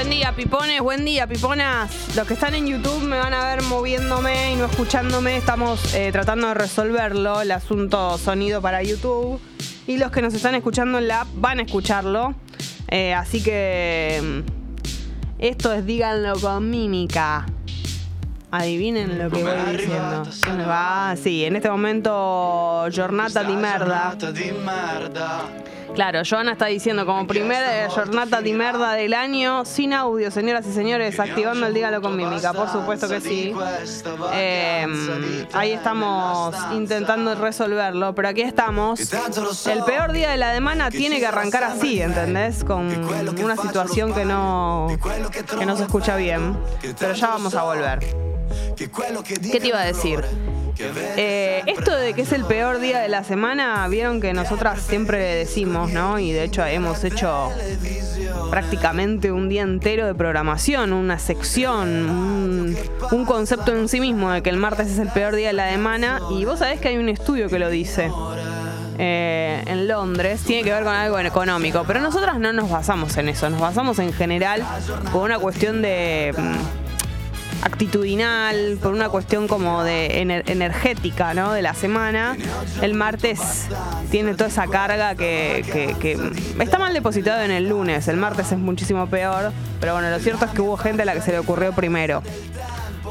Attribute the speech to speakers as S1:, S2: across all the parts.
S1: Buen día, pipones, buen día, piponas. Los que están en YouTube me van a ver moviéndome y no escuchándome. Estamos eh, tratando de resolverlo, el asunto sonido para YouTube. Y los que nos están escuchando en la app van a escucharlo. Eh, así que mm, esto es díganlo con mímica. Adivinen lo que voy diciendo. ¿Qué me va? Sí, en este momento, Jornata di merda. Claro, Joana está diciendo como primera jornada de merda del año, sin audio, señoras y señores, activando el dígalo con mímica, por supuesto que sí. Eh, ahí estamos intentando resolverlo, pero aquí estamos. El peor día de la semana tiene que arrancar así, ¿entendés? Con una situación que no, que no se escucha bien, pero ya vamos a volver. ¿Qué te iba a decir? Eh, esto de que es el peor día de la semana, vieron que nosotras siempre decimos, ¿no? Y de hecho hemos hecho prácticamente un día entero de programación, una sección, un, concepto en sí mismo de que el martes es el peor día de la semana. Y vos sabés que hay un estudio que lo dice. Eh, en Londres tiene que ver con algo económico, pero nosotras no nos basamos en eso, nos basamos en general con una cuestión de mm, actitudinal, por una cuestión como de energética, ¿no? De la semana. El martes tiene toda esa carga que, está mal depositado en el lunes. El martes es muchísimo peor. Pero bueno, lo cierto es que hubo gente a la que se le ocurrió primero.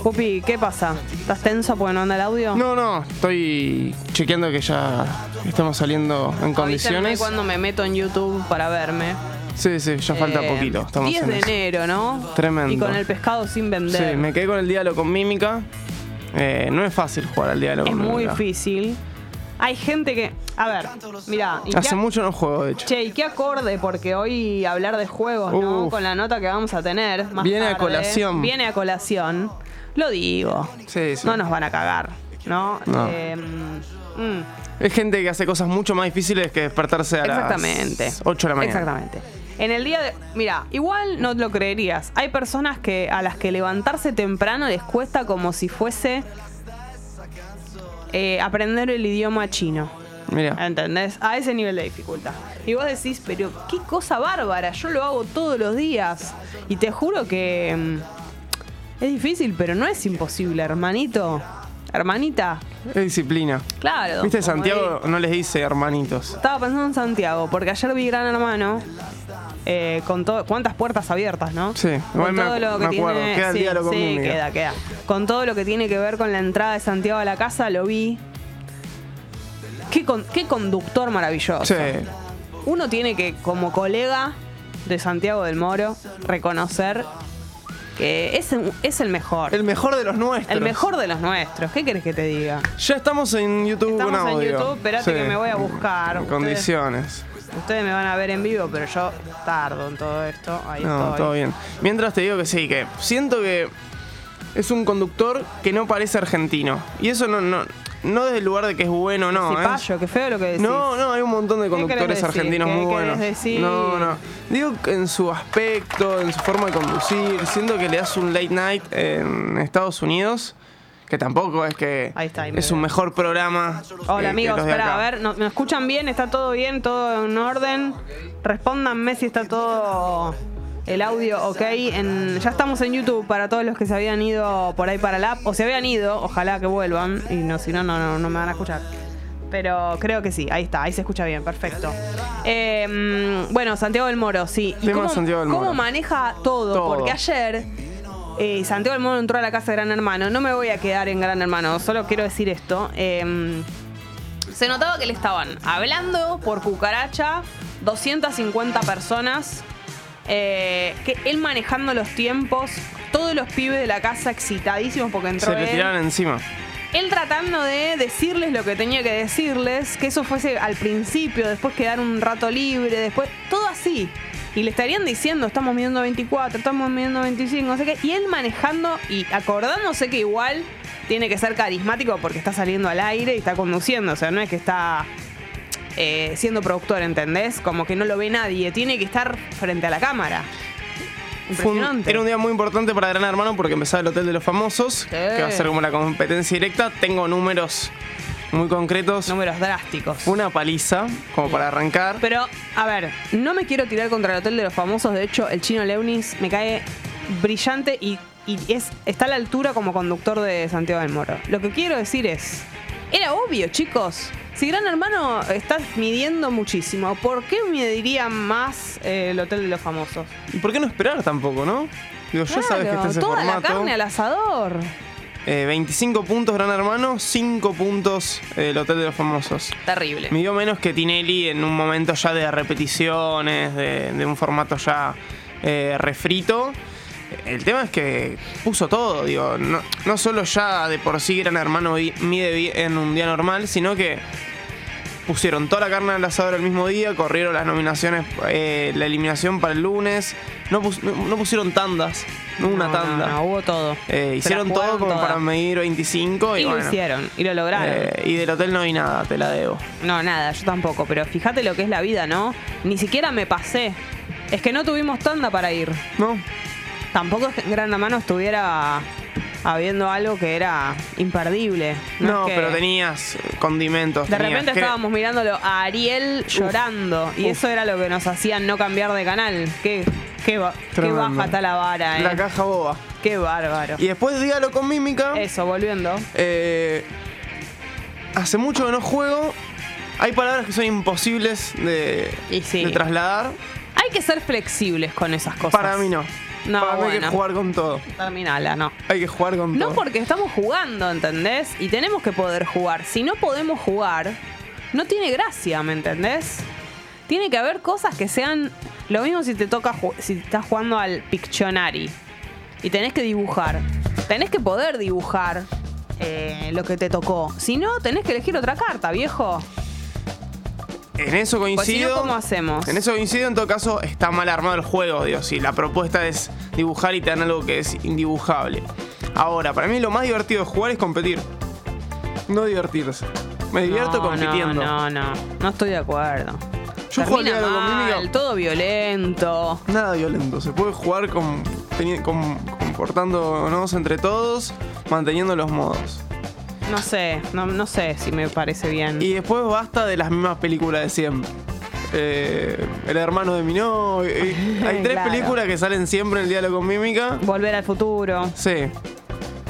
S1: Pupi, ¿qué pasa? ¿Estás tenso porque no anda el audio?
S2: No, no, estoy chequeando que ya estamos saliendo en condiciones.
S1: cuando me meto en YouTube para verme.
S2: Sí, sí, ya falta eh, poquito. Estamos
S1: 10 de enero, ¿no?
S2: Tremendo.
S1: Y con el pescado sin vender.
S2: Sí, me quedé con el diálogo con mímica. Eh, no es fácil jugar al diálogo
S1: es con mímica. Es muy difícil. Hay gente que. A ver, mira.
S2: Hace mucho no juego, de hecho.
S1: Che, y qué acorde, porque hoy hablar de juegos, ¿no? Con la nota que vamos a tener.
S2: viene a colación.
S1: Viene a colación. Lo digo. Sí, sí. No nos van a cagar, ¿no? Eh,
S2: mm. Es gente que hace cosas mucho más difíciles que despertarse a
S1: Exactamente.
S2: las 8 de la mañana.
S1: Exactamente. En el día de. Mira, igual no lo creerías. Hay personas que a las que levantarse temprano les cuesta como si fuese eh, aprender el idioma chino. Mira. ¿Entendés? A ese nivel de dificultad. Y vos decís, pero qué cosa bárbara, yo lo hago todos los días. Y te juro que. Mm, es difícil, pero no es imposible, hermanito. Hermanita.
S2: Es disciplina.
S1: Claro.
S2: ¿Viste? Santiago no les dice hermanitos.
S1: Estaba pensando en Santiago, porque ayer vi Gran Hermano eh, con todo, cuántas puertas abiertas, ¿no?
S2: Sí,
S1: con
S2: todo lo que tiene, queda el
S1: sí, queda, queda. Con todo lo que tiene que ver con la entrada de Santiago a la casa, lo vi. Qué, qué conductor maravilloso. Sí. Uno tiene que, como colega de Santiago del Moro, reconocer que es, es, el mejor.
S2: El mejor de los nuestros.
S1: El mejor de los nuestros. ¿Qué querés que te diga?
S2: Ya estamos en YouTube
S1: estamos en YouTube, espérate que me voy a buscar.
S2: condiciones.
S1: Ustedes me van a ver en vivo, pero yo tardo en todo esto. Ahí
S2: no, todo bien. Mientras te digo que sí, que siento que es un conductor que no parece argentino. Y eso no, no, no desde el lugar de que es bueno, no.
S1: ¿eh? Qué feo lo que decís.
S2: No, no, hay un montón de conductores argentinos muy buenos.
S1: Decir?
S2: No, no. Digo en su aspecto, en su forma de conducir. Siento que le das un late night en Estados Unidos que tampoco es que es un mejor programa.
S1: Hola amigos, espera, a ver, ¿me escuchan bien? ¿Está todo bien? ¿Todo en orden? Respóndanme si está todo el audio ok. ya estamos en YouTube para todos los que se habían ido por ahí para la app, o se habían ido, ojalá que vuelvan, y no, si no, no, no, me van a escuchar. Pero creo que sí, ahí está, ahí se escucha bien, perfecto. Em, bueno, Santiago del Moro, sí. ¿Y cómo, maneja todo? Porque ayer eh, Santiago del Moro entró a la casa de Gran Hermano. No me voy a quedar en Gran Hermano, solo quiero decir esto. Em, se notaba que le estaban hablando por cucaracha 250 personas. Eh, que él manejando los tiempos, todos los pibes de la casa excitadísimos porque entró.
S2: Se le tiraron encima.
S1: Él tratando de decirles lo que tenía que decirles, que eso fuese al principio, después quedar un rato libre, después, todo así y le estarían diciendo, estamos midiendo 24, estamos midiendo 25, no sé qué, y él manejando y acordándose que igual tiene que ser carismático porque está saliendo al aire y está conduciendo, o sea, no es que está eh, siendo productor, ¿entendés? Como que no lo ve nadie, tiene que estar frente a la cámara.
S2: Impresionante. era un día muy importante para Gran Hermano porque empezaba el Hotel de los Famosos, que va a ser como la competencia directa. Tengo números muy concretos.
S1: Números drásticos.
S2: Una paliza, como para arrancar.
S1: Pero, a ver, no me quiero tirar contra el Hotel de los Famosos. De hecho, el chino Leunis me cae brillante y, es, está a la altura como conductor de Santiago del Moro. Lo que quiero decir es, era obvio, chicos. Si Gran Hermano estás midiendo muchísimo, ¿por qué mediría más eh, el Hotel de los Famosos?
S2: ¿Y por qué no esperar tampoco, no?
S1: Digo, ya sabes que está ese toda la carne al asador.
S2: 25 eh, puntos Gran Hermano, 5 puntos eh, el Hotel de los Famosos.
S1: Terrible.
S2: Midió menos que Tinelli en un momento ya de repeticiones, de, un formato ya refrito. El tema es que puso todo, digo, no, no, solo ya de por sí Gran Hermano mide en un día normal, sino que pusieron toda la carne al asador el mismo día, corrieron las nominaciones, eh, la eliminación para el lunes, no, pusieron tandas, no una tanda.
S1: No, hubo todo.
S2: Eh, hicieron todo como para medir 25
S1: y, lo hicieron, y lo lograron.
S2: Eh, y del hotel no vi nada, te la debo.
S1: No, nada, yo tampoco, pero fíjate lo que es la vida, ¿no? Ni siquiera me pasé. Es que no tuvimos tanda para ir.
S2: No.
S1: Tampoco es que en Gran Mano estuviera habiendo algo que era imperdible.
S2: No, pero tenías condimentos.
S1: De repente estábamos mirándolo a Ariel llorando y eso era lo que nos hacía no cambiar de canal. Qué, qué, baja está la vara,
S2: eh. La caja boba.
S1: Qué bárbaro.
S2: Y después dígalo con mímica.
S1: Eso, volviendo.
S2: Eh, hace mucho que no juego. Hay palabras que son imposibles de, de trasladar.
S1: Hay que ser flexibles con esas cosas.
S2: Para mí no. No, hay que jugar con todo.
S1: Terminala, no.
S2: Hay que jugar con
S1: todo.
S2: No
S1: porque estamos jugando, ¿entendés? Y tenemos que poder jugar. Si no podemos jugar, no tiene gracia, ¿me entendés? Tiene que haber cosas que sean. Lo mismo si te toca si estás jugando al Pictionary y tenés que dibujar. Tenés que poder dibujar eh, lo que te tocó. Si no, tenés que elegir otra carta, viejo.
S2: En eso pues coincido.
S1: ¿cómo hacemos?
S2: En eso coincido, en todo caso, está mal armado el juego, digo. Si la propuesta es dibujar y te dan algo que es indibujable. Ahora, para mí lo más divertido de jugar es competir. No divertirse. Me divierto compitiendo.
S1: No, no, no. No estoy de acuerdo.
S2: Yo juego con
S1: Todo violento.
S2: Nada violento. Se puede jugar con, con, comportándonos entre todos, manteniendo los modos.
S1: No sé, no, sé si me parece bien.
S2: Y después basta de las mismas películas de siempre. Eh, el hermano de mi novio. Hay tres películas que salen siempre en el diálogo con mímica.
S1: Volver al futuro.
S2: Sí.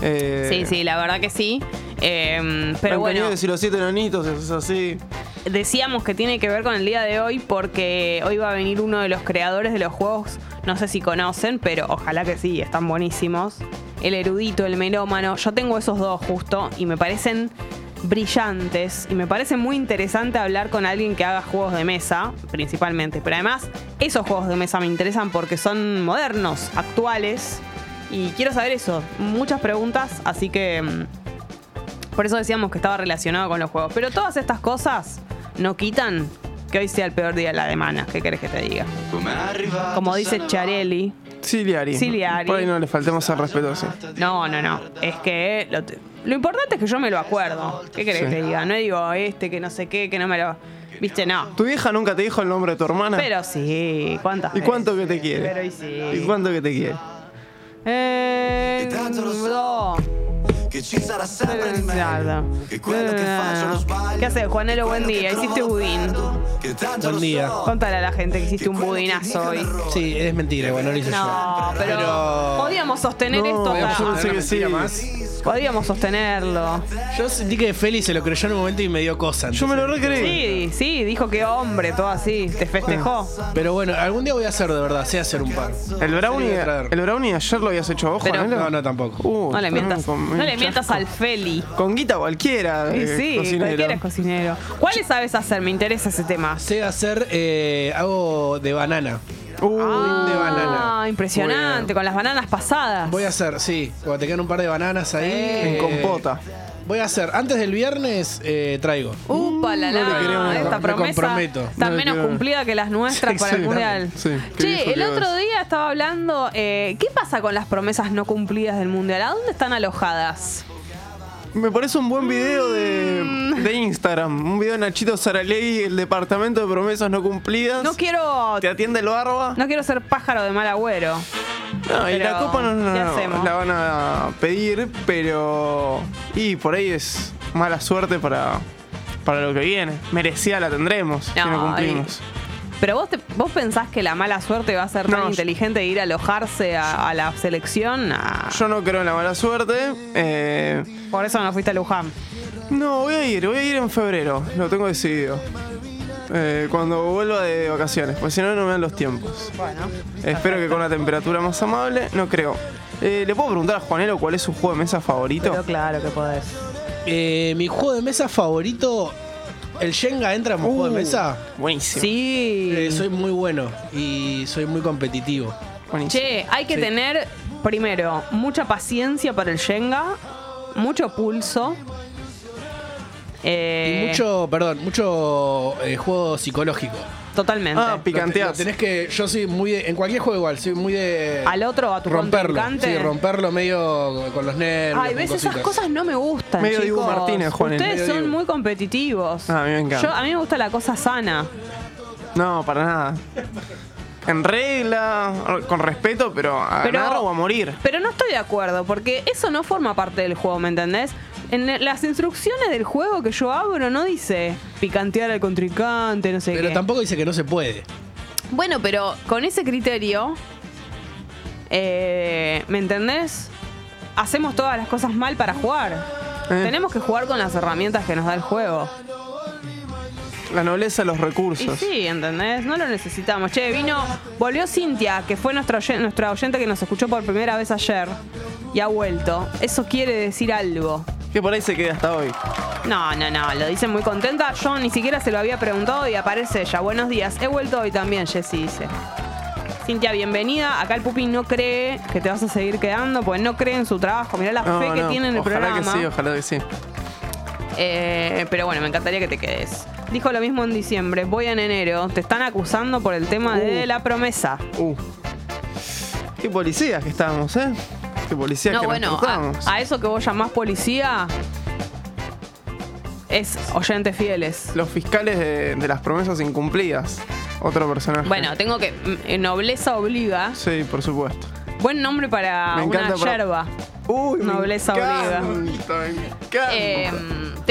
S1: Eh, sí, sí, la verdad que sí. Eh, pero bueno.
S2: Los siete enanitos, es así.
S1: Decíamos que tiene que ver con el día de hoy porque hoy va a venir uno de los creadores de los juegos, no sé si conocen, pero ojalá que sí, están buenísimos el erudito, el melómano. Yo tengo esos dos justo y me parecen brillantes y me parece muy interesante hablar con alguien que haga juegos de mesa, principalmente. Pero además, esos juegos de mesa me interesan porque son modernos, actuales. Y quiero saber eso. Muchas preguntas, así que... Mm, por eso decíamos que estaba relacionado con los juegos. Pero todas estas cosas no quitan que hoy sea el peor día de la semana. ¿Qué querés que te diga? Como dice Charelli,
S2: Ciliari.
S1: Ciliari.
S2: Por ahí no le faltemos al respeto, sí.
S1: No, no, no. Es que lo, importante es que yo me lo acuerdo. ¿Qué querés que te diga? No digo este, que no sé qué, que no me lo. Viste, no.
S2: ¿Tu vieja nunca te dijo el nombre de tu hermana?
S1: Pero sí, ¿cuántas
S2: ¿Y cuánto que te quiere?
S1: Pero y sí.
S2: ¿Y cuánto que te quiere?
S1: Eh, no. ¿Qué haces, Juanelo? Buen día. Hiciste budín.
S3: Buen día.
S1: Contale a la gente que hiciste un budinazo hoy.
S3: Sí, es mentira, bueno, no lo hice
S1: no, Pero, podíamos sostener esto.
S2: Yo que sí.
S3: más.
S1: Podríamos sostenerlo.
S3: Yo sentí que Feli se lo creyó en un momento y me dio cosas.
S2: Yo me lo recreí.
S1: Sí, sí, dijo que hombre, todo así. Te festejó.
S3: Pero bueno, algún día voy a hacer de verdad, sé hacer un par.
S2: El brownie, el brownie ayer lo habías hecho ojo,
S3: No, no, tampoco.
S1: Uh, no le mientas, no le mientas al Feli.
S2: Con guita cualquiera.
S1: Sí, eh, sí, cualquiera es cocinero. ¿Cuáles sabes hacer? Me interesa ese tema.
S3: Sé hacer, eh, hago de banana.
S1: Uh, de banana. Ah, impresionante, con las bananas pasadas.
S3: Voy a hacer, sí, cuando te quedan un par de bananas ahí.
S2: En eh, compota.
S3: Voy a hacer, antes del viernes eh, traigo.
S1: Upa, la, la, esta promesa está menos cumplida que las nuestras para el mundial. che, el otro día estaba hablando, eh, ¿qué pasa con las promesas no cumplidas del mundial? ¿A dónde están alojadas?
S2: Me parece un buen video de, mm. de Instagram. Un video de Nachito Saralegui, el departamento de promesas no cumplidas.
S1: No quiero.
S2: Te atiende el barba.
S1: No quiero ser pájaro de mal agüero.
S2: No, y la copa no, la van a pedir, pero. Y por ahí es mala suerte para, para lo que viene. Merecida la tendremos si no
S1: No,
S2: cumplimos.
S1: Pero vos, te- vos pensás que la mala suerte va a ser tan
S2: No,
S1: inteligente de ir a alojarse a, a la selección.
S2: Yo no creo en la mala suerte. eh,
S1: Por eso no fuiste a Luján.
S2: no, voy a ir, voy a ir en febrero. Lo tengo decidido. Eh, cuando vuelva de vacaciones, porque si no, no me dan los tiempos.
S1: Bueno.
S2: Espero que con una temperatura más amable, no creo. Eh, ¿Le puedo preguntar a Juanelo cuál es su juego de mesa favorito?
S1: Pero claro que podés.
S3: Eh, mi juego de mesa favorito, el Shenga entra en mi juego de
S2: Uh,
S3: mesa.
S2: Buenísimo.
S1: Sí.
S3: Eh, soy muy bueno y soy muy competitivo.
S2: Buenísimo.
S1: Che, hay que
S3: Sí.
S1: tener, primero, mucha paciencia para el Shenga, mucho pulso. Eh,
S3: Y mucho, perdón, mucho eh, juego psicológico.
S1: Totalmente.
S2: Ah,
S3: Lo tenés que, yo soy muy de, en cualquier juego igual, soy muy de
S1: Al otro, a tu
S3: romperlo. Sí, romperlo medio con los nervios.
S1: Ay, ves, esas cosas no me gustan,
S2: Medio
S1: chicos.
S2: Dibu Martínez, Juan,
S1: Ustedes
S3: medio
S1: son
S3: Dibu.
S1: muy competitivos.
S2: Ah, a mí me encanta.
S1: Yo- a mí me gusta la cosa sana.
S2: No, para nada. En regla, con respeto, pero a
S1: Pero-
S2: ganar o a morir.
S1: Pero no estoy de acuerdo, porque eso no forma parte del juego, ¿me entendés? En las instrucciones del juego que yo abro no dice picantear al contrincante, no sé
S3: Pero
S1: qué.
S3: tampoco dice que no se puede.
S1: Bueno, pero con ese criterio, eh, ¿me entendés? Hacemos todas las cosas mal para jugar.
S2: Eh.
S1: Tenemos que jugar con las herramientas que nos da el juego.
S2: La nobleza de los
S1: Y
S2: recursos.
S1: sí, ¿entendés? No lo necesitamos. Che, vino, volvió Cintia, que fue nuestra oyen- nuestra oyente que nos escuchó por primera vez ayer y ha vuelto. Eso quiere decir algo.
S2: Que por ahí se queda hasta hoy.
S1: No, no, no, lo dice muy contenta. Yo ni siquiera se lo había preguntado y aparece ella. Buenos días. He vuelto hoy también, Jessy dice. Cintia, bienvenida. Acá el Pupi no cree que te vas a seguir quedando, porque no cree en su trabajo. Mirá la
S2: No,
S1: fe que
S2: no,
S1: tiene en el
S2: ojalá
S1: programa.
S2: que sí, ojalá que sí.
S1: Eh, pero bueno, me encantaría que te quedes. Dijo lo mismo en diciembre. Voy en enero. Te están acusando por el tema de
S2: Uh.
S1: la promesa.
S2: Uh. Qué policías que estábamos, ¿eh? Qué policías
S1: No,
S2: que
S1: bueno,
S2: nos
S1: a, a eso que vos llamás policía es oyentes fieles.
S2: Los fiscales de, de las promesas incumplidas. Otro personaje.
S1: Bueno, tengo que. mm, Nobleza obliga.
S2: Sí, por supuesto.
S1: Buen nombre para una
S2: encanta para-
S1: yerba.
S2: Uy,
S1: Nobleza
S2: me
S1: obliga.
S2: encanta, me encanta.
S1: Eh,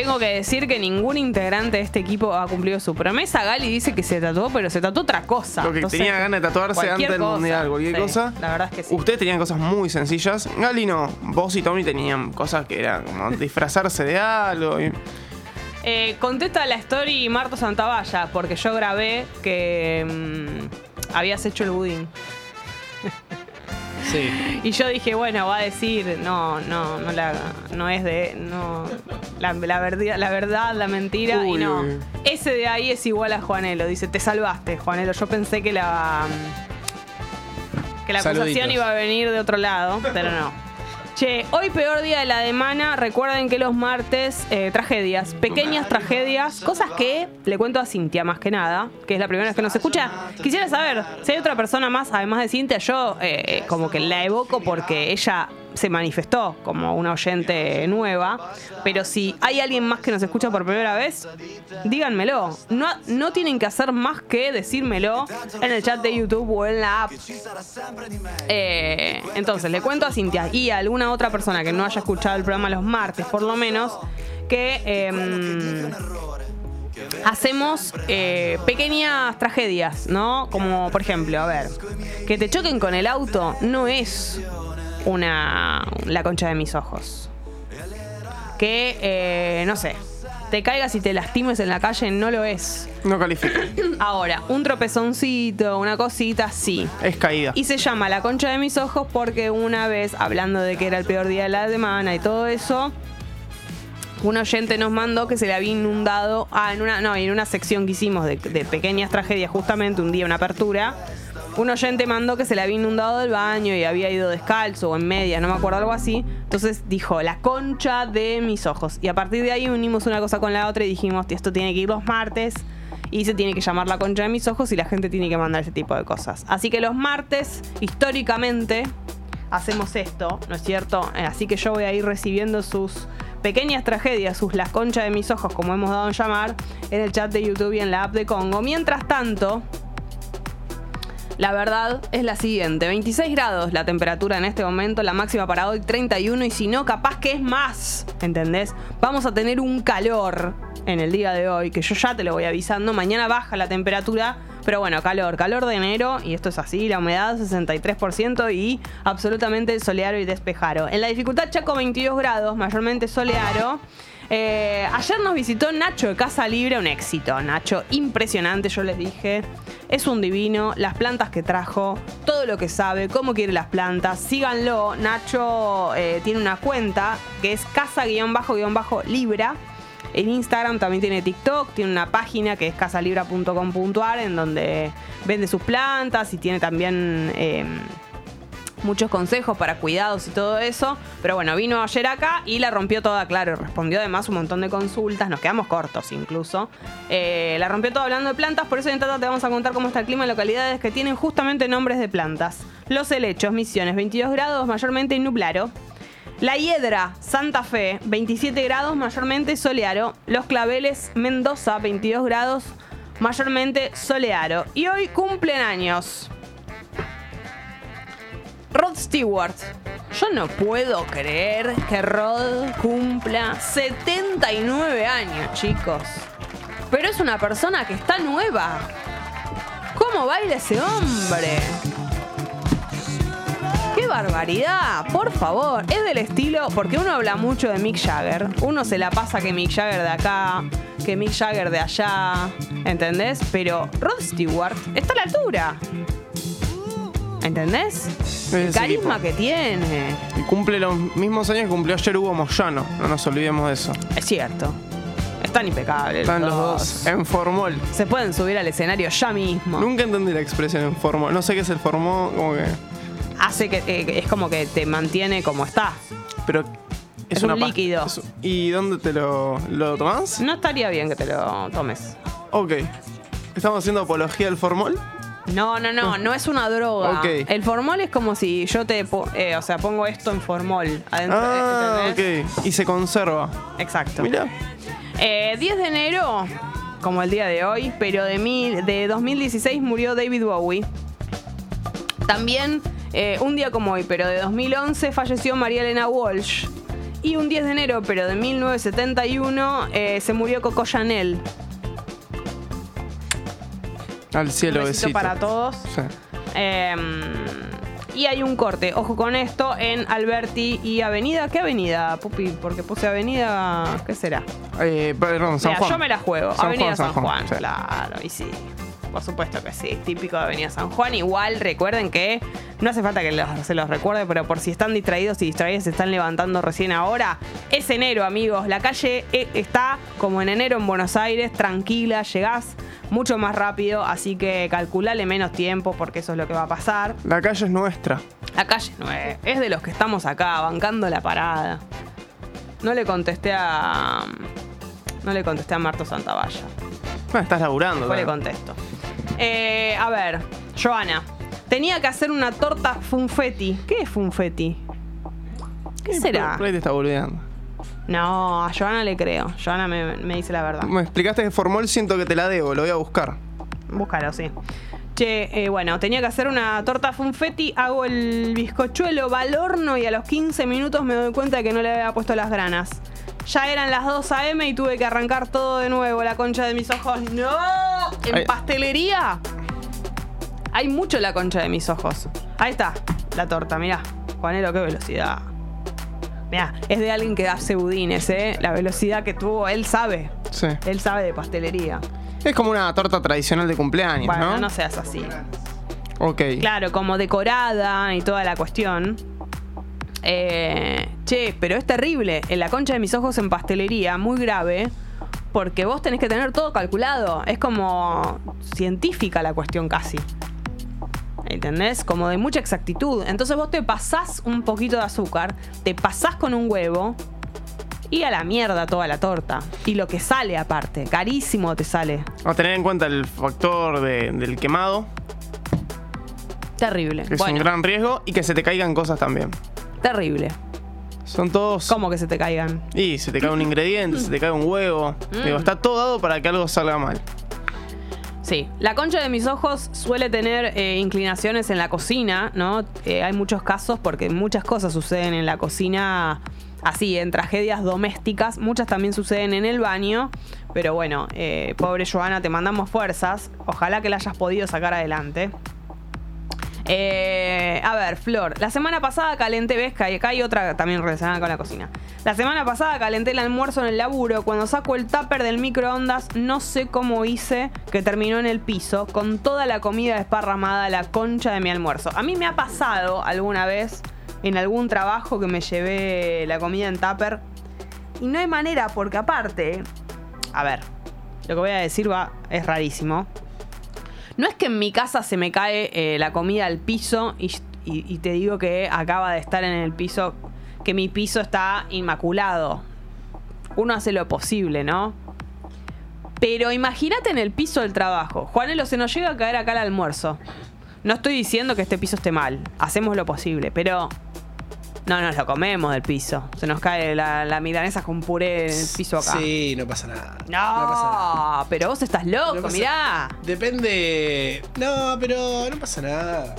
S1: tengo que decir que ningún integrante de este equipo ha cumplido su promesa. Gali dice que se tatuó, pero se tatuó otra cosa.
S2: Lo que
S1: Entonces,
S2: tenía ganas de tatuarse antes del
S1: cosa.
S2: mundial, cualquier
S1: Sí,
S2: cosa.
S1: La verdad es que sí.
S2: Ustedes tenían cosas muy sencillas. Gali no. Vos y Tommy tenían cosas que eran como disfrazarse de algo. y-
S1: Eh, contesta la story Marto Santavalla, porque yo grabé que mm, habías hecho el budín.
S3: Sí.
S1: Y yo dije, bueno, va a decir, no, no, no la, no es de, no, la, la verdad, la verdad, la mentira, y no. Ese de ahí es igual a Juanelo. Dice, te salvaste, Juanelo. Yo pensé que la, que la acusación iba a venir de otro lado, pero no. Che, hoy peor día de la semana. Recuerden que los martes, eh, tragedias, pequeñas tragedias, cosas que le cuento a Cintia más que nada, que es la primera vez que nos escucha. Quisiera saber si hay otra persona más, además de Cintia, yo eh, eh, como que la evoco porque ella se manifestó como una oyente nueva, pero si hay alguien más que nos escucha por primera vez, díganmelo. No, no tienen que hacer más que decírmelo en el chat de YouTube o en la app. Eh, entonces, le cuento a Cintia y a alguna otra persona que no haya escuchado el programa los martes, por lo menos, que em, hacemos eh, pequeñas tragedias, ¿no? Como, por ejemplo, a ver, que te choquen con el auto no es una la concha de mis ojos. Que, eh, no sé, te caigas y te lastimes en la calle no lo es.
S2: No califica.
S1: Ahora, un tropezoncito, una cosita, sí.
S2: es caída.
S1: Y se llama La concha de mis ojos porque una vez, hablando de que era el peor día de la semana y todo eso, un oyente nos mandó que se le había inundado, ah, en una, no, en una sección que hicimos de, de pequeñas tragedias, justamente un día, una apertura, un oyente mandó que se le había inundado el baño y había ido descalzo o en media, no me acuerdo, algo así. Entonces dijo, la concha de mis ojos. Y a partir de ahí unimos una cosa con la otra y dijimos, esto tiene que ir los martes y se tiene que llamar la concha de mis ojos y la gente tiene que mandar ese tipo de cosas. Así que los martes, históricamente, hacemos esto, ¿no es cierto? Eh, Así que yo voy a ir recibiendo sus pequeñas tragedias, sus las conchas de mis ojos, como hemos dado en llamar, en el chat de YouTube y en la app de Congo. Mientras tanto, la verdad es la siguiente: 26 grados la temperatura en este momento, la máxima para hoy 31 y si no, capaz que es más, ¿entendés? Vamos a tener un calor en el día de hoy, que yo ya te lo voy avisando. Mañana baja la temperatura, pero bueno, calor, calor de enero, y esto es así, la humedad 63% y absolutamente soleado y despejado. En la dificultad Chaco 22 grados, mayormente soleado. Eh, ayer nos visitó Nacho de Casa Libre, un éxito. Nacho, impresionante, yo les dije. Es un divino, las plantas que trajo, todo lo que sabe, cómo quiere las plantas. Síganlo. Nacho eh, tiene una cuenta que es casa-libra. En Instagram también tiene TikTok, tiene una página que es casalibra.com.ar en donde vende sus plantas y tiene también eh, muchos consejos para cuidados y todo eso. Pero bueno, vino ayer acá y la rompió toda, claro. Respondió además un montón de consultas, nos quedamos cortos incluso. Eh, la rompió toda hablando de plantas, por eso en Tata te vamos a contar cómo está el clima en localidades que tienen justamente nombres de plantas. Los helechos, Misiones, 22 grados, mayormente nublaro. La Hiedra, Santa Fe, 27 grados, mayormente soleado. Los Claveles, Mendoza, 22 grados, mayormente soleado. Y hoy cumplen años. Rod Stewart. Yo no puedo creer que Rod cumpla 79 años, chicos. Pero es una persona que está nueva. ¿Cómo baila ese hombre? ¡Qué barbaridad! Por favor, es del estilo, porque uno habla mucho de Mick Jagger. Uno se la pasa que Mick Jagger de acá, que Mick Jagger de allá, ¿entendés? Pero Rod Stewart está a la altura. ¿Entendés? El carisma
S2: equipo.
S1: que tiene.
S2: Y cumple los mismos años que cumplió ayer Hugo Moyano. No nos olvidemos de eso.
S1: Es cierto. Están impecables.
S2: Están los dos en formol.
S1: Se pueden subir al escenario ya mismo.
S2: Nunca entendí la expresión en formol. No sé qué es el formol, como que.
S1: Hace que eh, es como que te mantiene como está.
S2: Pero.
S1: Es un líquido.
S2: es- ¿Y dónde te lo, lo tomás?
S1: No estaría bien que te lo tomes.
S2: Ok. ¿Estamos haciendo apología del formol?
S1: No, no, no, no es una droga. El formol es como si yo te, eh, o sea, pongo esto en formol adentro.
S2: Ah,
S1: ¿entendés?
S2: ok. Y se conserva.
S1: Exacto.
S2: Mira.
S1: Eh, 10 de enero, como el día de hoy, pero de, mil, de 2016 murió David Bowie. También, eh, un día como hoy, pero de 2011, falleció María Elena Walsh. Y un 10 de enero, pero de 1971, eh, se murió Coco Chanel.
S2: Al cielo
S1: besito
S2: besito.
S1: para todos.
S2: Sí.
S1: Eh, y hay un corte, ojo con esto, en Alberti y Avenida. ¿Qué avenida, Pupi? Porque puse Avenida. ¿Qué será?
S2: Eh, perdón, San
S1: Mira,
S2: Juan.
S1: yo me la juego.
S2: San
S1: Avenida
S2: Juan,
S1: San
S2: San
S1: Juan,
S2: Juan, sí.
S1: claro, y sí. Por supuesto que sí, típico de Avenida San Juan. Igual recuerden que no hace falta que los- se los recuerde, pero por si están distraídos y distraídas se están levantando recién ahora, es enero, amigos. La calle eh, está como en enero en Buenos Aires, tranquila, llegás mucho más rápido, así que calculale menos tiempo porque eso es lo que va a pasar.
S2: La calle es nuestra.
S1: La calle no es, es de los que estamos acá, bancando la parada. No le contesté a. No le contesté a Marto Santavalla.
S2: Bueno, estás laburando.
S1: Después le
S2: claro.
S1: contesto. Eh, a ver, Joana. Tenía que hacer una torta funfetti. ¿Qué es funfetti? ¿Qué será?
S2: Por ahí te está boludeando.
S1: No, a Joana le creo. Joana me, me dice la verdad.
S2: Me explicaste que formol, siento que te la debo, lo voy a buscar.
S1: Búscalo, sí. Che, eh, bueno, tenía que hacer una torta funfetti, hago el bizcochuelo, va al horno y a los 15 minutos me doy cuenta de que no le había puesto las granas. Ya eran las 2 a.m. y tuve que arrancar todo de nuevo, la concha de mis ojos. ¡No! ¿En
S2: Ay.
S1: pastelería? Hay mucho la concha de mis ojos. Ahí está, la torta, mirá. Juanelo, qué velocidad. Mirá, es de alguien que hace budines, ¿eh? La velocidad que tuvo, él sabe.
S2: Sí.
S1: Él sabe de pastelería.
S2: Es como una torta tradicional de cumpleaños,
S1: Bueno,
S2: ¿no?
S1: no seas así.
S2: Ok.
S1: Claro, como decorada y toda la cuestión. Eh, che, pero es terrible. En la concha de mis ojos en pastelería, muy grave. Porque vos tenés que tener todo calculado. Es como científica la cuestión casi. ¿Entendés? Como de mucha exactitud. Entonces vos te pasás un poquito de azúcar, te pasás con un huevo y a la mierda toda la torta. Y lo que sale aparte, carísimo te sale.
S2: A tener en cuenta el factor de- del quemado,
S1: Terrible.
S2: que es
S1: Bueno,
S2: un gran riesgo, y que se te caigan cosas también.
S1: Terrible.
S2: Son todos.
S1: ¿Cómo que se te caigan?
S2: Y se te cae un ingrediente, se te cae un huevo.
S1: Mm.
S2: Digo, está todo dado para que algo salga mal.
S1: Sí, la concha de mis ojos suele tener eh, inclinaciones en la cocina, ¿no? Eh, hay muchos casos porque muchas cosas suceden en la cocina así, en tragedias domésticas, muchas también suceden en el baño, pero bueno, eh, pobre Joana, te mandamos fuerzas, ojalá que la hayas podido sacar adelante. Eh, a ver, Flor, la semana pasada calenté, ves que acá hay otra también relacionada con la cocina. La semana pasada calenté el almuerzo en el laburo. Cuando saco el tupper del microondas, no sé cómo hice que terminó en el piso con toda la comida desparramada la concha de mi almuerzo. A mí me ha pasado alguna vez en algún trabajo que me llevé la comida en tupper y no hay manera porque aparte, a ver, lo que voy a decir va es rarísimo. No es que en mi casa se me cae eh, la comida al piso y, te digo que acaba de estar en el piso, que mi piso está inmaculado. Uno hace lo posible, ¿no? Pero imagínate en el piso del trabajo. Juanelo, se nos llega a caer acá el almuerzo. No estoy diciendo que este piso esté mal. Hacemos lo posible, pero no nos lo comemos del piso. Se nos cae la, la milanesa con puré en el piso acá.
S3: Sí, no pasa nada.
S1: No,
S3: pasa nada.
S1: pero vos estás loco,
S3: No pasa-
S1: mirá.
S3: Depende. No, pero no pasa nada.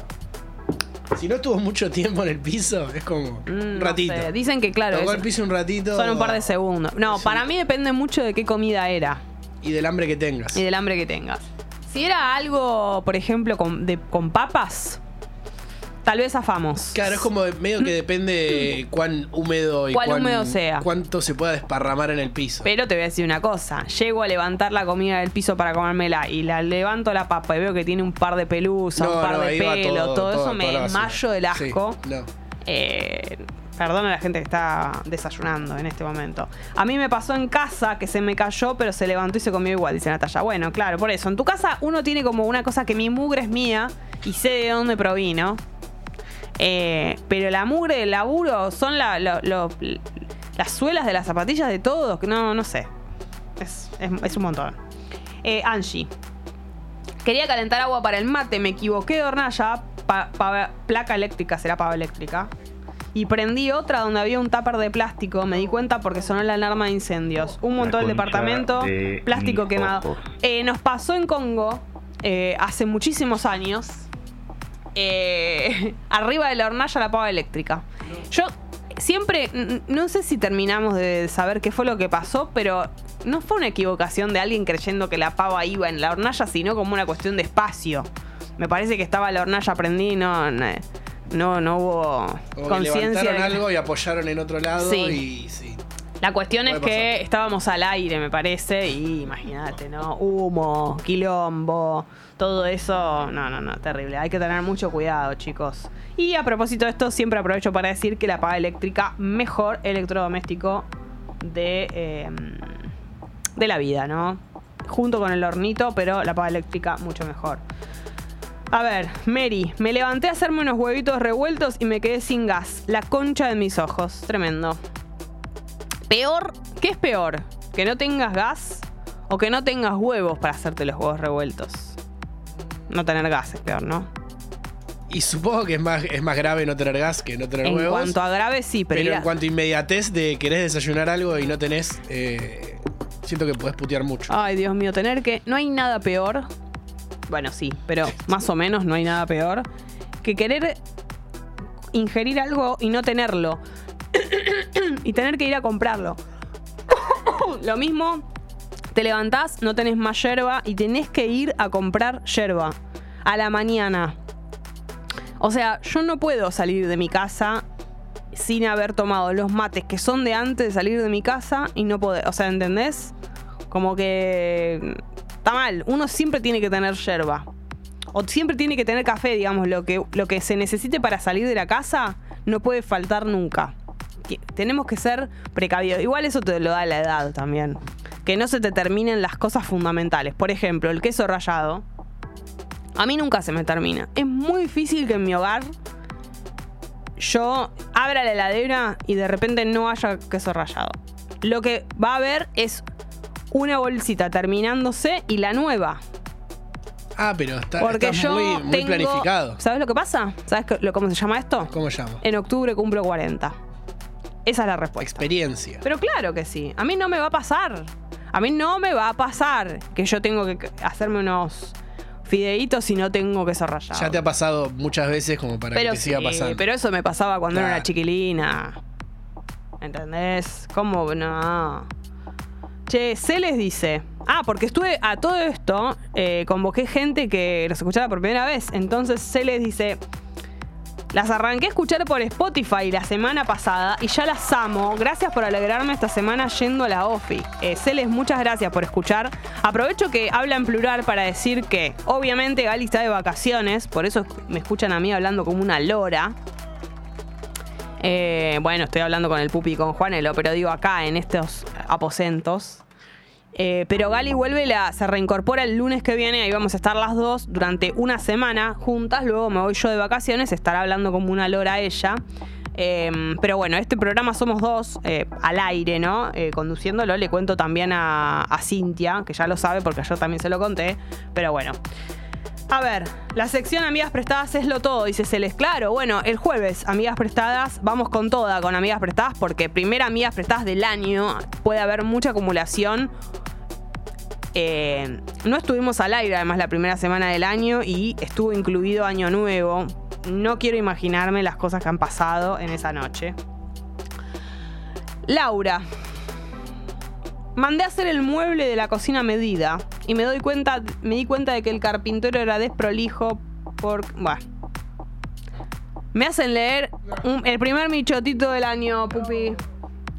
S3: Si no estuvo mucho tiempo en el piso, es como
S1: Mm,
S3: un
S1: no
S3: ratito.
S1: sé. Dicen que, claro,
S3: Tocó el piso un ratito.
S1: son un par de segundos. No,
S3: Sí.
S1: para mí depende mucho de qué comida era
S3: Y del hambre que tengas.
S1: y del hambre que tengas. Si era algo, por ejemplo, con, de- con papas, tal vez afamos.
S3: Claro, es como medio que depende cuán húmedo y
S1: Cuán
S3: cuán-
S1: húmedo sea.
S3: cuánto se pueda desparramar en el piso.
S1: Pero te voy a decir una cosa, llego a levantar la comida del piso para comérmela y la levanto la papa y veo que tiene un par de pelusas, un par de pelo, todo,
S3: todo,
S1: eso me desmayo del
S3: Sí,
S1: asco.
S3: no.
S1: Eh, perdón a la gente que está desayunando en este momento. A mí me pasó en casa que se me cayó, pero se levantó y se comió igual, dice Natalia. Bueno, claro, por eso. En tu casa uno tiene como una cosa que mi mugre es mía y sé de dónde provino. Eh, pero la mugre del laburo son la- lo- lo- las suelas de las zapatillas de todos. No, no sé. Es, es- es un montón. Eh, Angie. Quería calentar agua para el mate, me equivoqué de hornalla, pa- pa- placa eléctrica, será pava eléctrica. Y prendí otra donde había un tupper de plástico, me di cuenta porque sonó la alarma de incendios. Un montón del departamento,
S4: de
S1: plástico quemado. Eh, nos pasó en Congo eh, hace muchísimos años. Eh, arriba de la hornalla la pava eléctrica. Yo siempre, no sé si terminamos de saber qué fue lo que pasó, pero no fue una equivocación de alguien creyendo que la pava iba en la hornalla, sino como una cuestión de espacio. Me parece que estaba la hornalla prendida y no, no, no hubo conciencia.
S3: levantaron
S1: de
S3: algo y apoyaron en otro lado
S1: Sí.
S3: y sí.
S1: La cuestión es que estábamos al aire, me parece, y imagínate, ¿no? Humo, quilombo, todo eso. No, no, no, terrible. Hay que tener mucho cuidado, chicos. Y a propósito de esto, siempre aprovecho para decir que la paga eléctrica, mejor electrodoméstico de, eh, de la vida, ¿no? Junto con el hornito, pero la paga eléctrica mucho mejor. A ver, Mary, me levanté a hacerme unos huevitos revueltos y me quedé sin gas. La concha de mis ojos. Tremendo. Peor, ¿qué es peor? ¿Que no tengas gas o que no tengas huevos para hacerte los huevos revueltos? No tener gas es peor, ¿no?
S3: Y supongo que es más, es más grave no tener gas que no tener
S1: En
S3: huevos.
S1: cuanto a grave, sí, pero,
S3: pero en cuanto a inmediatez de querés desayunar algo y no tenés, eh, siento que podés putear mucho.
S1: Ay, Dios mío, tener que... No hay nada peor. Bueno, sí, pero más o menos no hay nada peor que querer ingerir algo y no tenerlo. Y tener que ir a comprarlo. Lo mismo, te levantás, no tenés más yerba y tenés que ir a comprar yerba a la mañana. O sea, yo no puedo salir de mi casa sin haber tomado los mates que son de antes de salir de mi casa y no poder. O sea, ¿entendés? Como que está mal. Uno siempre tiene que tener yerba. O siempre tiene que tener café, digamos. Lo que, lo que se necesite para salir de la casa no puede faltar nunca. Tenemos que ser precavidos. Igual eso te lo da la edad también. Que no se te terminen las cosas fundamentales. Por ejemplo, el queso rallado. A mí nunca se me termina. Es muy difícil que en mi hogar yo abra la heladera y de repente no haya queso rallado. Lo que va a haber es una bolsita terminándose y la nueva.
S3: Ah, pero está,
S1: Porque
S3: está
S1: yo
S3: muy, muy
S1: tengo-
S3: planificado.
S1: ¿Sabes lo que pasa? ¿Sabes lo- cómo se llama esto?
S3: ¿Cómo llama?
S1: En octubre cumplo 40. Esa es la respuesta.
S3: Experiencia.
S1: Pero claro que sí. A mí no me va a pasar. A mí no me va a pasar que yo tengo que hacerme unos fideitos y no tengo queso rallado.
S3: Ya te ha pasado muchas veces como para
S1: pero
S3: que te siga
S1: sí,
S3: pasando.
S1: pero eso me pasaba cuando era una chiquilina. ¿Entendés? ¿Cómo no? Che, se les dice. Ah, porque estuve a todo esto, eh, convoqué gente que los escuchaba por primera vez. Entonces se les dice. Las arranqué a escuchar por Spotify la semana pasada y ya las amo. Gracias por alegrarme esta semana yendo a la OFI. Eh, Celes, muchas gracias por escuchar. Aprovecho que habla en plural para decir que, obviamente, Gali está de vacaciones, por eso me escuchan a mí hablando como una lora. Eh, bueno, estoy hablando con el pupi y con Juanelo, pero digo acá en estos aposentos. Eh, pero Gali vuelve, la, se reincorpora el lunes que viene, ahí vamos a estar las dos durante una semana juntas, luego me voy yo de vacaciones, estará hablando como una lora ella. Eh, pero bueno, este programa somos dos eh, al aire, ¿no? Eh, conduciéndolo le cuento también a, a Cintia, que ya lo sabe porque yo también se lo conté, pero bueno. A ver, la sección Amigas Prestadas es lo todo, dice Celes. Claro, bueno, el jueves, Amigas Prestadas, vamos con toda con Amigas Prestadas, porque primera Amigas Prestadas del año, puede haber mucha acumulación. Eh, no estuvimos al aire, además, la primera semana del año y estuvo incluido Año Nuevo. No quiero imaginarme las cosas que han pasado en esa noche. Laura, Mandé a hacer el mueble de la cocina medida y me doy cuenta, me di cuenta de que el carpintero era desprolijo por, bueno. Me hacen leer el primer michotito del año, pupi.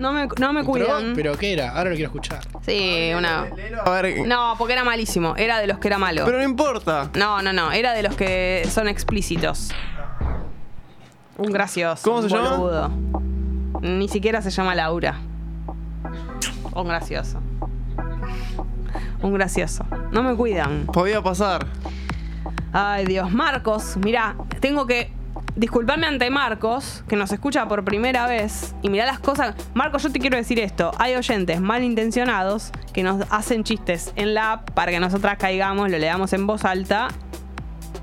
S1: No me, no me
S3: Pero,
S1: cuidan.
S3: pero ¿qué era? Ahora lo quiero escuchar.
S1: Sí, una.
S2: A ver,
S1: No, porque era malísimo. Era de los que era malo.
S2: pero no importa.
S1: No, no, no. Era de los que son explícitos. Un gracioso.
S2: ¿Cómo
S1: un
S2: se llama?
S1: boludo. Ni siquiera se llama Laura. Un gracioso. Un gracioso. No me cuidan.
S2: Podía pasar.
S1: Ay, Dios. Marcos, mirá, tengo que disculparme ante Marcos, que nos escucha por primera vez. Y mirá las cosas. Marcos, yo te quiero decir esto. Hay oyentes malintencionados que nos hacen chistes en la app para que nosotras caigamos, lo leamos en voz alta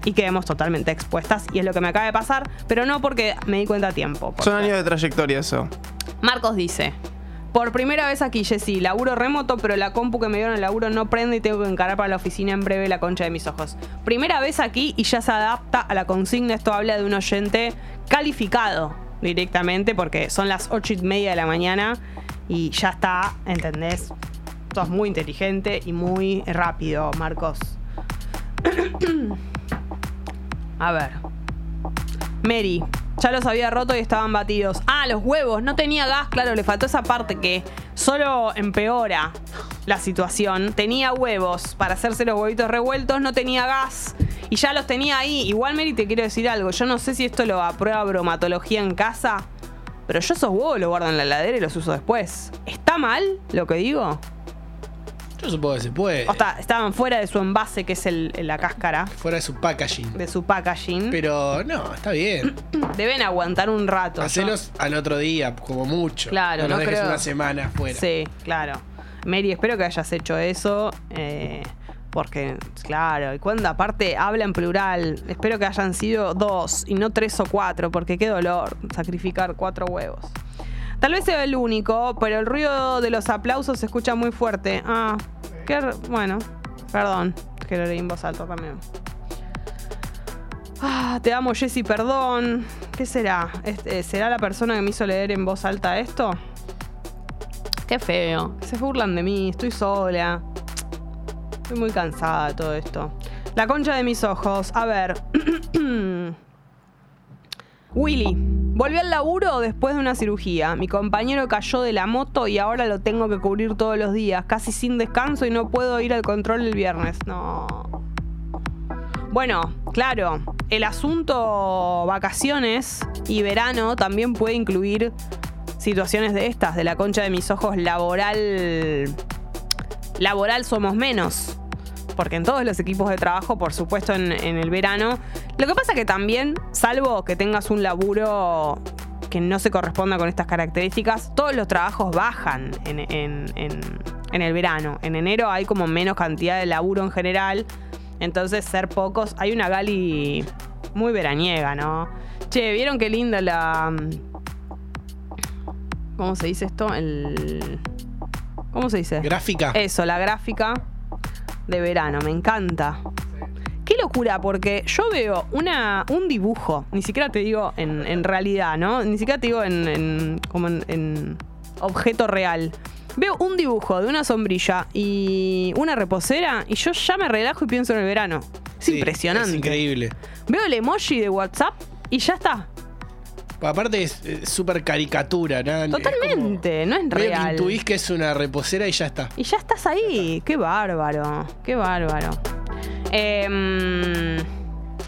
S1: y quedemos totalmente expuestas. Y es lo que me acaba de pasar, pero no porque me di cuenta a tiempo.
S2: Son años de trayectoria eso.
S1: Marcos dice. Por primera vez aquí, Jessy, laburo remoto, pero la compu que me dieron el laburo no prende y tengo que encarar para la oficina en breve la concha de mis ojos. Primera vez aquí y ya se adapta a la consigna. Esto habla de un oyente calificado directamente porque son las ocho y media de la mañana y ya está, ¿entendés? Sos muy inteligente y muy rápido, Marcos. A ver. Mary, ya los había roto y estaban batidos. Ah, los huevos, no tenía gas, claro, le faltó esa parte que solo empeora la situación. Tenía huevos para hacerse los huevitos revueltos, no tenía gas y ya los tenía ahí. Igual, Mary, te quiero decir algo. Yo no sé si esto lo aprueba bromatología en casa, pero yo esos huevos los guardo en la heladera y los uso después. ¿Está mal lo que digo?
S3: Yo supongo que se puede.
S1: O sea, estaban fuera de su envase, que es el- la cáscara,
S3: Fuera de su packaging.
S1: de su packaging.
S3: Pero no, está bien.
S1: Deben aguantar un rato.
S3: Hacelos al otro día, como mucho.
S1: Claro,
S3: no,
S1: no
S3: dejes
S1: creo.
S3: una semana afuera.
S1: Sí, claro. Mary, espero que hayas hecho eso. eh, porque, claro, y cuando aparte habla en plural, espero que hayan sido dos y no tres o cuatro, porque qué dolor sacrificar cuatro huevos. Tal vez sea el único, pero el ruido de los aplausos se escucha muy fuerte. Ah, qué. Bueno, perdón, que lo leí en voz alta también. Ah, te amo, Jessy, perdón. ¿Qué será? Este, ¿Será la persona que me hizo leer en voz alta esto? Qué feo. Se burlan de mí. Estoy sola. Estoy muy cansada de todo esto. La concha de mis ojos. A ver. Willy. Volví al laburo después de una cirugía. Mi compañero cayó de la moto y ahora lo tengo que cubrir todos los días, casi sin descanso y no puedo ir al control el viernes. No. Bueno, claro, el asunto vacaciones y verano también puede incluir situaciones de estas, de la concha de mis ojos laboral. Laboral somos menos. Porque en todos los equipos de trabajo, por supuesto, en, en el verano. Lo que pasa que también, salvo que tengas un laburo que no se corresponda con estas características, todos los trabajos bajan en, en- en- en el verano. En enero hay como menos cantidad de laburo en general. Entonces, ser pocos. Hay una gali muy veraniega, ¿no? Che, ¿vieron qué linda la. ¿Cómo se dice esto? El. ¿Cómo se dice?
S3: Gráfica.
S1: Eso, la gráfica de verano, me encanta. Qué locura, porque yo veo una, un dibujo, ni siquiera te digo en, en realidad, ¿no? Ni siquiera te digo en, en- como en, en objeto real. Veo un dibujo de una sombrilla y una reposera y yo ya me relajo y pienso en el verano. Es
S3: Sí,
S1: impresionante.
S3: Es increíble.
S1: Veo el emoji de WhatsApp y ya está.
S3: Aparte es eh, súper caricatura, ¿no? Es como-
S1: Totalmente, no es
S3: medio que
S1: real.
S3: intuís que es una reposera y ya está.
S1: Y ya estás ahí. Qué bárbaro. Qué bárbaro. Em,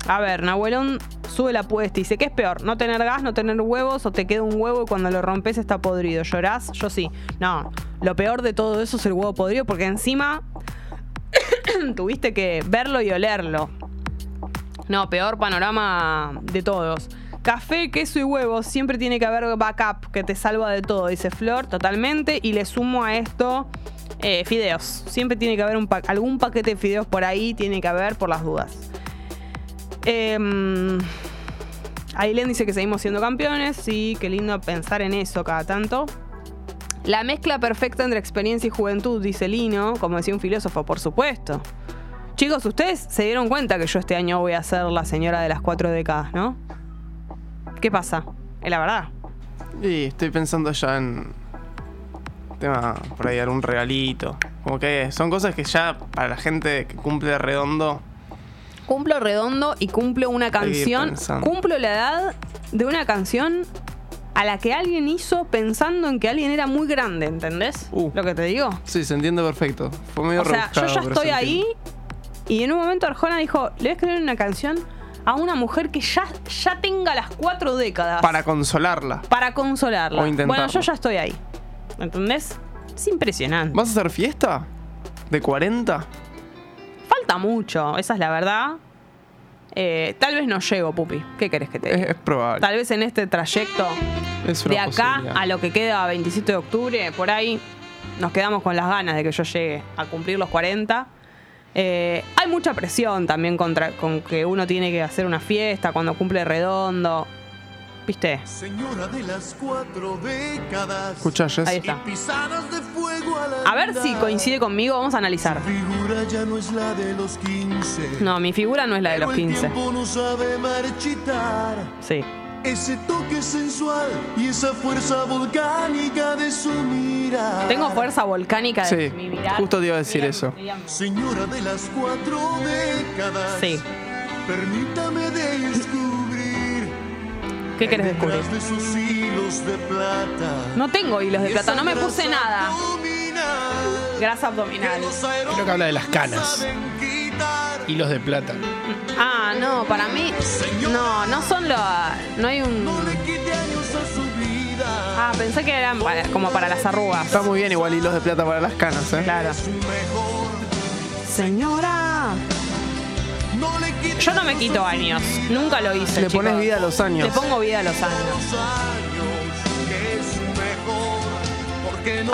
S1: a ver, Nahuelón sube la apuesta y dice: ¿Qué es peor? ¿No tener gas, no tener huevos o te queda un huevo y cuando lo rompes está podrido? ¿Llorás? Yo sí. No, lo peor de todo eso es el huevo podrido porque encima tuviste que verlo y olerlo. No, peor panorama de todos. Café, queso y huevos, siempre tiene que haber backup que te salva de todo, dice Flor, totalmente. Y le sumo a esto eh, fideos. Siempre tiene que haber algún paquete de fideos por ahí, tiene que haber por las dudas. Eh, dice que seguimos siendo campeones. Sí, qué lindo pensar en eso cada tanto. La mezcla perfecta entre experiencia y juventud, dice Lino, como decía un filósofo, por supuesto. Chicos, ustedes se dieron cuenta que yo este año voy a ser la señora de las cuatro décadas, ¿no? ¿Qué pasa? Es la verdad.
S2: Y estoy pensando ya en. Tema por ahí algún regalito. Como que son cosas que ya para la gente que cumple redondo.
S1: Cumplo redondo y cumplo una canción. Cumplo la edad de una canción a la que alguien hizo pensando en que alguien era muy grande, ¿entendés?
S2: Uh.
S1: Lo que te digo.
S2: Sí, se entiende perfecto. Fue medio
S1: O sea, yo ya estoy ahí y en un momento Arjona dijo, le voy a escribir una canción a una mujer que ya, ya tenga las cuatro décadas.
S2: Para consolarla.
S1: para consolarla.
S2: O.
S1: Bueno, yo ya estoy ahí. ¿Entendés? Es impresionante.
S2: ¿Vas a hacer fiesta? ¿De 40?
S1: Falta mucho, esa es la verdad. Eh, tal vez no llego, Pupi. ¿Qué querés que te diga?
S2: Es, es probable.
S1: Tal vez en este trayecto
S2: Es
S1: de acá a lo que queda 27 de octubre, por ahí nos quedamos con las ganas de que yo llegue a cumplir los 40. Eh, hay mucha presión también contra, con que uno tiene que hacer una fiesta cuando cumple redondo. ¿Viste?
S4: Señora de las cuatro décadas.
S2: Escuchá, Jess.
S1: Ahí está.
S4: A
S1: ver si coincide conmigo, vamos a analizar.
S4: Figura ya no es la de los 15.
S1: No, mi figura no es la de los
S4: el
S1: 15.
S4: tiempo no sabe marchitar.
S1: Sí.
S4: Ese toque sensual y esa fuerza volcánica de su mirada.
S1: Tengo fuerza volcánica de
S2: Sí,
S1: mi mirar.
S2: justo te iba a decir eso.
S4: Señora de las cuatro décadas.
S1: Sí.
S4: Permítame descubrir.
S1: ¿Qué querés descubrir?
S4: De sus hilos de plata.
S1: No tengo hilos de plata, no me puse nada. Grasa abdominal.
S3: Creo que habla de las canas. Hilos de plata.
S1: Ah, no, para mí. No, no son los. No hay un.
S4: No le quite años a su vida.
S1: Ah, pensé que eran para- como para las arrugas.
S2: Está muy bien igual hilos de plata para las canas, ¿eh?
S1: Claro. Señora.
S4: No le quite
S1: Yo no me quito años. Nunca lo hice.
S2: Le pones
S1: chicos.
S2: vida a los años.
S1: Le pongo vida a los años,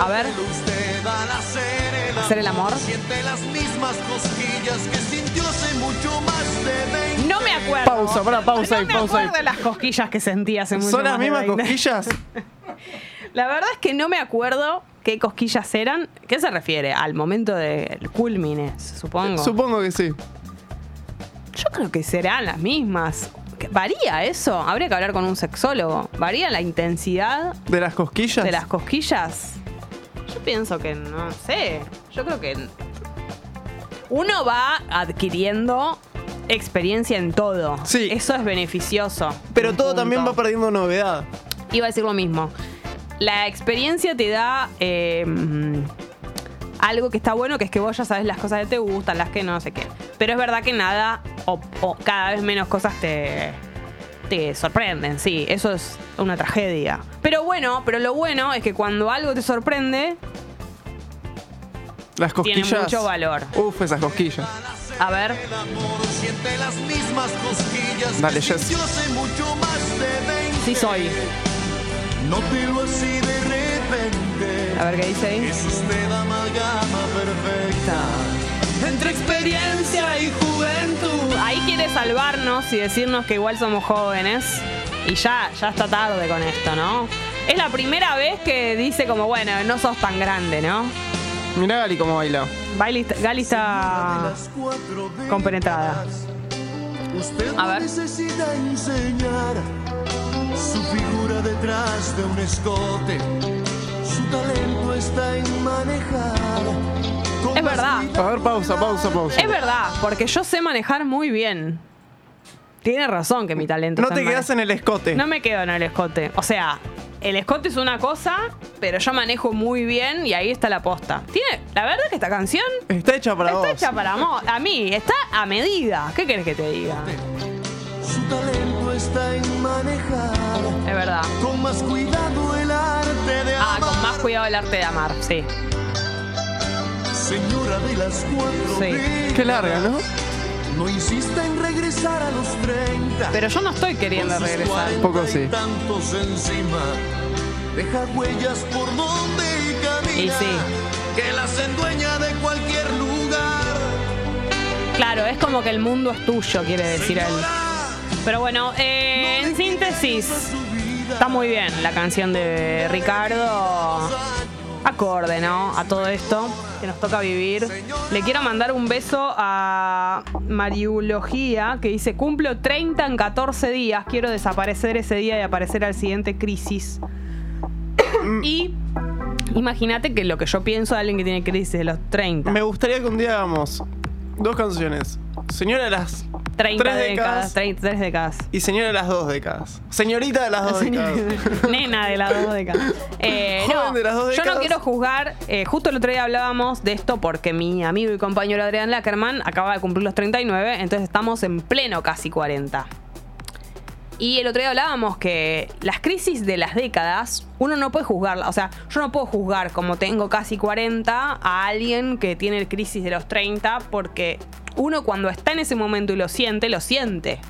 S1: A ver.
S4: hacer el
S1: ¿Hacer el amor?
S4: Siente las mismas cosquillas que sintió hace mucho más de 20.
S1: No me acuerdo.
S2: Pausa, pará, pausa
S1: no
S2: ahí,
S1: me
S2: pausa ahí.
S1: acuerdo de las cosquillas que sentí hace mucho
S2: ¿Son las mismas
S1: 20.
S2: cosquillas?
S1: La verdad es que no me acuerdo qué cosquillas eran. ¿Qué se refiere? Al momento del culmine, supongo.
S2: Supongo que sí.
S1: Yo creo que serán las mismas. ¿Qué- ¿Varía eso? Habría que hablar con un sexólogo. ¿Varía la intensidad
S2: ¿De las cosquillas?
S1: de las cosquillas? Yo pienso que no sé. Yo creo que uno va adquiriendo experiencia en todo.
S2: Sí.
S1: Eso es beneficioso.
S2: Pero todo
S1: punto.
S2: también va perdiendo novedad.
S1: Iba a decir lo mismo. La experiencia te da eh, algo que está bueno, que es que vos ya sabes las cosas que te gustan, las que no sé qué. Pero es verdad que nada o, o cada vez menos cosas te, te sorprenden, sí, eso es una tragedia. Pero bueno, pero lo bueno es que cuando algo te sorprende,
S2: Las
S1: Tiene
S2: cosquillas.
S1: mucho valor.
S2: Uf, esas cosquillas.
S1: a ver,
S2: Dale, Jess.
S4: sintió hace mucho más de 20.
S1: sí soy.
S4: Así de repente.
S1: A ver qué dice ahí.
S4: Es usted amalgama perfecta.
S1: Entre experiencia y juventud. Ahí quiere salvarnos y decirnos que igual somos jóvenes. Y ya, ya está tarde con esto, ¿no? Es la primera vez que dice como, bueno, no sos tan grande, ¿no?
S2: Mirá Gali cómo baila.
S1: Baile- Gali está compenetrada.
S4: Usted
S1: A ver.
S4: necesita enseñar su figura detrás de un escote. Su talento está en manejar.
S1: Es verdad.
S2: A ver, pausa, pausa, pausa.
S1: Es verdad, porque yo sé manejar muy bien. Tiene razón que mi talento
S2: No
S1: está
S2: te quedas en el escote.
S1: No me quedo en el escote. O sea, el escote es una cosa, pero yo manejo muy bien y ahí está la posta. Tiene, la verdad que esta canción
S2: Está hecha para
S1: está
S2: vos.
S1: hecha para mo- a mí, está a medida. ¿Qué querés que te diga?
S4: Su talento está en manejar.
S1: Es verdad.
S4: Con más cuidado el arte de
S1: Ah,
S4: amar.
S1: con más cuidado el arte de amar, sí.
S4: Señora de las cuatro
S1: Sí.
S2: Qué larga, ¿no?
S4: No insista en regresar a los 30.
S1: Pero yo no estoy queriendo regresar.
S4: cuarenta
S2: Poco sí.
S4: y tantos encima. Deja huellas por donde camina.
S1: Y sí.
S4: Que las endueña de cualquier lugar.
S1: Claro, es como que el mundo es tuyo, quiere decir él. Pero bueno, eh, en síntesis, está muy bien la canción de Ricardo. Acorde, ¿no? A todo esto que nos toca vivir. Le quiero mandar un beso a Mariología, que dice, cumplo 30 en 14 días, quiero desaparecer ese día y aparecer al siguiente crisis. y imagínate que lo que yo pienso de alguien que tiene crisis de los 30.
S2: Me gustaría que un día hagamos dos canciones. Señora de las
S1: 30
S2: tres
S1: décadas,
S2: décadas
S1: 33 décadas.
S2: y señora de las dos décadas. Señorita de las dos décadas.
S1: Nena de las dos décadas. Eh,
S2: Joven
S1: no,
S2: de las dos
S1: Yo no
S2: décadas.
S1: quiero juzgar. eh, justo el otro día hablábamos de esto porque mi amigo y compañero Adrián Lackerman acaba de cumplir los 39, entonces estamos en pleno casi 40. Y el otro día hablábamos que las crisis de las décadas, uno no puede juzgarla. O sea, yo no puedo juzgar como tengo casi 40 a alguien que tiene crisis de los 30 porque uno cuando está en ese momento y lo siente, lo siente.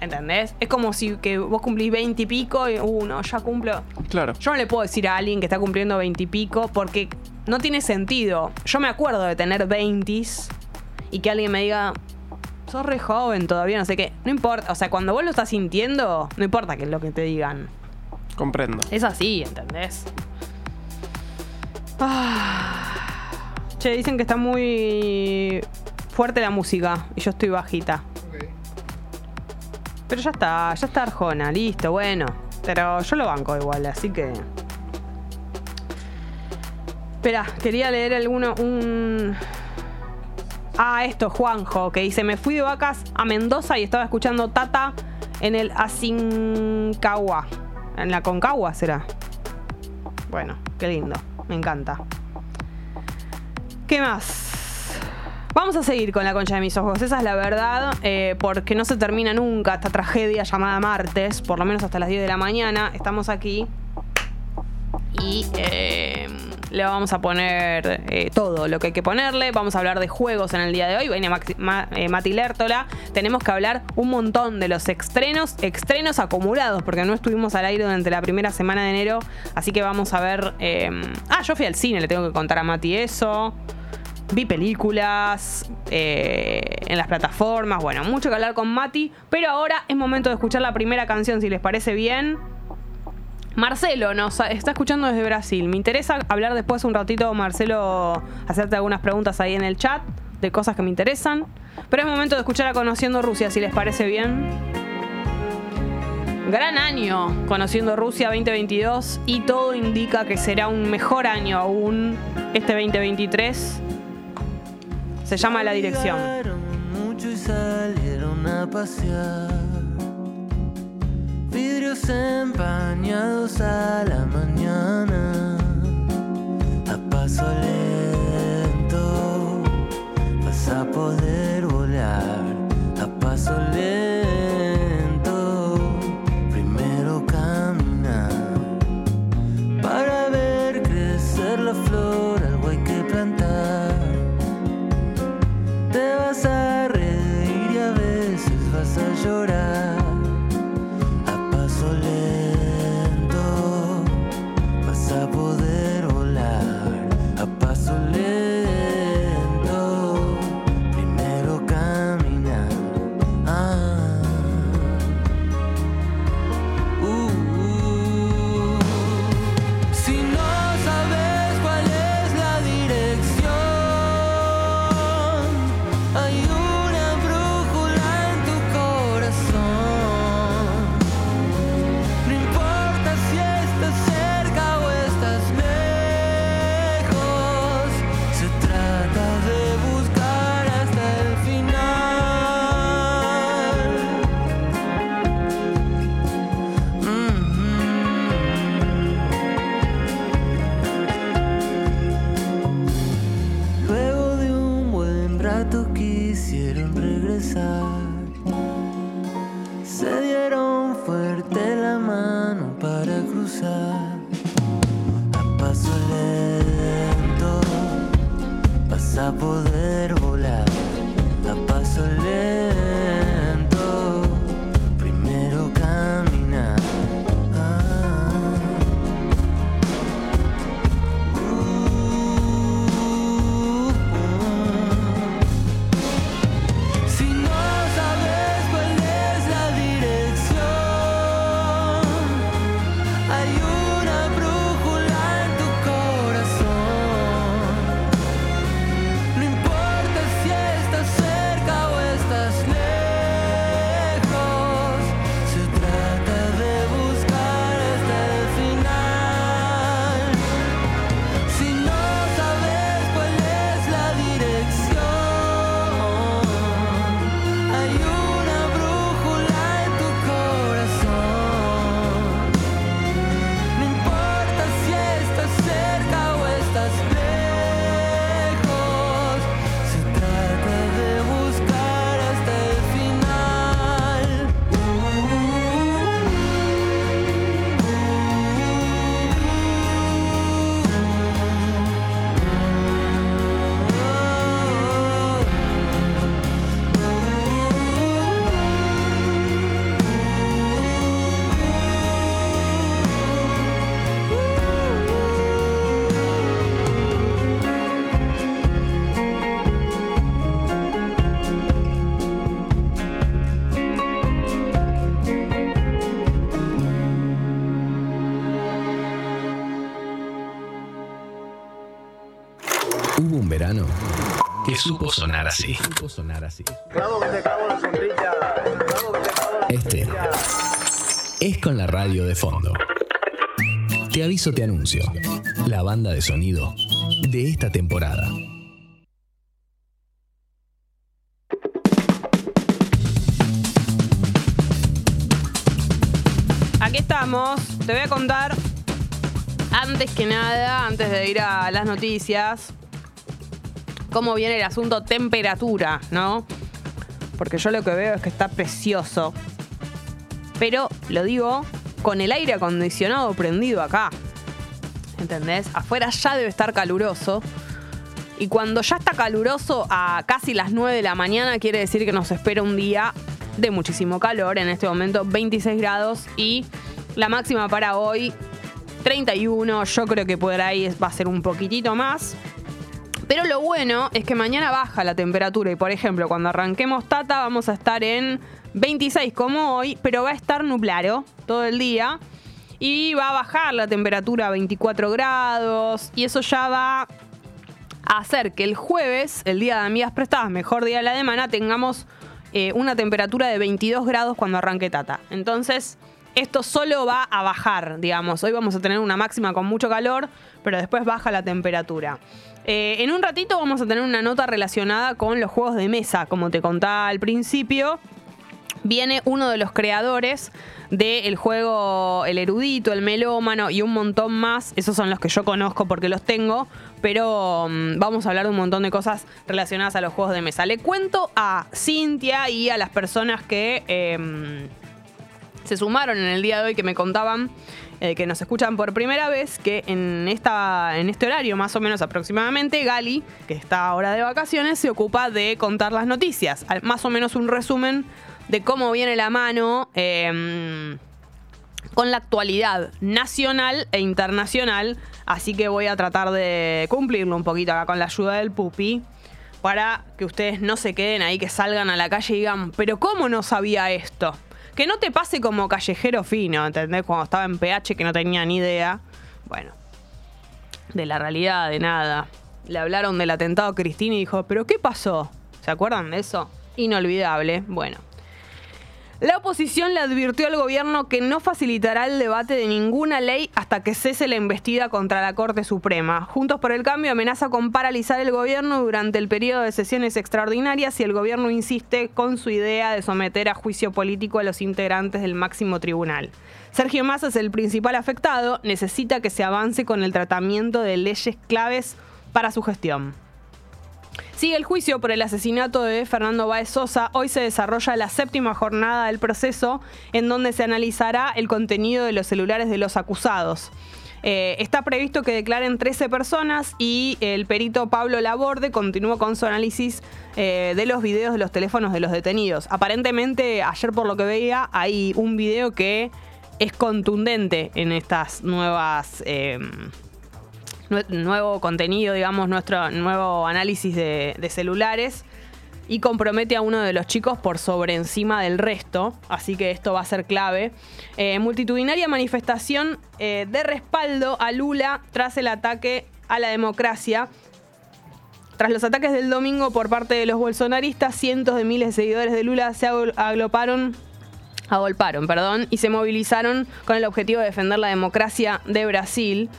S1: ¿Entendés? Es como si que vos cumplís 20 y pico y, uh, no, ya cumplo.
S2: Claro.
S1: Yo no le puedo decir a alguien que está cumpliendo 20 y pico porque no tiene sentido. Yo me acuerdo de tener 20 y que alguien me diga, sos re joven todavía, no sé qué. No importa, o sea, cuando vos lo estás sintiendo, no importa qué es lo que te digan.
S2: Comprendo.
S1: Es así, ¿entendés? Ah. Che, dicen que está muy fuerte la música y yo estoy bajita. Pero ya está, ya está Arjona, listo, bueno. Pero yo lo banco igual, así que. Espera, quería leer alguno, un. Ah, esto, Juanjo, que dice: Me fui de vacas a Mendoza y estaba escuchando Tata en el Asincagua. En la Concagua será. Bueno, qué lindo, me encanta. ¿Qué más? Vamos a seguir con la concha de mis ojos, esa es la verdad, eh, porque no se termina nunca esta tragedia llamada martes, por lo menos hasta las 10 de la mañana. Estamos aquí y eh, le vamos a poner eh, todo lo que hay que ponerle. Vamos a hablar de juegos en el día de hoy. Viene eh, Mati Lértola. Tenemos que hablar un montón de los estrenos, estrenos acumulados, porque no estuvimos al aire durante la primera semana de enero. Así que vamos a ver. eh, ah, yo fui al cine, le tengo que contar a Mati eso. Vi películas en las plataformas, bueno, mucho que hablar con Mati, pero ahora es momento de escuchar la primera canción, si les parece bien. Marcelo nos está escuchando desde Brasil. Me interesa hablar después un ratito, Marcelo, hacerte algunas preguntas ahí en el chat de cosas que me interesan. Pero es momento de escuchar a Conociendo Rusia, si les parece bien. Gran año Conociendo Rusia 2022 y todo indica que será un mejor año aún este 2023. Se llama La Dirección.
S5: Mucho y salieron. Vidrios empañados a la mañana. A paso lento vas a poder volar. A paso lento, primero caminar. Para ver crecer la flor, algo hay que plantar. Te vas a reír y a veces vas a llorar.
S6: Supo sonar así. Este es con la radio de fondo. Te aviso, te anuncio. La banda de sonido de esta temporada.
S1: Aquí estamos. Te voy a contar, antes que nada, antes de ir a las noticias, cómo viene el asunto temperatura, ¿no? Porque yo lo que veo es que está precioso. Pero lo digo con el aire acondicionado prendido acá. ¿Entendés? Afuera ya debe estar caluroso. Y cuando ya está caluroso a casi las 9 de la mañana, quiere decir que nos espera un día de muchísimo calor. En este momento 26 grados y la máxima para hoy 31. Yo creo que por ahí va a ser un poquitito más. Pero lo bueno es que mañana baja la temperatura y por ejemplo cuando arranquemos Tata vamos a estar en 26 como hoy, pero va a estar nublado todo el día y va a bajar la temperatura a 24 grados y eso ya va a hacer que el jueves, el día de amigas prestadas, mejor día de la semana, tengamos eh, una temperatura de 22 grados cuando arranque Tata. Entonces, esto solo va a bajar, digamos. Hoy vamos a tener una máxima con mucho calor, pero después baja la temperatura. Eh, en un ratito vamos a tener una nota relacionada con los juegos de mesa, como te contaba al principio. Viene uno de los creadores del juego El Erudito, El Melómano y un montón más. Esos son los que yo conozco porque los tengo. Pero mm, vamos a hablar de un montón de cosas relacionadas a los juegos de mesa. Le cuento a Cintia y a las personas que em, se sumaron en el día de hoy que me contaban eh, que nos escuchan por primera vez que en, esta, en este horario, más o menos aproximadamente, Gali, que está ahora de vacaciones, se ocupa de contar las noticias. Más o menos un resumen de cómo viene la mano em, con la actualidad nacional e internacional. Así que voy a tratar de cumplirlo un poquito acá con la ayuda del pupi. Para que ustedes no se queden ahí, que salgan a la calle y digan, pero ¿cómo no sabía esto? Que no te pase como callejero fino, ¿entendés? Cuando estaba en PH que no tenía ni idea. Bueno, de la realidad, de nada. Le hablaron del atentado a Cristina y dijo, ¿pero qué pasó? ¿Se acuerdan de eso? Inolvidable. Bueno. La oposición le advirtió al gobierno que no facilitará el debate de ninguna ley hasta que cese la embestida contra la Corte Suprema. Juntos por el Cambio amenaza con paralizar el gobierno durante el periodo de sesiones extraordinarias si el gobierno insiste con su idea de someter a juicio político a los integrantes del máximo tribunal. Sergio Massa es el principal afectado, necesita que se avance con el tratamiento de leyes claves para su gestión. Sigue el juicio por el asesinato de Fernando Baez Sosa. Hoy se desarrolla la séptima jornada del proceso en donde se analizará el contenido de los celulares de los acusados. Eh, está previsto que declaren 13 personas y el perito Pablo Laborde continúa con su análisis eh, de los videos de los teléfonos de los detenidos. Aparentemente, ayer por lo que veía, hay un video que es contundente en estas nuevas... eh, nuevo contenido, digamos, nuestro nuevo análisis de, celulares y compromete a uno de los chicos por sobre encima del resto, así que esto va a ser clave. Eh, multitudinaria manifestación eh, de respaldo a Lula tras el ataque a la democracia. Tras los ataques del domingo por parte de los bolsonaristas, cientos de miles de seguidores de Lula se agol- agolparon agolparon, perdón, y se movilizaron con el objetivo de defender la democracia de Brasil.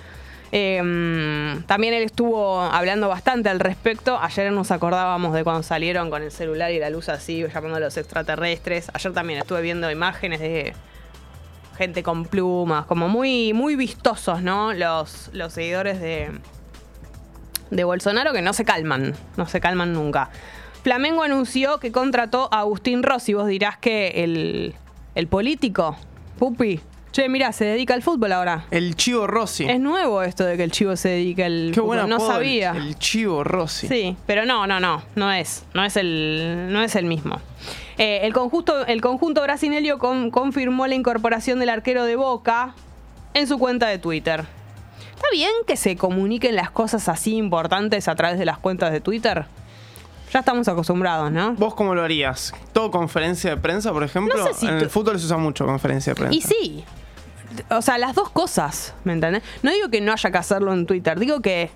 S1: Eh, también él estuvo hablando bastante al respecto. Ayer nos acordábamos de cuando salieron con el celular y la luz así, llamando a los extraterrestres. Ayer también estuve viendo imágenes de gente con plumas, como muy, muy vistosos, ¿no? Los, los seguidores de, de Bolsonaro que no se calman, no se calman nunca. Flamengo anunció que contrató a Agustín Rossi. Vos dirás que el, el político, Pupi, che, mirá, se dedica al fútbol ahora.
S2: El Chivo Rossi.
S1: Es nuevo esto de que el chivo se dedica al
S2: Qué
S1: fútbol. No sabía.
S2: El Chivo Rossi.
S1: Sí, pero no, no, no, no es, no es el, no es el mismo. Eh, el conjunto, el conjunto brasileño con- confirmó la incorporación del arquero de Boca en su cuenta de Twitter. ¿Está bien que se comuniquen las cosas así importantes a través de las cuentas de Twitter? Ya estamos acostumbrados, ¿no?
S2: ¿Vos cómo lo harías? ¿Todo conferencia de prensa, por ejemplo?
S1: No sé si
S2: en el fútbol se usa mucho conferencia de prensa.
S1: Y sí. O sea, las dos cosas, ¿me entendés? No digo que no haya que hacerlo en Twitter, digo que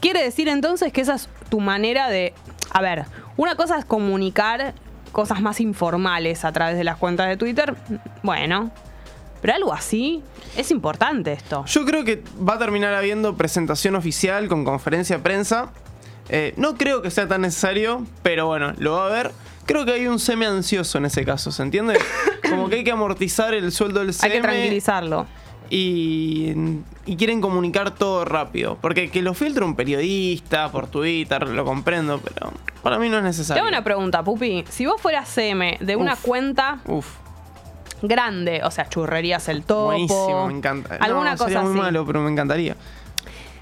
S1: quiere decir entonces que esa es tu manera de... A ver, una cosa es comunicar cosas más informales a través de las cuentas de Twitter, bueno, pero algo así es importante esto.
S2: Yo creo que va a terminar habiendo presentación oficial con conferencia de prensa. Eh, no creo que sea tan necesario, pero bueno, lo va a ver. Creo que hay un semi ansioso en ese caso, ¿se entiende? Como que hay que amortizar el sueldo del
S1: Hay
S2: semi
S1: que tranquilizarlo.
S2: y, y quieren comunicar todo rápido. Porque que lo filtre un periodista por Twitter, lo comprendo, pero para mí no es
S1: Te
S2: necesario.
S1: hago una pregunta, Pupi. Si vos fueras CM de una
S2: Uf.
S1: cuenta
S2: Uf,
S1: grande, o sea, churrerías el topo,
S2: buenísimo, me encanta.
S1: alguna
S2: No,
S1: cosa
S2: sería muy
S1: así.
S2: malo, pero me encantaría.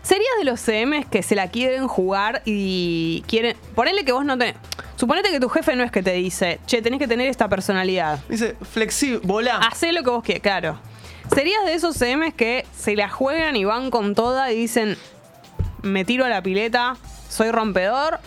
S1: ¿Serías de los CMs que se la quieren jugar y quieren. Ponele que vos no tenés. Suponete que tu jefe no es que te dice, che, tenés que tener esta personalidad.
S2: Dice, flexible, volá.
S1: Hacé lo que vos quieras, claro. ¿Serías de esos CMs que se la juegan y van con toda y dicen, me tiro a la pileta, soy rompedor?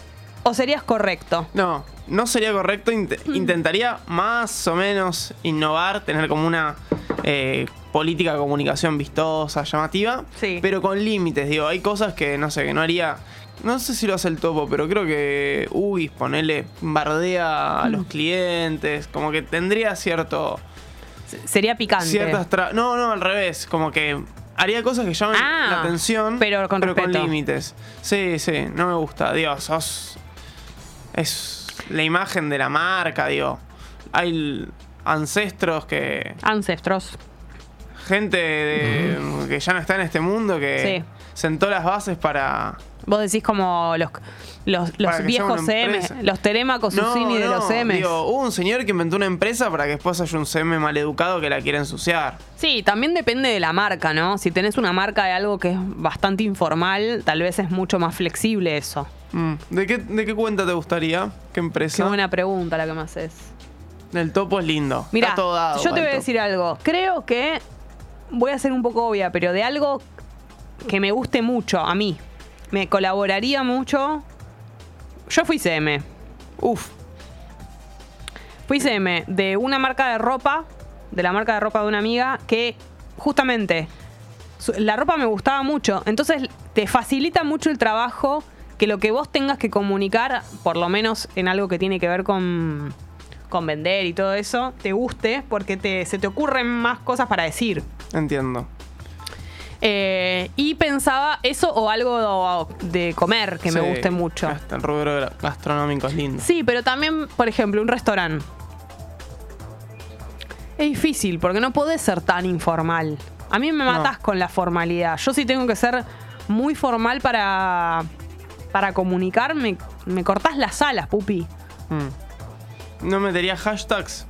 S1: ¿O serías correcto?
S2: No, no sería correcto. Int-
S1: Mm.
S2: intentaría más o menos innovar, tener como una eh, política de comunicación vistosa, llamativa,
S1: Sí.
S2: pero con límites. Digo, hay cosas que no sé, que no haría. No sé si lo hace el topo, pero creo que Ubis, ponele, bardea a
S1: Mm.
S2: los clientes, como que tendría cierto.
S1: Sería picante.
S2: Ciertas tra- No, no, al revés, como que haría cosas que llamen
S1: Ah,
S2: la atención,
S1: pero con respeto.
S2: límites. Sí, sí, no me gusta. Dios, sos. Es la imagen de la marca, digo. Hay ancestros que.
S1: Ancestros.
S2: Gente de- que ya no está en este mundo que
S1: Sí.
S2: sentó las bases para.
S1: Vos decís como los, los, viejos CM, los Telemaco Susini de los CMs.
S2: Digo, hubo un señor que inventó una empresa para que después haya un CM maleducado que la quiera ensuciar.
S1: Sí, también depende de la marca, ¿no? Si tenés una marca de algo que es bastante informal, tal vez es mucho más flexible eso.
S2: Mm. ¿De, qué, ¿De qué cuenta te gustaría? ¿Qué empresa?
S1: Qué buena pregunta la que me haces.
S2: El topo es lindo.
S1: Mira, yo te voy a decir algo. Creo que voy a ser un poco obvia, pero de algo que me guste mucho a mí, me colaboraría mucho. Yo fui CM.
S2: Uf,
S1: Fui CM de una marca de ropa, de la marca de ropa de una amiga, que justamente la ropa me gustaba mucho. Entonces te facilita mucho el trabajo que lo que vos tengas que comunicar, por lo menos en algo que tiene que ver con, con vender y todo eso, te guste porque te, se te ocurren más cosas para decir.
S2: entiendo.
S1: Eh, y pensaba eso o algo de comer que me guste mucho.
S2: El rubro gastronómico es lindo.
S1: Sí, pero también, por ejemplo, un restaurante. Es difícil porque no podés ser tan informal. A mí me
S2: No.
S1: matás con la formalidad. Yo sí tengo que ser muy formal para para comunicar, me, me cortás las alas, pupi.
S2: Mm. No metería hashtags.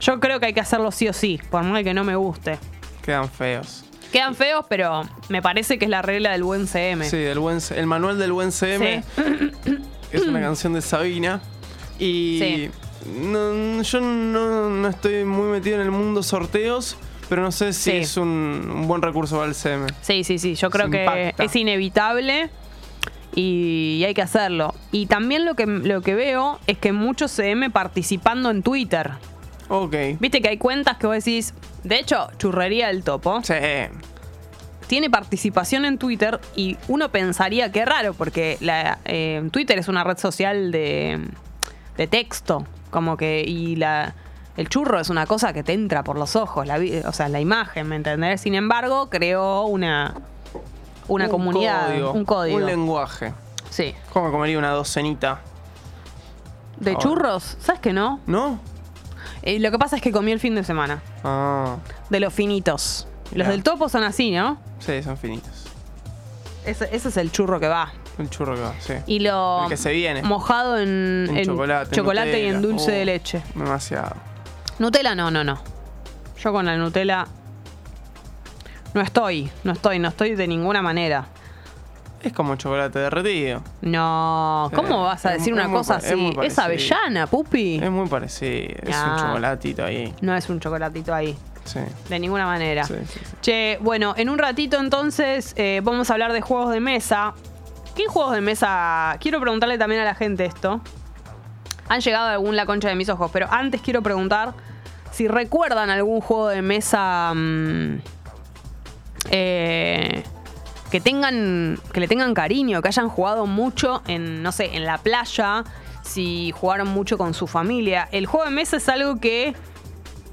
S1: Yo creo que hay que hacerlo sí o sí, por más que no me guste.
S2: Quedan feos.
S1: Quedan feos, pero me parece que es la regla del buen CM.
S2: Sí, del buen, el manual del buen CM. Es una canción de Sabina. Y
S1: Sí.
S2: no- yo no, no estoy muy metido en el mundo sorteos, pero no sé si
S1: Sí.
S2: es un, un buen recurso para el CM.
S1: Sí, sí, sí. Yo creo
S2: Se
S1: que
S2: impacta.
S1: es inevitable y, y hay que hacerlo. Y también lo que, lo que veo es que muchos CM participando en Twitter.
S2: Ok.
S1: Viste que hay cuentas que vos decís, de hecho, Churrería del Topo
S2: Sí.
S1: tiene participación en Twitter y uno pensaría que es raro porque la, eh, Twitter es una red social de, de texto, como que y la el churro es una cosa que te entra por los ojos, la, o sea, la imagen, ¿me entendés? Sin embargo, creó una una
S2: Un
S1: comunidad,
S2: código,
S1: un código.
S2: Un lenguaje.
S1: sí.
S2: ¿Cómo comería una docenita?
S1: De
S2: Ahora.
S1: churros, ¿sabes que no?
S2: ¿No?
S1: Eh, lo que pasa es que comí el fin de semana,
S2: Ah,
S1: de los finitos. Los del topo son así, ¿no?
S2: sí, son finitos.
S1: Ese, ese es el churro que va.
S2: El churro que va, sí.
S1: Y lo
S2: El que se viene.
S1: mojado en,
S2: En
S1: en
S2: chocolate,
S1: chocolate y en dulce
S2: Oh.
S1: de leche.
S2: Demasiado.
S1: Nutella no, no, no. Yo con la Nutella no estoy, no estoy, no estoy de ninguna manera.
S2: Es como chocolate derretido.
S1: No, ¿cómo vas a
S2: es
S1: decir una
S2: es
S1: cosa
S2: es
S1: así? Es,
S2: parecido.
S1: avellana, pupi.
S2: Es muy parecido. Es
S1: Ah.
S2: un chocolatito ahí.
S1: No es un chocolatito ahí,
S2: Sí.
S1: de ninguna manera.
S2: Sí, sí, sí.
S1: Che, bueno, en un ratito entonces eh, vamos a hablar de juegos de mesa. ¿Qué juegos de mesa? Quiero preguntarle también a la gente esto. Han llegado algún la concha de mis ojos, pero antes quiero preguntar si recuerdan algún juego de mesa mm, eh, que tengan que le tengan cariño, que hayan jugado mucho en no sé, en la playa, si jugaron mucho con su familia. El juego de mesa es algo que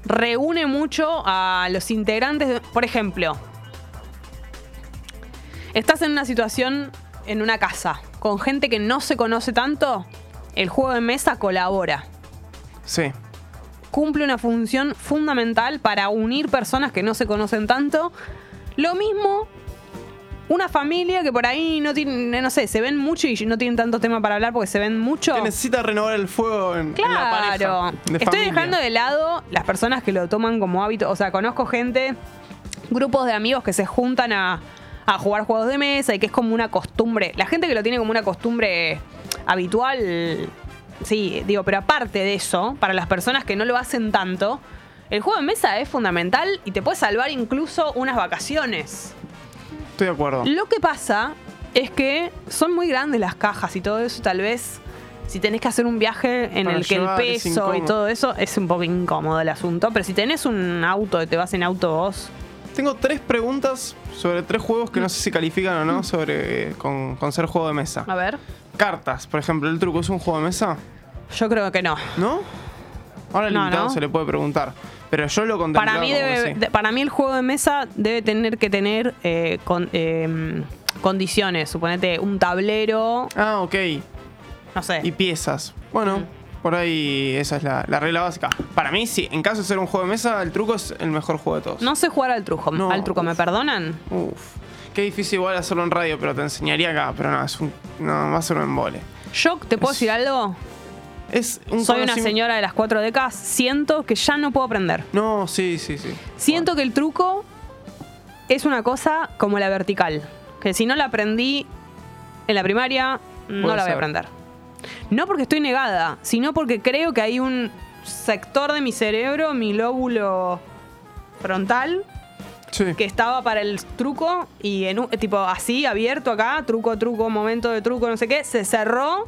S1: reúne mucho a los integrantes. de- por ejemplo, estás en una situación en una casa con gente que no se conoce tanto, el juego de mesa colabora.
S2: Sí.
S1: Cumple una función fundamental para unir personas que no se conocen tanto. Lo mismo una familia que por ahí no tiene, no sé, se ven mucho y no tienen tanto tema para hablar porque se ven mucho.
S2: Que necesita renovar el fuego en, en la pareja.
S1: Claro.
S2: de
S1: Estoy
S2: familia.
S1: dejando de lado las personas que lo toman como hábito. O sea, conozco gente, grupos de amigos que se juntan a, a jugar juegos de mesa y que es como una costumbre. La gente que lo tiene como una costumbre habitual, sí, digo, pero aparte de eso, para las personas que no lo hacen tanto, el juego de mesa es fundamental y te puede salvar incluso unas vacaciones.
S2: Estoy de acuerdo.
S1: Lo que pasa es que son muy grandes las cajas y todo eso, tal vez si tenés que hacer un viaje en
S2: Para
S1: el que el peso y todo eso es un poco incómodo el asunto, pero si tenés un auto y te vas en auto vos,
S2: Tengo tres preguntas sobre tres juegos que no sé si califican o no sobre con, con ser juego de mesa.
S1: a ver,
S2: Cartas, por ejemplo, ¿el truco es un juego de mesa?
S1: yo creo que no.
S2: ¿No? Ahora al
S1: No,
S2: invitado
S1: no.
S2: se le puede preguntar. Pero yo lo contemplaba
S1: Para mí,
S2: como
S1: debe,
S2: que sí.
S1: de- para mí el juego de mesa debe tener que tener eh, con- eh, condiciones, suponete un tablero,
S2: Ah, ok.
S1: no sé.
S2: Y piezas. Bueno,
S1: Mm.
S2: por ahí esa es la, la regla básica. Para mí, sí. En caso de ser un juego de mesa, el truco es el mejor juego de todos.
S1: No sé jugar al truco,
S2: No.
S1: al truco, ¿me perdonan?
S2: Uf. Qué difícil igual hacerlo en radio, pero te enseñaría acá. Pero no, es un, no, va a ser un embole.
S1: Yo te puedo
S2: Es-
S1: decir algo,
S2: Es un
S1: soy una señora de las cuatro décadas, siento que ya no puedo aprender.
S2: No, sí, sí, sí.
S1: Siento que el truco es una cosa como la vertical. Que si no la aprendí en la primaria, no la voy a aprender. No porque estoy negada, sino porque creo que hay un sector de mi cerebro, mi lóbulo frontal,
S2: Sí.
S1: que estaba para el truco y en un, tipo así, abierto acá, truco, truco, momento de truco, no sé qué, se cerró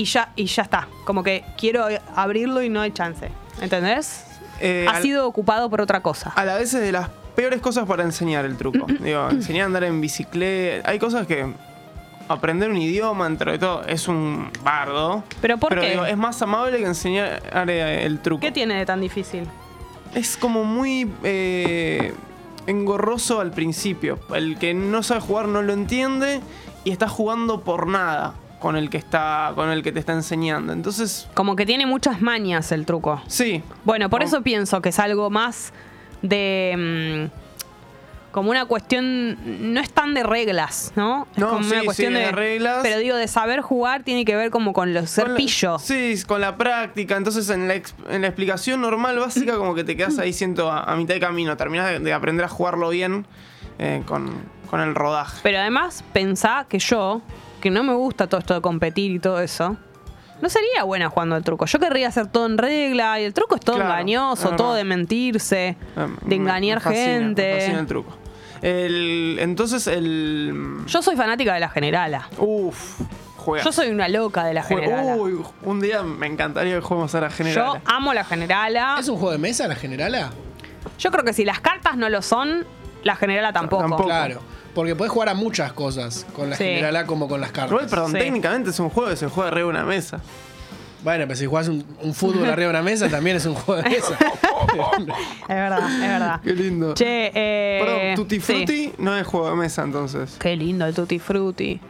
S1: y ya, y ya está. Como que quiero abrirlo y no hay chance. ¿Entendés?
S2: Eh,
S1: ha sido ocupado por otra cosa.
S2: A la vez es de las peores cosas para enseñar el truco. Digo, enseñar a andar en bicicleta. Hay cosas que. Aprender un idioma, entre todo, es un bardo.
S1: ¿Pero por qué?
S2: digo, es más amable que enseñar eh, el truco.
S1: ¿Qué tiene de tan difícil?
S2: Es como muy eh, engorroso al principio. El que no sabe jugar no lo entiende y está jugando por nada con el que está con el que te está enseñando. Entonces,
S1: Como que tiene muchas mañas el truco.
S2: sí.
S1: Bueno, por eso pienso que es algo más de. como una cuestión, no es tan de reglas, ¿no? Es
S2: No,
S1: como
S2: sí,
S1: una cuestión
S2: sí,
S1: de,
S2: de reglas.
S1: Pero digo, de saber jugar tiene que ver como con los ser
S2: Con la-
S1: pillo.
S2: Sí, con la práctica. Entonces, en la, en la explicación normal, básica, como que te quedas ahí siento a, a mitad de camino. Terminás de, de aprender a jugarlo bien eh, con, con el rodaje.
S1: Pero además, pensá que yo, que no me gusta todo esto de competir y todo eso, no sería buena jugando al truco. Yo querría hacer todo en regla y el truco es todo
S2: Claro,
S1: engañoso, todo de mentirse,
S2: Eh,
S1: de engañar
S2: me fascina,
S1: gente.
S2: Me fascina el truco. El, entonces, el.
S1: Yo soy fanática de la generala.
S2: Uf, juega.
S1: Yo soy una loca de la generala.
S2: Uy, un día me encantaría que juguemos a la general.
S1: Yo amo la generala.
S3: ¿Es un juego de mesa la generala?
S1: Yo creo que si las cartas no lo son, la generala tampoco.
S2: Tampoco.
S3: Claro. Porque podés jugar a muchas cosas con la
S1: Sí.
S3: generala como con las cartas.
S2: Igual, perdón,
S1: Sí.
S2: técnicamente es un juego que se juega arriba de una mesa.
S3: Bueno, pero si jugás un, un fútbol arriba de una mesa, también es un juego de mesa.
S1: Es verdad, es verdad.
S2: Qué lindo.
S1: Che, eh.
S2: Perdón, Tutti
S1: sí.
S2: Frutti no es juego de mesa entonces.
S1: Qué lindo el Tutti Frutti.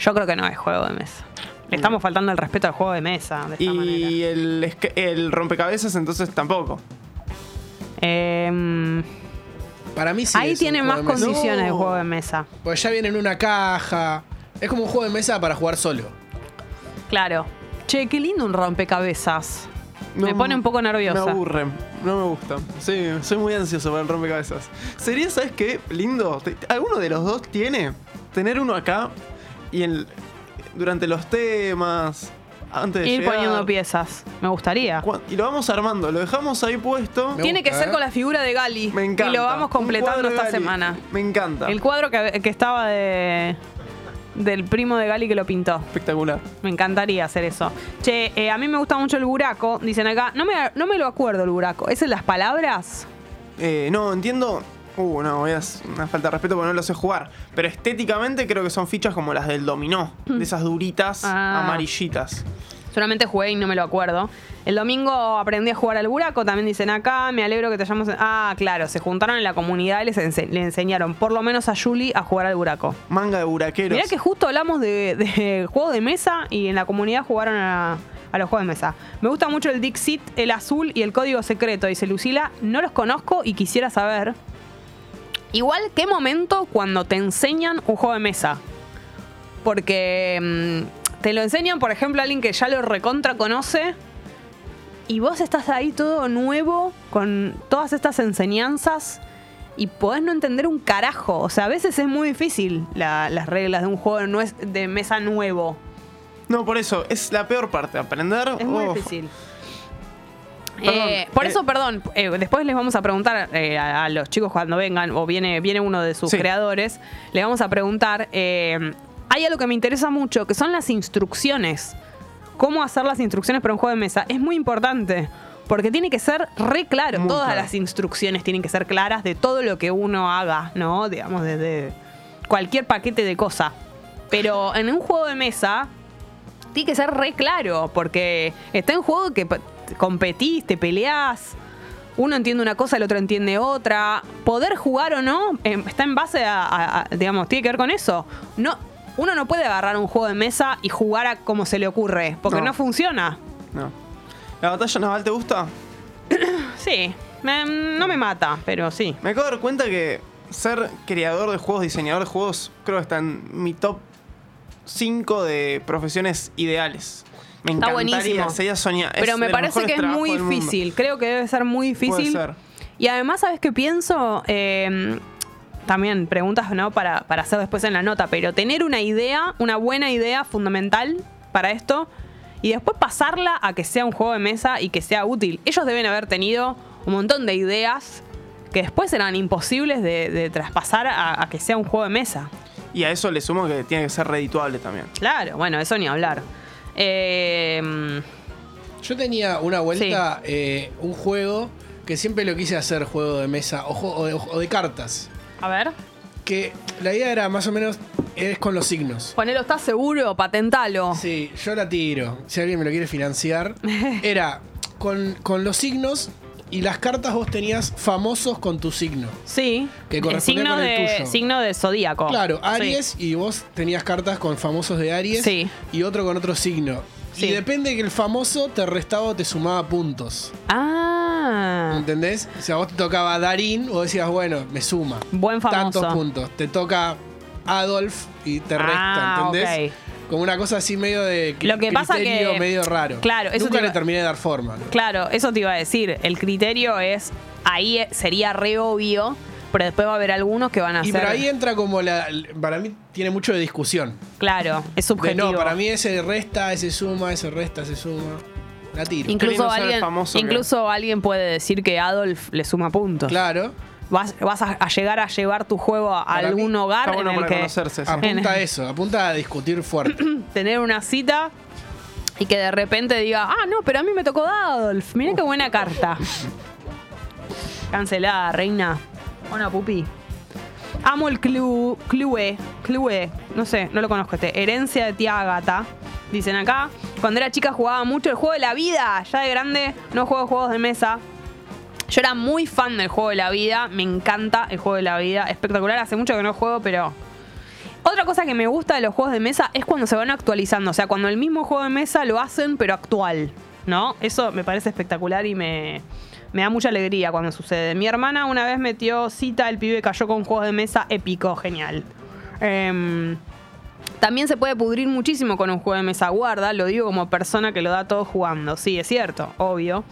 S1: Yo creo que no es juego de mesa. Le estamos faltando el respeto al juego de mesa de esta
S2: Y
S1: manera.
S2: el, esca- el rompecabezas entonces tampoco.
S1: Em,
S3: Para mí sí.
S1: ahí
S3: es un
S1: tiene
S3: juego
S1: más
S3: de mesa.
S1: condiciones de
S2: No.
S1: juego de mesa.
S3: Porque ya viene en una caja. Es como un juego de mesa para jugar solo.
S1: Claro. Che, qué lindo un rompecabezas.
S2: No,
S1: Me pone un poco nerviosa.
S2: Me aburre, no me gusta. Sí, soy muy ansioso para el rompecabezas. Sería, ¿sabes qué? Lindo. Te- ¿Alguno de los dos tiene? Tener uno acá y en, durante los temas, antes de
S1: Ir
S2: llegar,
S1: poniendo piezas. Me gustaría.
S2: Y lo vamos armando, lo dejamos ahí puesto.
S3: Me
S1: Tiene que
S3: gusta,
S1: ser
S3: ¿eh?
S1: con la figura de Gali.
S2: Me encanta.
S1: Y lo vamos
S2: Un
S1: completando
S2: cuadro de
S1: esta
S2: Gali.
S1: semana.
S2: Me encanta.
S1: El cuadro que, que estaba de del primo de Gali que lo pintó.
S2: Espectacular.
S1: Me encantaría hacer eso. Che, eh, a mí me gusta mucho el buraco. Dicen acá, no me, no me lo acuerdo el buraco. ¿Es en las palabras?
S2: Eh, no, entiendo. Uh, no, es una falta de respeto porque no lo sé jugar. Pero estéticamente creo que son fichas como las del dominó. De esas duritas
S1: Ah.
S2: amarillitas.
S1: Solamente jugué y no me lo acuerdo. El domingo aprendí a jugar al buraco, también dicen acá. Me alegro que te hayamos. Ah, claro, se juntaron en la comunidad y les ense- le enseñaron, por lo menos a Julie, a jugar al buraco.
S2: Manga de buraqueros.
S1: Mirá que justo hablamos de, de juegos de mesa y en la comunidad jugaron a, a los juegos de mesa. Me gusta mucho el Dixit, el azul y el código secreto, dice Lucila. No los conozco y quisiera saber. Igual, ¿qué momento cuando te enseñan un juego de mesa? Porque mm, te lo enseñan, por ejemplo, a alguien que ya lo recontra conoce. Y vos estás ahí todo nuevo, con todas estas enseñanzas, y podés no entender un carajo. O sea, a veces es muy difícil la- las reglas de un juego de mesa nuevo.
S2: No, por eso, es la peor parte. Aprender.
S1: Es muy difícil. Eh, por
S2: eh,
S1: eso, perdón, eh, después les vamos a preguntar eh, a, a los chicos cuando vengan, o viene, viene uno de sus
S2: Sí.
S1: creadores, le vamos a preguntar, hay algo que me interesa mucho, que son las instrucciones. Cómo hacer las instrucciones para un juego de mesa. Es muy importante, porque tiene que ser re claro.
S2: Muy
S1: Todas
S2: claro.
S1: las instrucciones tienen que ser claras de todo lo que uno haga, ¿no? Digamos, desde cualquier paquete de cosa. Pero en un juego de mesa, tiene que ser re claro, porque está en juego que competís, te peleás, uno entiende una cosa, el otro entiende otra. Poder jugar o no eh, está en base a, a- a- digamos, tiene que ver con eso. No, uno no puede agarrar un juego de mesa y jugar a como se le ocurre, porque no,
S2: No.
S1: funciona.
S2: No. ¿La batalla naval te gusta?
S1: Sí, me- no me mata, pero sí.
S2: Me acabo de dar cuenta que ser creador de juegos, diseñador de juegos, creo que está en mi top 5 de profesiones ideales. Me
S1: Está buenísimo. Pero me parece que es muy difícil. Creo que debe ser muy
S2: Puede
S1: difícil.
S2: ser.
S1: Y además, ¿sabes qué pienso? Eh, también preguntas ¿no? para, para hacer después en la nota, pero tener una idea, una buena idea fundamental para esto y después pasarla a que sea un juego de mesa y que sea útil. Ellos deben haber tenido un montón de ideas que después eran imposibles de, de traspasar a, a que sea un juego de mesa.
S2: Y a eso le sumo que tiene que ser redituable también.
S1: Claro, bueno, eso ni hablar. Eh,
S3: Yo tenía una vuelta, eh, un juego que siempre lo quise hacer, juego de mesa o, jo- o de, o de cartas.
S1: a ver,
S3: Que la idea era más o menos, es con los signos.
S1: ponelo, ¿estás seguro? Patentalo.
S3: Sí, yo la tiro. Si alguien me lo quiere financiar. Era con, con los signos y las cartas vos tenías famosos con tu signo.
S1: Sí.
S3: Que correspondía
S1: signo
S3: con el
S1: de,
S3: tuyo.
S1: signo de zodíaco.
S3: Claro,
S1: Sí.
S3: Aries y vos tenías cartas con famosos de Aries
S1: Sí.
S3: y otro con otro signo.
S1: Sí.
S3: Y depende que el famoso te restaba o te sumaba puntos.
S1: Ah.
S3: ¿Entendés? O sea, vos te tocaba Darín, vos decías, bueno, me suma.
S1: Buen famoso.
S3: Tantos puntos. Te toca Adolf y te resta,
S1: Ah,
S3: ¿entendés?
S1: ok.
S3: Como una cosa así medio de
S1: Lo que pasa
S3: criterio
S1: que-
S3: medio raro.
S1: claro, eso
S3: Nunca
S1: te
S3: le terminé de dar forma. ¿no?
S1: Claro, eso te iba a decir. El criterio es, ahí sería re obvio, pero después va a haber algunos que van a
S3: Y
S1: ser...
S3: por ahí entra como la. Para mí tiene mucho de discusión.
S1: Claro, es
S3: De,
S1: subjetivo.
S3: no, para mí ese resta, ese suma, ese resta, ese suma. La tiro.
S1: Incluso alguien,
S2: que-
S1: incluso alguien puede decir que Adolf le suma puntos.
S3: Claro.
S1: Vas, vas a, a llegar a llevar tu juego a
S3: Para
S1: algún
S3: mí
S1: hogar
S2: bueno
S1: en el
S2: para
S1: que
S2: conocerse. sí.
S3: Apunta a eso, apunta a discutir fuerte.
S1: tener una cita y que de repente diga, ah, no, pero a mí me tocó Adolf. Mirá qué buena carta. Cancelada, reina. Hola, pupi. Amo el Clue, Clue, Clue, no sé, no lo conozco este. Herencia de tía Agata. Dicen acá, cuando era chica jugaba mucho el juego de la vida. Ya de grande no juego juegos de mesa. Yo era muy fan del juego de la vida. Me encanta el juego de la vida. Espectacular. Hace mucho que no juego, pero otra cosa que me gusta de los juegos de mesa es cuando se van actualizando. O sea, cuando el mismo juego de mesa lo hacen, pero actual. ¿No? Eso me parece espectacular y me, me da mucha alegría cuando sucede. Mi hermana una vez metió cita, el pibe cayó con juegos de mesa épico, genial. Em, también se puede pudrir muchísimo con un juego de mesa guarda, lo digo como persona que lo da todo jugando. Sí, es cierto, obvio.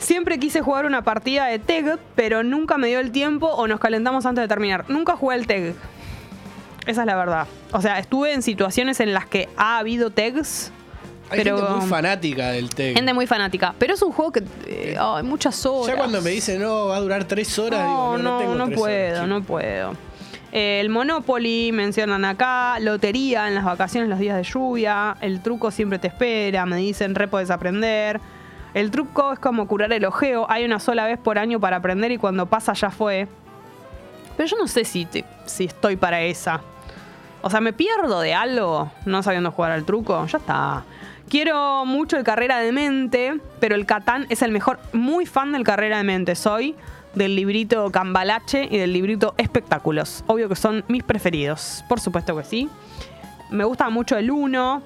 S1: Siempre quise jugar una partida de TEG, pero nunca me dio el tiempo o nos calentamos antes de terminar. Nunca jugué el TEG. Esa es la verdad. O sea, estuve en situaciones en las que ha habido TEGs,
S3: Hay
S1: pero
S3: gente muy fanática del TEG.
S1: gente muy fanática. Pero es un juego que... eh, ay, muchas horas.
S3: Ya cuando me dicen, no, va a durar tres horas,
S1: No,
S3: digo, no,
S1: no,
S3: tengo
S1: no
S3: tres
S1: puedo,
S3: horas,
S1: no puedo. Eh, el Monopoly mencionan acá, lotería en las vacaciones, los días de lluvia, el truco siempre te espera, me dicen, re podés aprender. El truco es como curar el ojeo, hay una sola vez por año para aprender y cuando pasa ya fue. Pero yo no sé si, te- si estoy para esa. O sea, me pierdo de algo no sabiendo jugar al truco. Ya está. Quiero mucho el Carrera de Mente, pero el Catán es el mejor. Muy fan del Carrera de Mente. Soy del librito Cambalache y del librito Espectáculos. Obvio que son mis preferidos. Por supuesto que sí. Me gusta mucho el 1.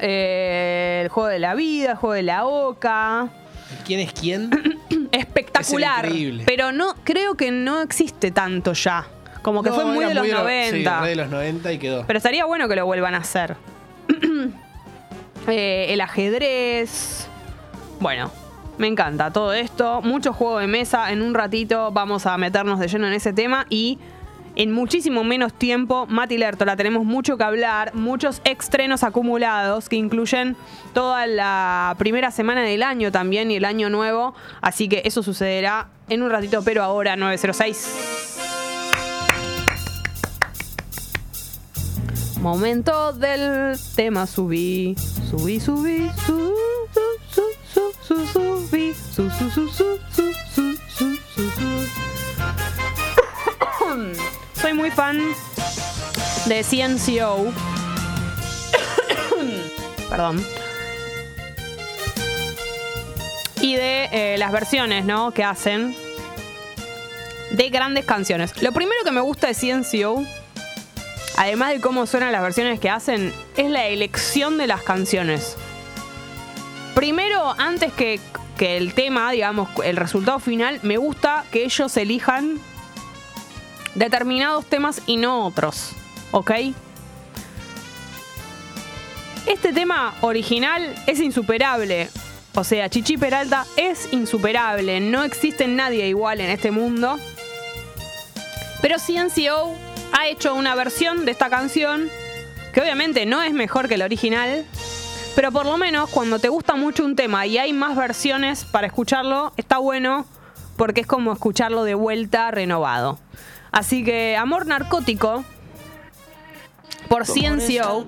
S1: El juego de la vida, el juego de la oca.
S3: ¿Quién es quién?
S1: Espectacular.
S3: Es
S1: pero no, creo que no existe tanto ya. Como que
S3: No,
S1: fue muy de los
S3: Sí,
S1: 90.
S3: re de los 90 y quedó.
S1: Pero estaría bueno que lo vuelvan a hacer. Eh, el ajedrez. Bueno, me encanta todo esto. Mucho juego de mesa. En un ratito vamos a meternos de lleno en ese tema y en muchísimo menos tiempo, Mati Lertola, tenemos mucho que hablar, muchos estrenos acumulados que incluyen toda la primera semana del año también y el año nuevo. Así que eso sucederá en un ratito, pero ahora 906. Momento del tema subí, subí, subí, su, su, su, su, su, subí, su, su, su, su, su, su, muy fan de CNCO. Perdón. Y de eh, las versiones, ¿no? Que hacen de grandes canciones. Lo primero que me gusta de CNCO además de cómo suenan las versiones que hacen, es la elección de las canciones. Primero, antes que, que el tema, digamos, el resultado final, me gusta que ellos elijan determinados temas y no otros. ¿Ok? Este tema original es insuperable. O sea, Chichi Peralta es insuperable. No existe nadie igual en este mundo. Pero CNCO ha hecho una versión de esta canción que obviamente no es mejor que la original, pero por lo menos cuando te gusta mucho un tema y hay más versiones para escucharlo, está bueno porque es como escucharlo de vuelta renovado. Así que Amor Narcótico por CNCO,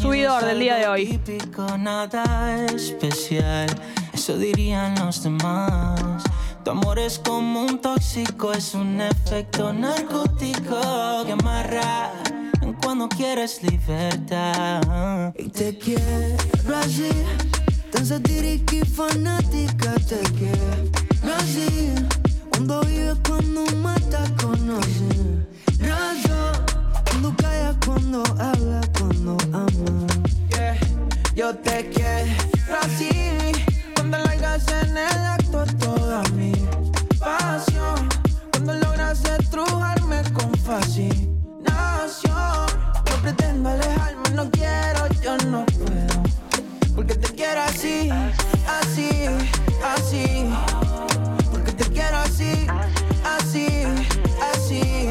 S1: subidor del día de hoy.
S5: Típico, nada especial, eso dirían los demás. Tu amor es como un tóxico, es un efecto narcótico que amarra cuando quieres libertad. Y te quiero así, tan satírica y fanática, te quiero así. Cuando vives, cuando matas, conoces. Raza, cuando callas, cuando hablas, cuando amas. Yeah, yo te quiero así. Cuando largas en
S7: el acto toda mi pasión. Cuando logras estrujarme con fascinación. No pretendo alejarme, no quiero, yo no puedo. Porque te quiero así, así, así quiero así, así, así.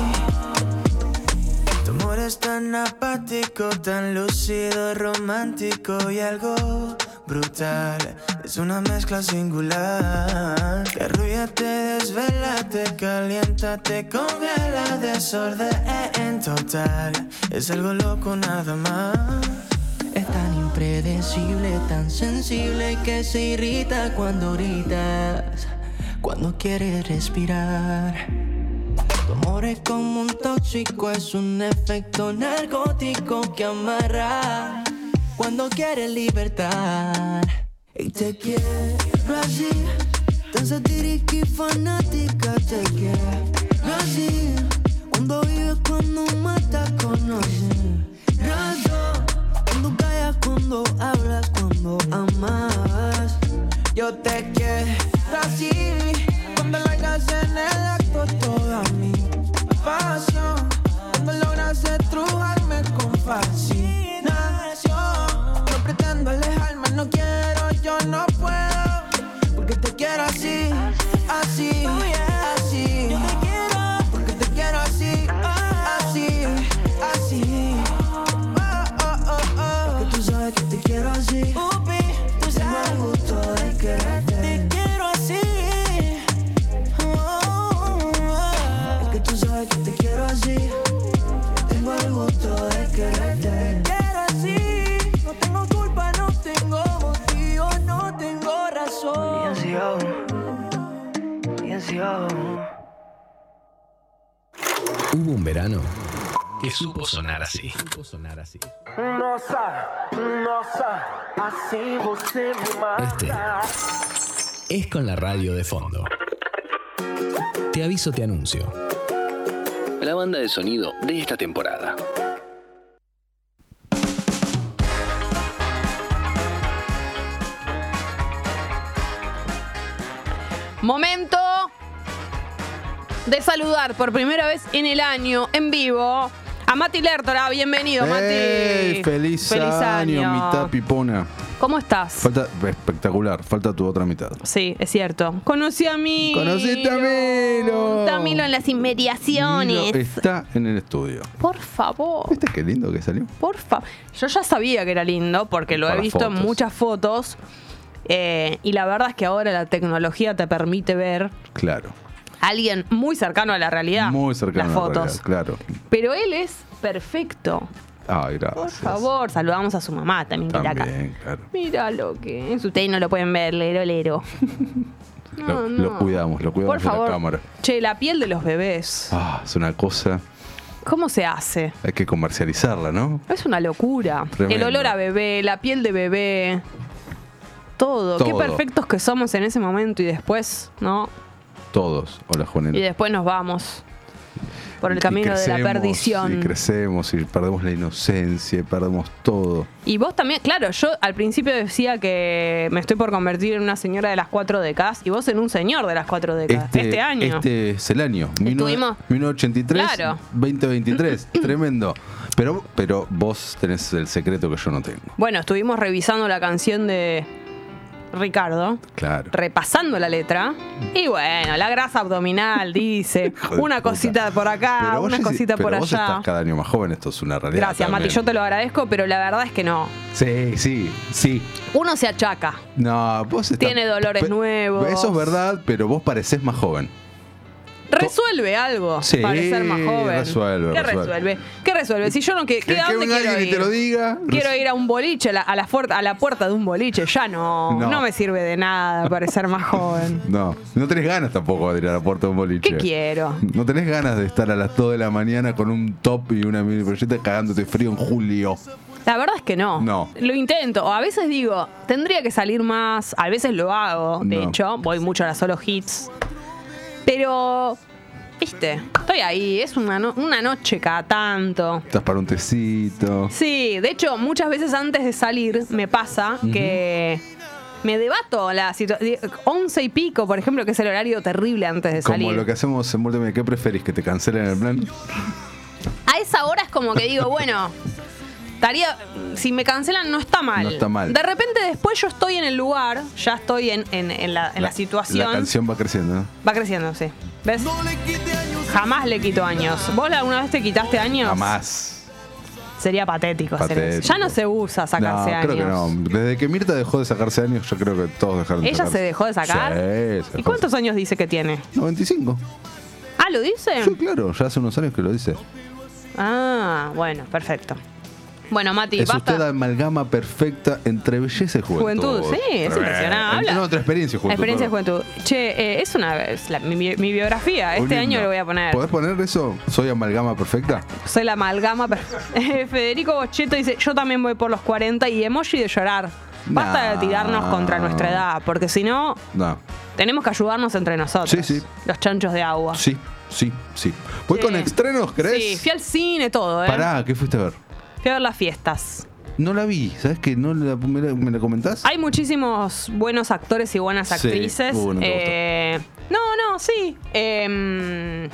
S8: Tu amor es
S5: tan apático, tan lúcido, romántico y algo brutal. Es una mezcla singular. Que arrulla, te desvela, te calienta, te congela, desorden total. Es algo loco nada más. Es tan impredecible, tan sensible que se irrita cuando gritas cuando quieres respirar. Tu amor es como un tóxico, es un efecto narcótico que amarra cuando quieres libertad. Y te quiero así, tan satírica y fanática, te quiero así. Cuando vives, cuando matas, conoces razón. Cuando callas, cuando hablas, cuando amas. Yo te quiero así. Cuando largas en el acto toda mi pasión. Cuando logras estrujarme con fascinación. No pretendo alejarme, no quiero, yo no puedo. Porque te quiero así,
S6: verano que supo sonar así. Supo sonar así. Este es con la radio de fondo. Te aviso, te anuncio. La banda de sonido de esta temporada.
S1: Momento de saludar por primera vez en el año, en vivo, a Mati Lertora. Bienvenido, Mati.
S9: ¡Ey! Feliz, año, mitad pipona.
S1: ¿Cómo estás?
S9: Falta, espectacular, falta tu otra mitad.
S1: Sí, es cierto. Conocí a Milo.
S9: Conociste a Milo.
S1: Está Milo en las inmediaciones.
S9: Milo está en el estudio.
S1: Por favor.
S9: ¿Viste qué lindo que salió?
S1: Por favor. Yo ya sabía que era lindo porque lo
S9: Para
S1: he visto en muchas fotos. eh, y la verdad es que ahora la tecnología te permite ver
S9: Claro.
S1: Alguien muy cercano a la realidad.
S9: Muy cercano
S1: Las
S9: a la
S1: fotos.
S9: realidad, claro.
S1: Pero él es perfecto.
S9: Ay,
S1: Por
S9: gracias.
S1: favor, saludamos a su mamá también, que está acá.
S9: También, claro.
S1: Mira lo que es. Ustedes no lo pueden ver, lero, lero. No,
S9: lo, cuidamos, lo cuidamos
S1: Por
S9: de
S1: favor.
S9: la cámara.
S1: Che, la piel de los bebés.
S9: Ah, es una cosa.
S1: ¿Cómo se hace?
S9: Hay que comercializarla, ¿no?
S1: Es una locura.
S9: Tremendo.
S1: El olor a bebé, la piel de bebé. Todo. Qué perfectos que somos en ese momento y después, ¿no?
S9: Todos. Hola, Juanela.
S1: Y después nos vamos por el camino de la perdición.
S9: Y crecemos y perdemos la inocencia y perdemos todo.
S1: Y vos también, claro, yo al principio decía que me estoy por convertir en una señora de las cuatro décadas y vos en un señor de las cuatro décadas. Este, año.
S9: Este es el año.
S1: Estuvimos-
S9: 1983,
S1: Claro.
S9: 2023. Tremendo. Pero, pero vos tenés el secreto que yo no tengo.
S1: Bueno, estuvimos revisando la canción de Ricardo,
S9: Claro.
S1: repasando la letra. Y bueno, la grasa abdominal dice, una cosita por acá, una cosita por allá.
S9: estás cada año más joven, esto es una realidad.
S1: Gracias, Mati, yo te lo agradezco, pero la verdad es que no.
S9: Sí, sí, sí.
S1: Uno se achaca.
S9: No, vos estás-
S1: Tiene dolores nuevos.
S9: Eso es verdad, pero vos parecés más joven.
S1: Resuelve algo
S9: Sí,
S1: para ser más joven.
S9: resuelve,
S1: ¿Qué
S9: resuelve.
S1: resuelve? ¿Qué resuelve? Si yo no que, ¿qué- ¿a
S9: que
S1: dónde
S9: venga
S1: quiero ir?
S9: te lo diga.
S1: Quiero ir a un boliche, a la, a la a la puerta de un boliche. Ya no, no,
S9: No.
S1: me sirve de nada parecer más joven.
S9: No, no tenés ganas tampoco de ir a la puerta de un boliche.
S1: ¿Qué quiero?
S9: No tenés ganas de estar a las 2 de la mañana con un top y una mini proyecta cagándote frío en julio.
S1: La verdad es que no.
S9: No.
S1: Lo intento. O a veces digo, tendría que salir más. A veces lo hago, de
S9: No.
S1: hecho. Voy mucho a las solo hits. Pero, viste, estoy ahí. Es una, no- una noche cada tanto.
S9: Estás para un tecito.
S1: Sí, de hecho, muchas veces antes de salir me pasa que me debato la situación. Once y pico, por ejemplo, que es el horario terrible antes de
S9: Como
S1: salir.
S9: lo que hacemos en Multimedia. ¿Qué preferís? ¿Que te cancelen el plan?
S1: A esa hora es como que digo, bueno, estaría. Si me cancelan, no está mal.
S9: No está mal.
S1: De repente, después yo estoy en el lugar, ya estoy en, en- en la, en la situación.
S9: La canción va creciendo. ¿no?
S1: Va creciendo, sí. ¿Ves? Jamás le quito años. ¿Vos alguna vez te quitaste años?
S9: Jamás.
S1: Sería patético, hacer eso. Ya no se usa sacarse
S9: no,
S1: años.
S9: creo que no. Desde que Mirta dejó de sacarse años, yo creo que todos dejaron de
S1: ¿Ella
S9: sacarse.
S1: se dejó de sacar?
S9: Sí,
S1: ¿Y
S9: dejó de
S1: cuántos años dice que tiene?
S9: sacar. 95.
S1: Ah, ¿lo dice?
S9: Sí, claro, ya hace unos años que lo dice.
S1: Ah, bueno, perfecto. Bueno, Mati,
S9: es
S1: basta.
S9: usted la amalgama perfecta entre belleza y juventud.
S1: Juventud, sí, es impresionante. Habla-
S9: No, entre experiencia y juventud.
S1: Experiencia de
S9: perdón.
S1: juventud. Che, eh, es una es la- mi, mi biografía. Este año lo voy a poner.
S9: ¿Podés poner eso? ¿Soy amalgama perfecta?
S1: Soy la amalgama. per- Federico Bocheto dice: Yo también voy por los 40 y emoji de llorar. Basta
S9: Nah.
S1: de tirarnos contra nuestra edad, porque si no,
S9: No.
S1: tenemos que ayudarnos entre nosotros.
S9: Sí, sí.
S1: Los chanchos de agua.
S9: Sí, sí, sí. ¿Voy
S1: Sí.
S9: con estrenos, crees?
S1: Sí, fui al cine, todo, ¿eh?
S9: Pará, ¿qué fuiste a ver?
S1: Fui a ver las fiestas.
S9: No la vi, ¿sabes qué? ¿No la, me, la, me la comentás?
S1: Hay muchísimos buenos actores y buenas
S9: Sí.
S1: actrices.
S9: Uh, no
S1: Eh, no, no, sí. Em,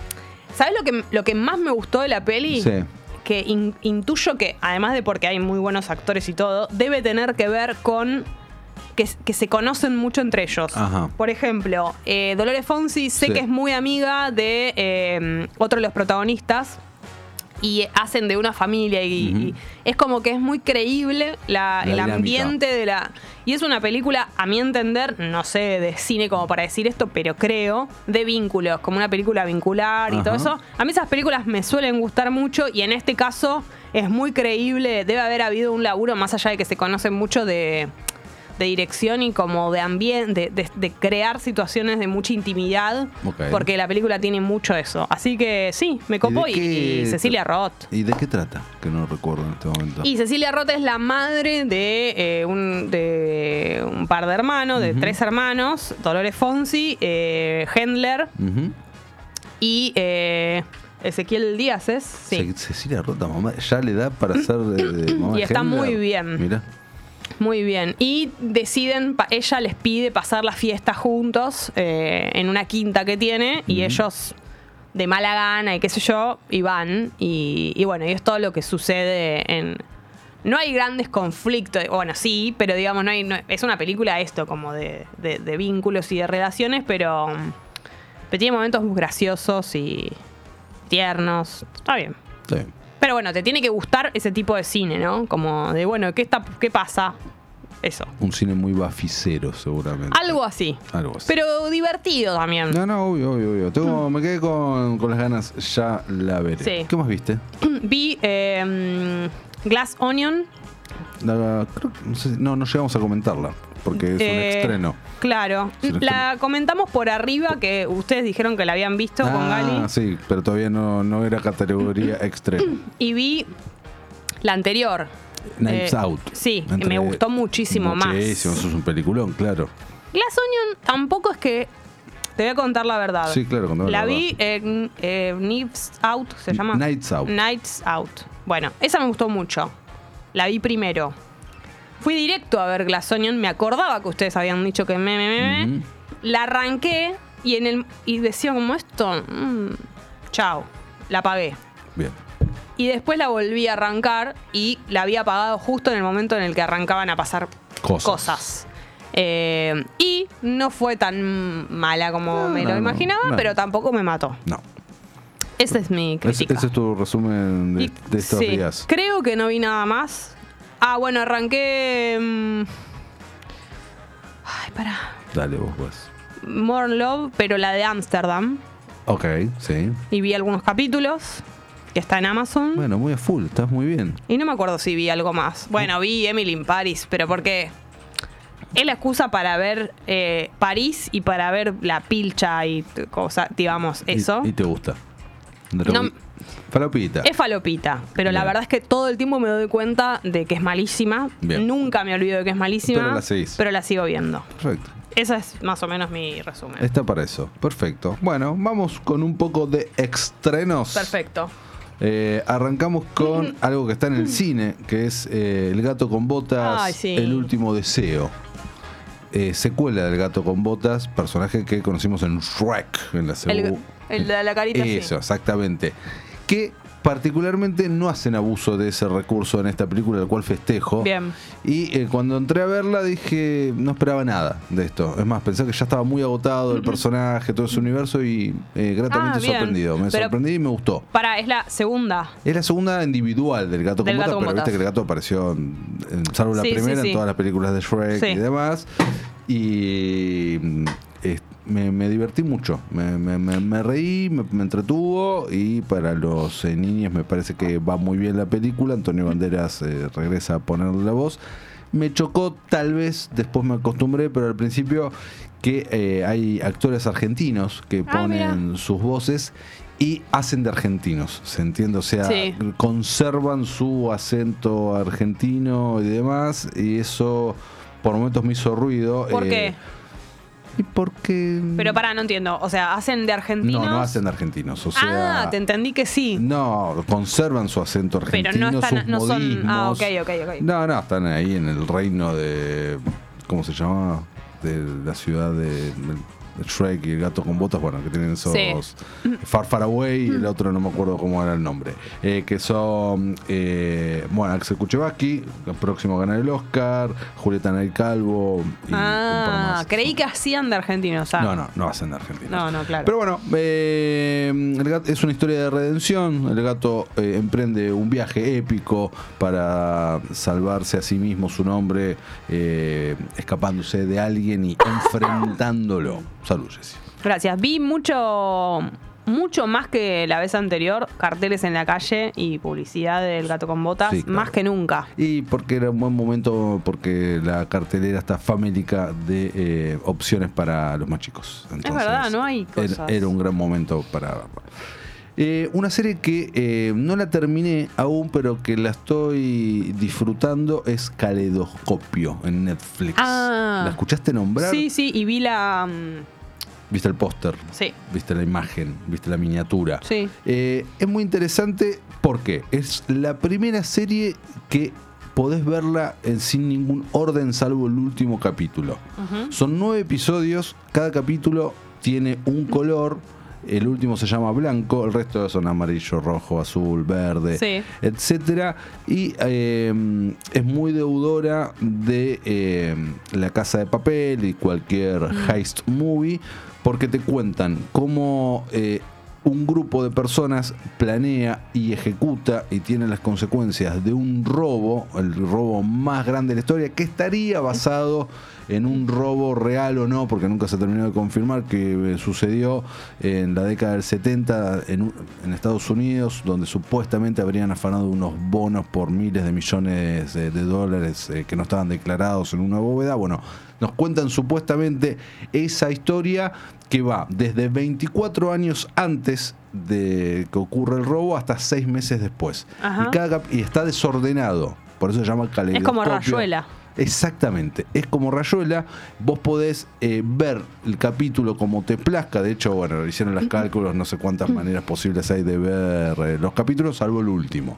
S1: ¿Sabes lo que, lo que más me gustó de la peli?
S9: Sí.
S1: Que in- intuyo que, además de porque hay muy buenos actores y todo, debe tener que ver con que, que se conocen mucho entre ellos.
S9: Ajá.
S1: Por ejemplo, eh, Dolores Fonsi sé
S9: Sí.
S1: que es muy amiga de eh, otro de los protagonistas y hacen de una familia y, es como que es muy creíble la-
S9: La
S1: el
S9: dinámica.
S1: ambiente de la y es una película a mi entender no sé de cine como para decir esto pero creo de vínculos como una película vincular y todo eso. A mí esas películas me suelen gustar mucho y en este caso es muy creíble debe haber habido un laburo más allá de que se conocen mucho de de dirección y como de ambiente, de, de crear situaciones de mucha intimidad, porque la película tiene mucho eso. Así que sí, me copó y, Cecilia Roth.
S9: ¿Y de qué trata? Que no recuerdo en este momento.
S1: Y Cecilia Roth es la madre de, eh, un, de un par de hermanos, de tres hermanos, Dolores Fonsi, eh, Hendler y eh, Ezequiel Díaz es. Sí.
S9: Cecilia Rota, mamá, ya le da para ser de, de mamá
S1: Y está
S9: Hendler.
S1: muy bien.
S9: Mira.
S1: Muy bien. Y deciden, ella les pide pasar la fiesta juntos eh, en una quinta que tiene y ellos de mala gana y qué sé yo, y van. Y, y bueno, y es todo lo que sucede en... No hay grandes conflictos, bueno, sí, pero digamos, no hay, no- es una película esto, como de, de- de vínculos y de relaciones, pero, pero tiene momentos muy graciosos y tiernos. Está bien.
S9: Sí.
S1: Pero bueno, te tiene que gustar ese tipo de cine, ¿no? Como de, bueno, ¿qué, está, qué pasa? Eso.
S9: Un cine muy baficero, seguramente.
S1: Algo así.
S9: Algo así.
S1: Pero divertido también.
S9: No, no, obvio, obvio, obvio. Tengo- me quedé con, con las ganas, ya la veré.
S1: Sí.
S9: ¿Qué más viste?
S1: Vi eh, Glass Onion.
S9: La- creo no, sé no, no llegamos a comentarla, porque es un
S1: Eh,
S9: estreno.
S1: Claro. La comentamos por arriba, que ustedes dijeron que la habían visto con Gali.
S9: Ah, sí, pero todavía no, no era categoría extremo.
S1: Y vi la anterior.
S9: Knives
S1: Eh,
S9: Out.
S1: Sí,
S9: Entre-
S1: me gustó muchísimo, más.
S9: Muchísimo, eso es un peliculón, claro.
S1: Glass Onion tampoco es que. Te voy a contar la verdad.
S9: Sí, claro, contame la
S1: La vi en eh, Out, ¿se llama?
S9: Nights Out.
S1: Nights Out. Bueno, esa me gustó mucho. La vi primero. Fui directo a ver Glass Onion. Me acordaba que ustedes habían dicho que me, me, me, me. La arranqué y en el y decía como esto. mm, chao. La apagué.
S9: Bien.
S1: Y después la volví a arrancar y la había apagado justo en el momento en el que arrancaban a pasar
S9: Cosas.
S1: cosas. Eh, y no fue tan mala como
S9: No,
S1: me
S9: no,
S1: lo imaginaba,
S9: no.
S1: pero tampoco me mató.
S9: No.
S1: Esa es mi crítica.
S9: ese es tu resumen de,
S1: Y-
S9: de estos
S1: sí,
S9: días.
S1: Creo que no vi nada más. Ah, bueno, arranqué. mm, ay, para.
S9: Dale vos, pues.
S1: More Love, pero la de Amsterdam.
S9: Ok, sí.
S1: Y vi algunos capítulos. Que está en Amazon.
S9: Bueno, muy a full, estás muy bien.
S1: Y no me acuerdo si vi algo más. Bueno, vi Emily in Paris, pero porque es la excusa para ver eh, París y para ver la pilcha y cosa, digamos,
S9: Y-
S1: eso.
S9: Y, te gusta.
S1: No-
S9: Falopita.
S1: Es falopita, pero la verdad es que todo el tiempo me doy cuenta de que es malísima.
S9: Bien.
S1: Nunca me olvido de que es malísima.
S9: Pero la seguís.
S1: pero la sigo viendo.
S9: Perfecto.
S1: Ese es más o menos mi resumen.
S9: Está para eso. Perfecto. Bueno, vamos con un poco de estrenos.
S1: Perfecto.
S9: Eh, arrancamos con algo que está en el cine, que es eh, El gato con botas,
S1: Ay, sí.
S9: El último deseo. Eh, secuela del gato con botas, personaje que conocimos en Shrek, en la
S1: El. El de la carita, sí.
S9: Eso, exactamente. Que particularmente no hacen abuso de ese recurso en esta película, el cual festejo.
S1: Bien.
S9: Y eh, cuando entré a verla dije, no esperaba nada de esto. Es más, pensé que ya estaba muy agotado el personaje, todo ese universo y eh, gratamente
S1: Ah,
S9: sorprendido. Me
S1: Pero-
S9: sorprendí y me gustó.
S1: Para, es la segunda.
S9: Es la segunda individual del gato
S1: Del
S9: con botas, pero viste que el gato apareció, en, salvo la
S1: Sí,
S9: primera,
S1: sí.
S9: en todas las películas de Shrek y demás. Y me, me divertí mucho. Me, me- me- reí, me, entretuvo y para los eh, niños me parece que va muy bien la película. Antonio Banderas eh, regresa a ponerle la voz. Me chocó tal vez, después me acostumbré, pero al principio que eh, hay actores argentinos que
S1: Ah,
S9: ponen sus voces y hacen de argentinos, ¿se entiende? O sea,
S1: Sí.
S9: conservan su acento argentino y demás, y eso por momentos me hizo ruido.
S1: ¿Por
S9: eh,
S1: qué?
S9: Y porque...
S1: Pero pará, no entiendo. O sea, ¿hacen de argentinos?
S9: No, no hacen de argentinos, o sea...
S1: ah, te entendí que sí.
S9: No, conservan su acento
S1: Pero
S9: argentino,
S1: no están-
S9: sus
S1: no son- ah, ok, ok, ok.
S9: No, no, están ahí en el reino de... ¿Cómo se llama? De la ciudad de... de Shrek y el gato con botas, bueno, que tienen esos
S1: Sí.
S9: Far Far Away y el otro no me acuerdo cómo era el nombre. Eh, que son, eh, bueno, Axel Kuchevaski, el próximo a ganar el Oscar, Julieta Nay Calvo y
S1: ah,
S9: más.
S1: creí que hacían de argentinos. sea.
S9: No, no, no hacen de Argentina.
S1: No, no, claro.
S9: Pero bueno, eh, el gato- es una historia de redención. El gato eh, emprende un viaje épico para salvarse a sí mismo, su nombre, eh, escapándose de alguien y enfrentándolo. Salud, Jessy.
S1: Gracias. Vi mucho, mucho más que la vez anterior, carteles en la calle y publicidad del gato con botas,
S9: Sí, claro.
S1: más que nunca.
S9: Y porque era un buen momento, porque la cartelera está famélica de eh, opciones para los más chicos. Entonces,
S1: verdad, no hay cosas.
S9: Era, un gran momento para... Eh, una serie que eh, no la terminé aún, pero que la estoy disfrutando es Caleidoscopio en Netflix.
S1: Ah.
S9: ¿La escuchaste nombrar?
S1: Sí, sí, y vi la... mm,
S9: ¿Viste el póster?
S1: Sí,
S9: ¿Viste la imagen? ¿Viste la miniatura?
S1: sí.
S9: Eh, es muy interesante porque es la primera serie que podés verla en- sin ningún orden salvo el último capítulo. Son nueve episodios, cada capítulo tiene un color. El último se llama blanco, el resto son amarillo, rojo, azul, verde,
S1: Sí.
S9: etcétera. Y eh, es muy deudora de eh, La Casa de Papel y cualquier heist movie, porque te cuentan cómo eh, un grupo de personas planea y ejecuta y tiene las consecuencias de un robo, el robo más grande de la historia, que estaría basado en un robo real o no, porque nunca se terminó de confirmar que eh, sucedió en la década del 70 en, en Estados Unidos, donde supuestamente habrían afanado unos bonos por miles de millones de, de dólares eh, que no estaban declarados en una bóveda. Bueno, nos cuentan supuestamente esa historia que va desde 24 años antes de que ocurra el robo hasta 6 meses después. Y, cada y está desordenado, por eso se llama
S1: Es
S9: caleidoscopio.
S1: como Rayuela.
S9: Exactamente, es como Rayuela, vos podés eh, ver el capítulo como te plazca, de hecho, bueno, hicieron los cálculos, no sé cuántas maneras posibles hay de ver eh, los capítulos, salvo el último.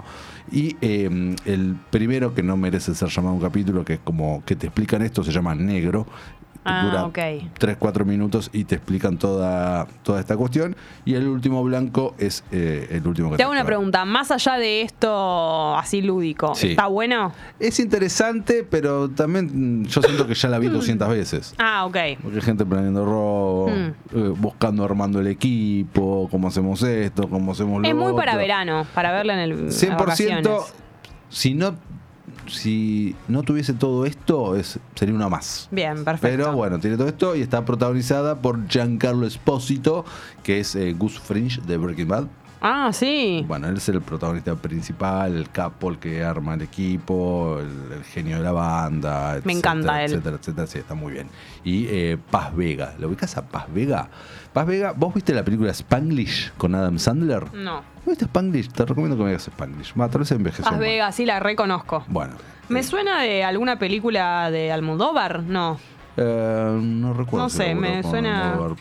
S9: Y eh, el primero, que no merece ser llamado un capítulo, que es como que te explican esto, se llama Negro.
S1: Ah,
S9: dura
S1: ok.
S9: 3-4 minutos y te explican toda, toda esta cuestión. Y el último blanco es eh, el último que
S1: Te hago una pregunta, más allá de esto así lúdico,
S9: Sí.
S1: ¿está bueno?
S9: Es interesante, pero también mm, yo siento que ya la vi 200 veces.
S1: Ah, ok.
S9: Porque hay gente planeando robo,
S1: Mm.
S9: eh, buscando, armando el equipo, cómo hacemos esto, cómo hacemos lo
S1: Es muy
S9: otro.
S1: para verano, para verla en el en
S9: 100%,
S1: vacaciones.
S9: si no, si no tuviese todo esto, es, sería una más.
S1: Bien, perfecto.
S9: Pero bueno, tiene todo esto y está protagonizada por Giancarlo Esposito, que es eh, Gus Fringe de Breaking Bad.
S1: Ah, sí.
S9: Bueno, él es el protagonista principal, el capo, el que arma el equipo, el, el genio de la banda,
S1: Me
S9: etcétera,
S1: encanta él.
S9: etcétera, etcétera, sí, está muy bien. Y eh, Paz Vega, ¿lo ubicas a Paz Vega? Paz Vega, ¿vos viste la película Spanglish con Adam Sandler?
S1: No.
S9: ¿No ¿Viste Spanglish? Te recomiendo que veas Spanglish. Va, tal vez envejeció mal.
S1: Vegas, sí, la reconozco.
S9: Bueno.
S1: ¿Me suena de alguna película de Almodóvar? No,
S9: Eh, no recuerdo.
S1: No sé, me suena-
S9: Almodóvar.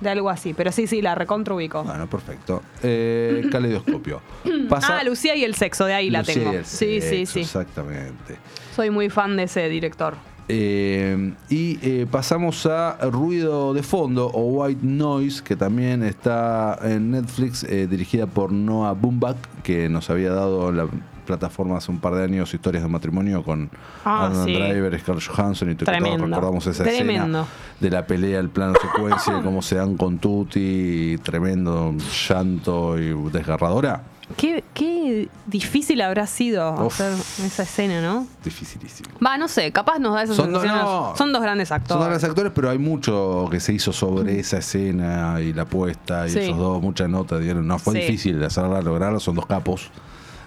S1: de algo así. Pero sí, sí, la recontra ubico.
S9: Bueno, perfecto. Eh, caleidoscopio. Pasa-
S1: Ah, Lucía y el sexo, de ahí la tengo.
S9: y el
S1: Sí, sí, sí.
S9: Exactamente.
S1: Soy muy fan de ese director.
S9: Eh, y eh, pasamos a Ruido de Fondo o White Noise, que también está en Netflix, eh, dirigida por Noah Baumbach, que nos había dado la plataforma hace un par de años historias de matrimonio con
S1: Ah,
S9: Adam
S1: sí.
S9: Driver, Scarlett Johansson y todos recordamos esa
S1: Tremendo.
S9: escena de la pelea, el plano secuencia, cómo se dan con Tutti, tremendo llanto y desgarradora.
S1: Qué, qué difícil habrá sido
S9: Uf.
S1: hacer esa escena, ¿no?
S9: Dificilísimo.
S1: Va, no sé, capaz nos da esa
S9: Son
S1: sensación.
S9: no.
S1: Son dos grandes
S9: Son
S1: actores.
S9: dos grandes actores, pero hay mucho que se hizo sobre esa escena y la puesta y
S1: Sí.
S9: esos dos, muchas notas dieron. No, fue
S1: Sí.
S9: difícil hacerla, lograrlo, son dos capos.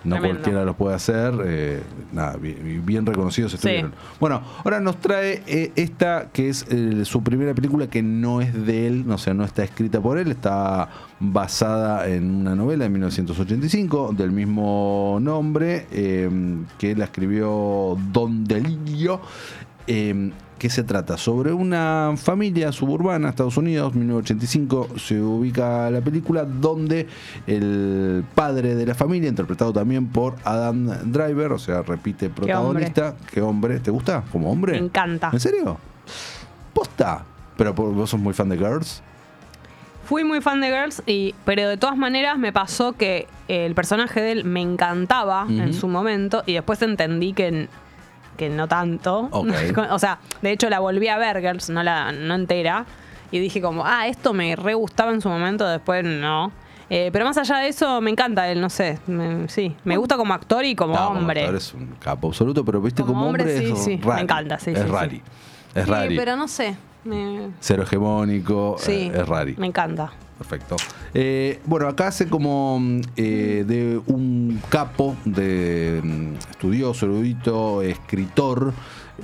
S9: No
S1: Tremendo.
S9: cualquiera los puede hacer. eh, nada, bien, bien reconocidos estuvieron. Bueno, ahora nos trae eh, esta que es eh, su primera película que no es de él, o sea, no está escrita por él, está basada en una novela de 1985 del mismo nombre, eh, que la escribió Don Delio. Eh, ¿Qué se trata? Sobre una familia suburbana, Estados Unidos, 1985, se ubica la película donde el padre de la familia, interpretado también por Adam Driver, o sea, repite protagonista. ¿Qué hombre? ¿Te gusta como hombre?
S1: Me encanta.
S9: ¿En serio? ¿Posta? Pero vos sos muy fan de Girls.
S1: Fui muy fan de Girls, y, pero de todas maneras me pasó que el personaje de él me encantaba en su momento y después entendí que, que no tanto. O sea, de hecho la volví a ver Girls, no, la, no entera. Y dije como, ah, esto me re gustaba en su momento, después no. Eh, pero más allá de eso, me encanta él, no sé. me- sí, me gusta como actor y como
S9: No, como
S1: hombre.
S9: actor Es un capo absoluto, pero viste
S1: Como
S9: como, hombre,
S1: hombre, sí,
S9: es
S1: sí, me encanta, sí,
S9: Es
S1: sí, sí.
S9: Es
S1: Sí,
S9: rari.
S1: pero no sé. me-
S9: Cero hegemónico,
S1: sí,
S9: eh, es rari.
S1: me encanta.
S9: Perfecto. Eh, bueno, acá hace como eh, de un capo, de mm, estudioso, erudito, escritor,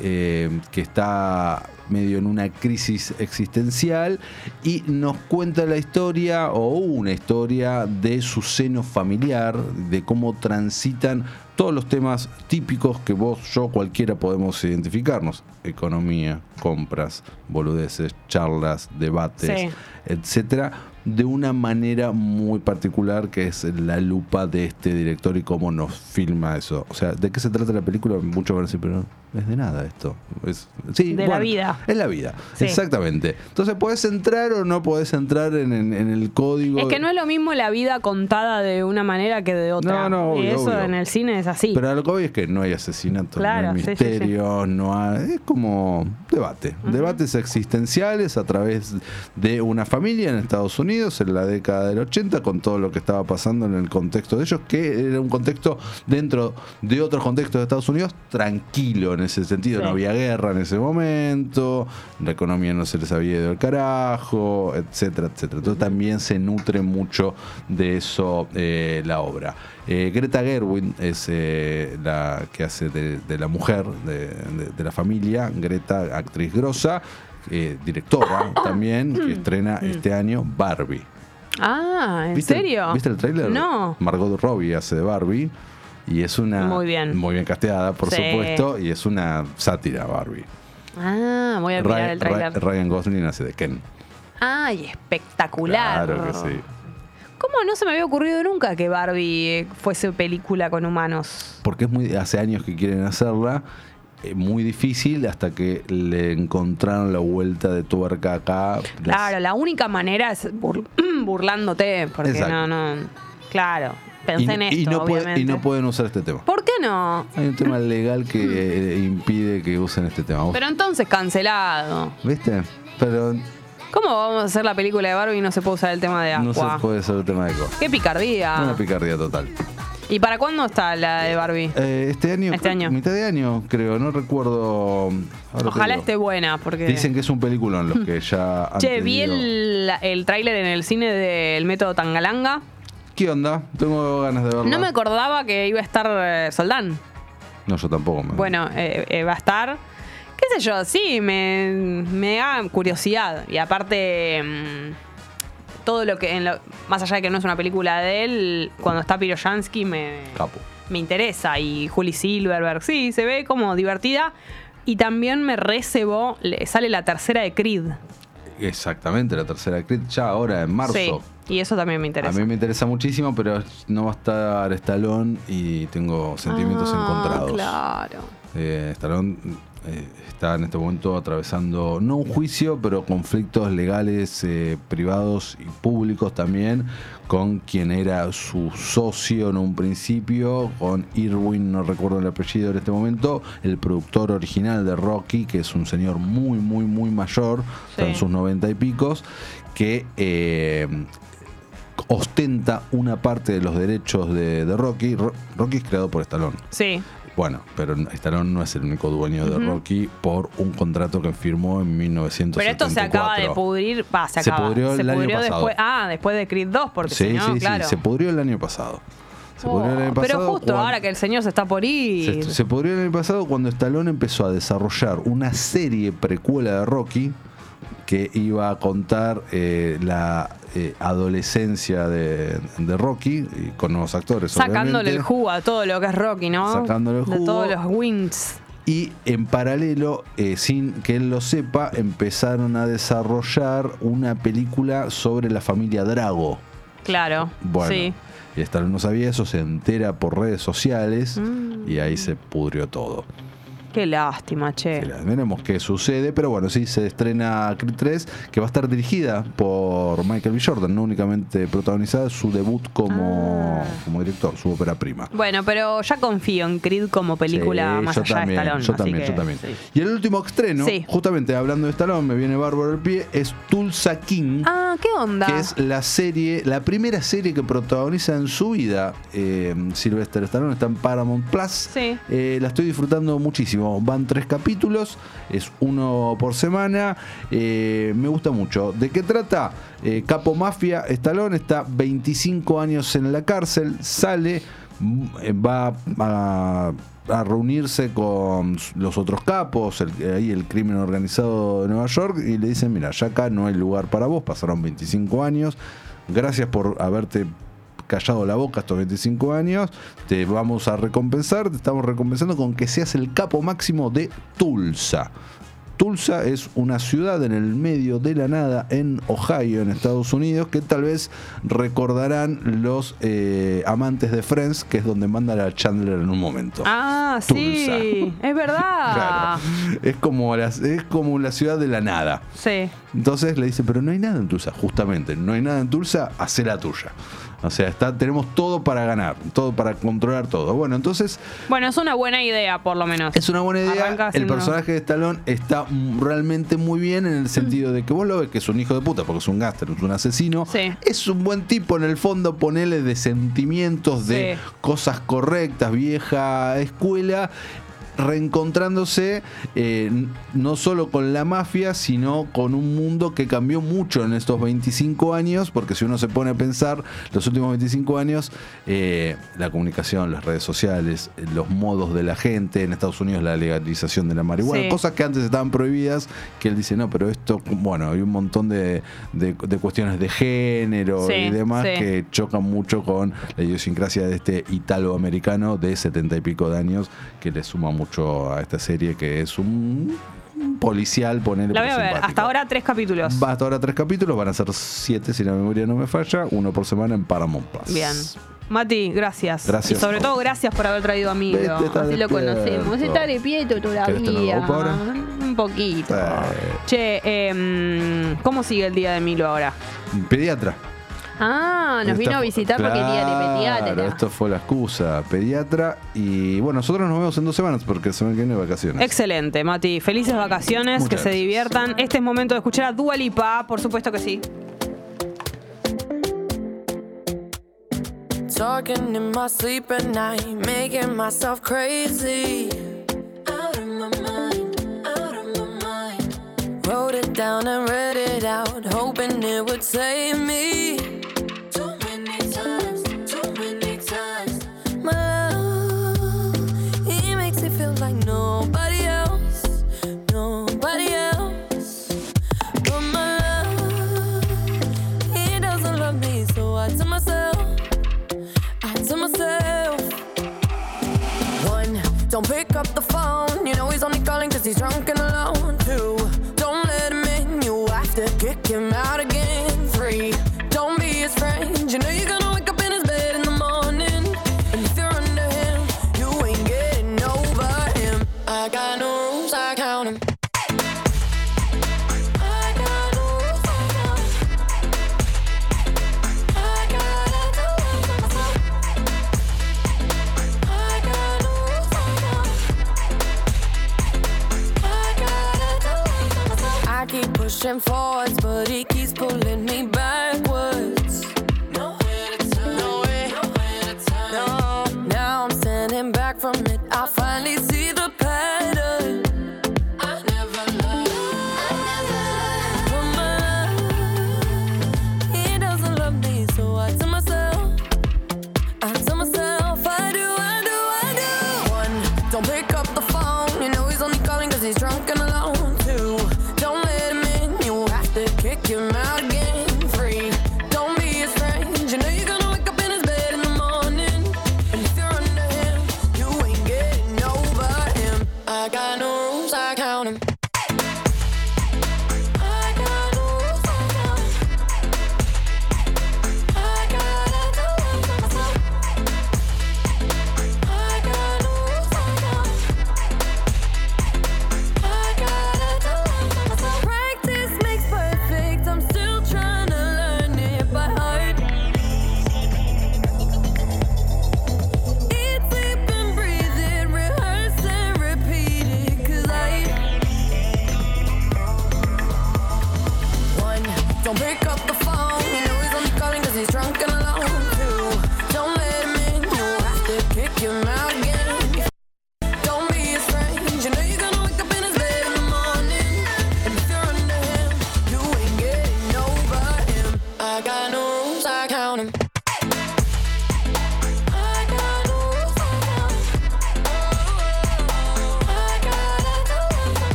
S9: eh, que está medio en una crisis existencial y nos cuenta la historia o una historia de su seno familiar, de cómo transitan todos los temas típicos que vos, yo, cualquiera podemos identificarnos. Economía, compras, boludeces, charlas, debates,
S1: Sí.
S9: etcétera, de una manera muy particular que es la lupa de este director y cómo nos filma eso. O sea, ¿de qué se trata la película? Muchos van a decir, pero es de nada esto. Es, sí,
S1: De la vida.
S9: Es la vida,
S1: Sí.
S9: exactamente. Entonces, ¿podés entrar o no podés entrar en, en- en el código?
S1: Es que no es lo mismo la vida contada de una manera que de otra.
S9: No, no,
S1: y
S9: obvio,
S1: eso
S9: obvio.
S1: en el cine es así.
S9: Pero lo que voy es que no hay asesinatos,
S1: Claro,
S9: no hay
S1: sí, sí, sí.
S9: misterios, no hay. Es como debate. Debates existenciales a través de una familia en Estados Unidos en la década del 80, con todo lo que estaba pasando en el contexto de ellos, que era un contexto dentro de otros contextos de Estados Unidos tranquilo en ese sentido.
S1: Sí.
S9: No había guerra en ese momento, la economía no se les había ido al carajo, etcétera, etcétera. Entonces también se nutre mucho de eso eh, la obra. Eh, Greta Gerwig es eh, la que hace de, de la mujer de, de- de la familia, Greta, actriz grosa, eh, directora también, que estrena este año Barbie.
S1: ah, ¿en
S9: ¿Viste,
S1: serio?
S9: ¿Viste el tráiler?
S1: No.
S9: Margot Robbie hace de Barbie. Y es una.
S1: Muy bien.
S9: Muy bien casteada, por
S1: Sí.
S9: supuesto. Y es una sátira, Barbie.
S1: Ah, voy a mirar
S9: Ryan,
S1: el trailer.
S9: Ryan- Gosling hace de Ken.
S1: Ay, espectacular.
S9: Claro que sí.
S1: ¿Cómo no se me había ocurrido nunca que Barbie fuese película con humanos?
S9: Porque es muy. Hace años que quieren hacerla. eh, muy difícil hasta que le encontraron la vuelta de tuerca acá.
S1: Claro, la única manera es bur- burlándote, porque
S9: Exacto.
S1: no, no. Claro,
S9: y,
S1: pensé en esto,
S9: y no puede- y no pueden usar este tema.
S1: ¿Por qué no?
S9: Hay un tema legal que eh, impide que usen este tema.
S1: Pero entonces cancelado.
S9: ¿Viste? Pero
S1: ¿Cómo vamos a hacer la película de Barbie y no se puede usar el tema de
S9: no se puede usar el tema de co.
S1: Qué picardía.
S9: Una picardía total.
S1: ¿Y para cuándo está la de Barbie?
S9: Eh, este año,
S1: Este año.
S9: mitad de año, creo, no recuerdo. ahora
S1: Ojalá esté buena, porque...
S9: Dicen que es un peliculón los que ya han
S1: Che, vi el, el tráiler en el cine del método Tangalanga.
S9: ¿Qué onda? Tengo ganas de verlo.
S1: No me acordaba que iba a estar eh, Soldán.
S9: No, yo tampoco. Me...
S1: Bueno, eh, eh, va a estar. ¿Qué sé yo? Sí, me, me da curiosidad. Y aparte, mm, todo lo que. en lo- más allá de que no es una película de él, cuando está Piroyansky me,
S9: Capo.
S1: me interesa. Y Julie Silverberg, sí, se ve como divertida. Y también me recebó, le- sale la tercera de Creed.
S9: Exactamente, la tercera Creed ya ahora en marzo.
S1: Sí, y eso también me
S9: A
S1: interesa.
S9: mí me interesa muchísimo, pero no va a estar Stallone y tengo sentimientos
S1: Ah,
S9: encontrados.
S1: Claro.
S9: Eh, Stallone eh, está en este momento atravesando no un juicio, pero conflictos legales eh, privados y públicos también con quien era su socio en un principio, con Irwin, no recuerdo el apellido en este momento, el productor original de Rocky, que es un señor muy, muy, muy mayor, está en
S1: Sí.
S9: sus noventa y picos, que eh, ostenta una parte de los derechos de, de Rocky. Ro- Rocky es creado por Stallone.
S1: Sí.
S9: Bueno, pero Stallone no es el único dueño de Rocky por un contrato que firmó en 1974.
S1: Pero esto se acaba de pudrir. Va, se
S9: pudrió el año pasado.
S1: después. Ah, después de Creed 2, porque
S9: Sí,
S1: si no,
S9: sí,
S1: claro.
S9: sí, se pudrió el año pasado. Se pudrió el año
S1: Oh,
S9: pasado
S1: pero justo
S9: cuando-
S1: ahora que el señor se está por ir.
S9: se, se pudrió el año pasado cuando Stallone empezó a desarrollar una serie precuela de Rocky que iba a contar eh, la eh, adolescencia de, de Rocky con nuevos actores.
S1: Sacándole
S9: obviamente.
S1: el jugo a todo lo que es Rocky, ¿no?
S9: Sacándole el
S1: De
S9: jugo.
S1: todos los wins.
S9: Y en paralelo, eh, sin que él lo sepa, empezaron a desarrollar una película sobre la familia Drago.
S1: Claro.
S9: Bueno,
S1: Sí.
S9: y Stallone no sabía eso, se entera por redes sociales
S1: Mm.
S9: y ahí se pudrió todo.
S1: Qué lástima, che.
S9: Veremos qué sucede, pero bueno, sí se estrena Creed 3, que va a estar dirigida por Michael B. Jordan, no únicamente protagonizada, su debut como,
S1: Ah.
S9: como director, su ópera prima.
S1: Bueno, pero ya confío en Creed como película
S9: Sí,
S1: más allá
S9: también,
S1: de Stallone.
S9: Yo
S1: así
S9: también,
S1: que,
S9: yo también.
S1: sí.
S9: Y el último estreno,
S1: Sí.
S9: justamente hablando de Stallone, me viene bárbaro el pie, es Tulsa King.
S1: Ah, ¿qué onda?
S9: Que es la serie, la primera serie que protagoniza en su vida eh, Sylvester Stallone, está en Paramount Plus.
S1: Sí.
S9: Eh, la estoy disfrutando muchísimo. Van tres capítulos, es uno por semana. eh, me gusta mucho. ¿De qué trata? Eh, Capo Mafia, Stallone está 25 años en la cárcel, sale, mm, va a, reunirse con los otros capos, ahí el crimen organizado de Nueva York, y le dicen, mira, ya acá no hay lugar para vos, pasaron 25 años, gracias por haberte callado la boca estos 25 años, te vamos a recompensar, te estamos recompensando con que seas el capo máximo de Tulsa. Tulsa es una ciudad en el medio de la nada en Ohio, en Estados Unidos, que tal vez recordarán los eh, amantes de Friends, que es donde manda a Chandler en un momento.
S1: Ah, sí. Es verdad.
S9: Claro. Es como, la, es como la ciudad de la nada.
S1: Sí.
S9: Entonces le dice, pero no hay nada en Tulsa, justamente, no hay nada en Tulsa, hace la tuya. O sea, está, tenemos todo para ganar, todo para controlar todo. Bueno, entonces
S1: Bueno, es una buena idea, por lo menos.
S9: es una buena idea.
S1: Arranca
S9: El personaje de Stallone está realmente muy bien en el sentido de que vos lo ves que es un hijo de puta porque es un gáster, es un asesino.
S1: Sí.
S9: Es un buen tipo en el fondo, ponele de sentimientos, de
S1: Sí.
S9: cosas correctas, vieja escuela reencontrándose eh, no solo con la mafia, sino con un mundo que cambió mucho en estos 25 años, porque si uno se pone a pensar, los últimos 25 años, eh, la comunicación, las redes sociales, los modos de la gente, en Estados Unidos la legalización de la marihuana,
S1: Sí.
S9: cosas que antes estaban prohibidas, que él dice, no, pero esto, bueno, hay un montón de, de- de cuestiones de género
S1: Sí,
S9: y demás
S1: sí.
S9: que chocan mucho con la idiosincrasia de este italoamericano de 70 y pico de años que le suma mucho a esta serie que es un, policial, ponerle
S1: La voy a ver. Hasta ahora tres capítulos.
S9: Va hasta ahora tres capítulos, van a ser siete si la memoria no me falla, uno por semana en Paramount Plus.
S1: Bien. Mati, gracias.
S9: Gracias.
S1: Y sobre todo, gracias por haber traído a Milo.
S9: Vete, está
S1: Así lo conocemos. Está
S9: ¿Querés tener
S1: todavía. Un poquito.
S9: Sí.
S1: Che, em, ¿cómo sigue el día de Milo ahora?
S9: Pediatra.
S1: Ah, nos
S9: Esta
S1: vino a visitar porque el día de
S9: Claro,
S1: pediatra.
S9: Esto fue la excusa, pediatra. Y bueno, nosotros nos vemos en dos semanas porque se me viene de vacaciones.
S1: Excelente, Mati. Felices vacaciones, que
S9: Muchas
S1: se
S9: gracias.
S1: diviertan. Este es momento de escuchar a Dua Lipa, por supuesto que sí.
S10: Talking in my sleep at night, making myself crazy. Out of my mind, out of my mind. Wrote it down and read it out, hoping it would save me. searching for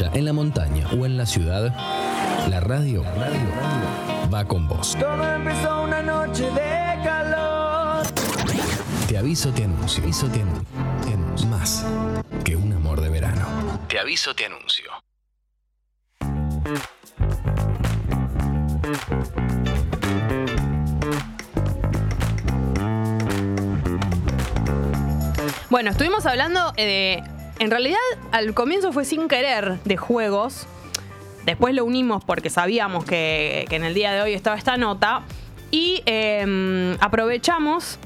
S6: playa, en la montaña o en la ciudad, la radio, radio, va con vos.
S5: Todo empezó una noche de calor.
S6: Te aviso, te anuncio. Aviso, te anuncio. Te anuncio. Más que un amor de verano. Te aviso, te anuncio.
S1: Bueno, estuvimos hablando eh, de. En realidad, al comienzo fue sin querer de juegos. Después lo unimos porque sabíamos que, en el día de hoy estaba esta nota. Y eh, aprovechamos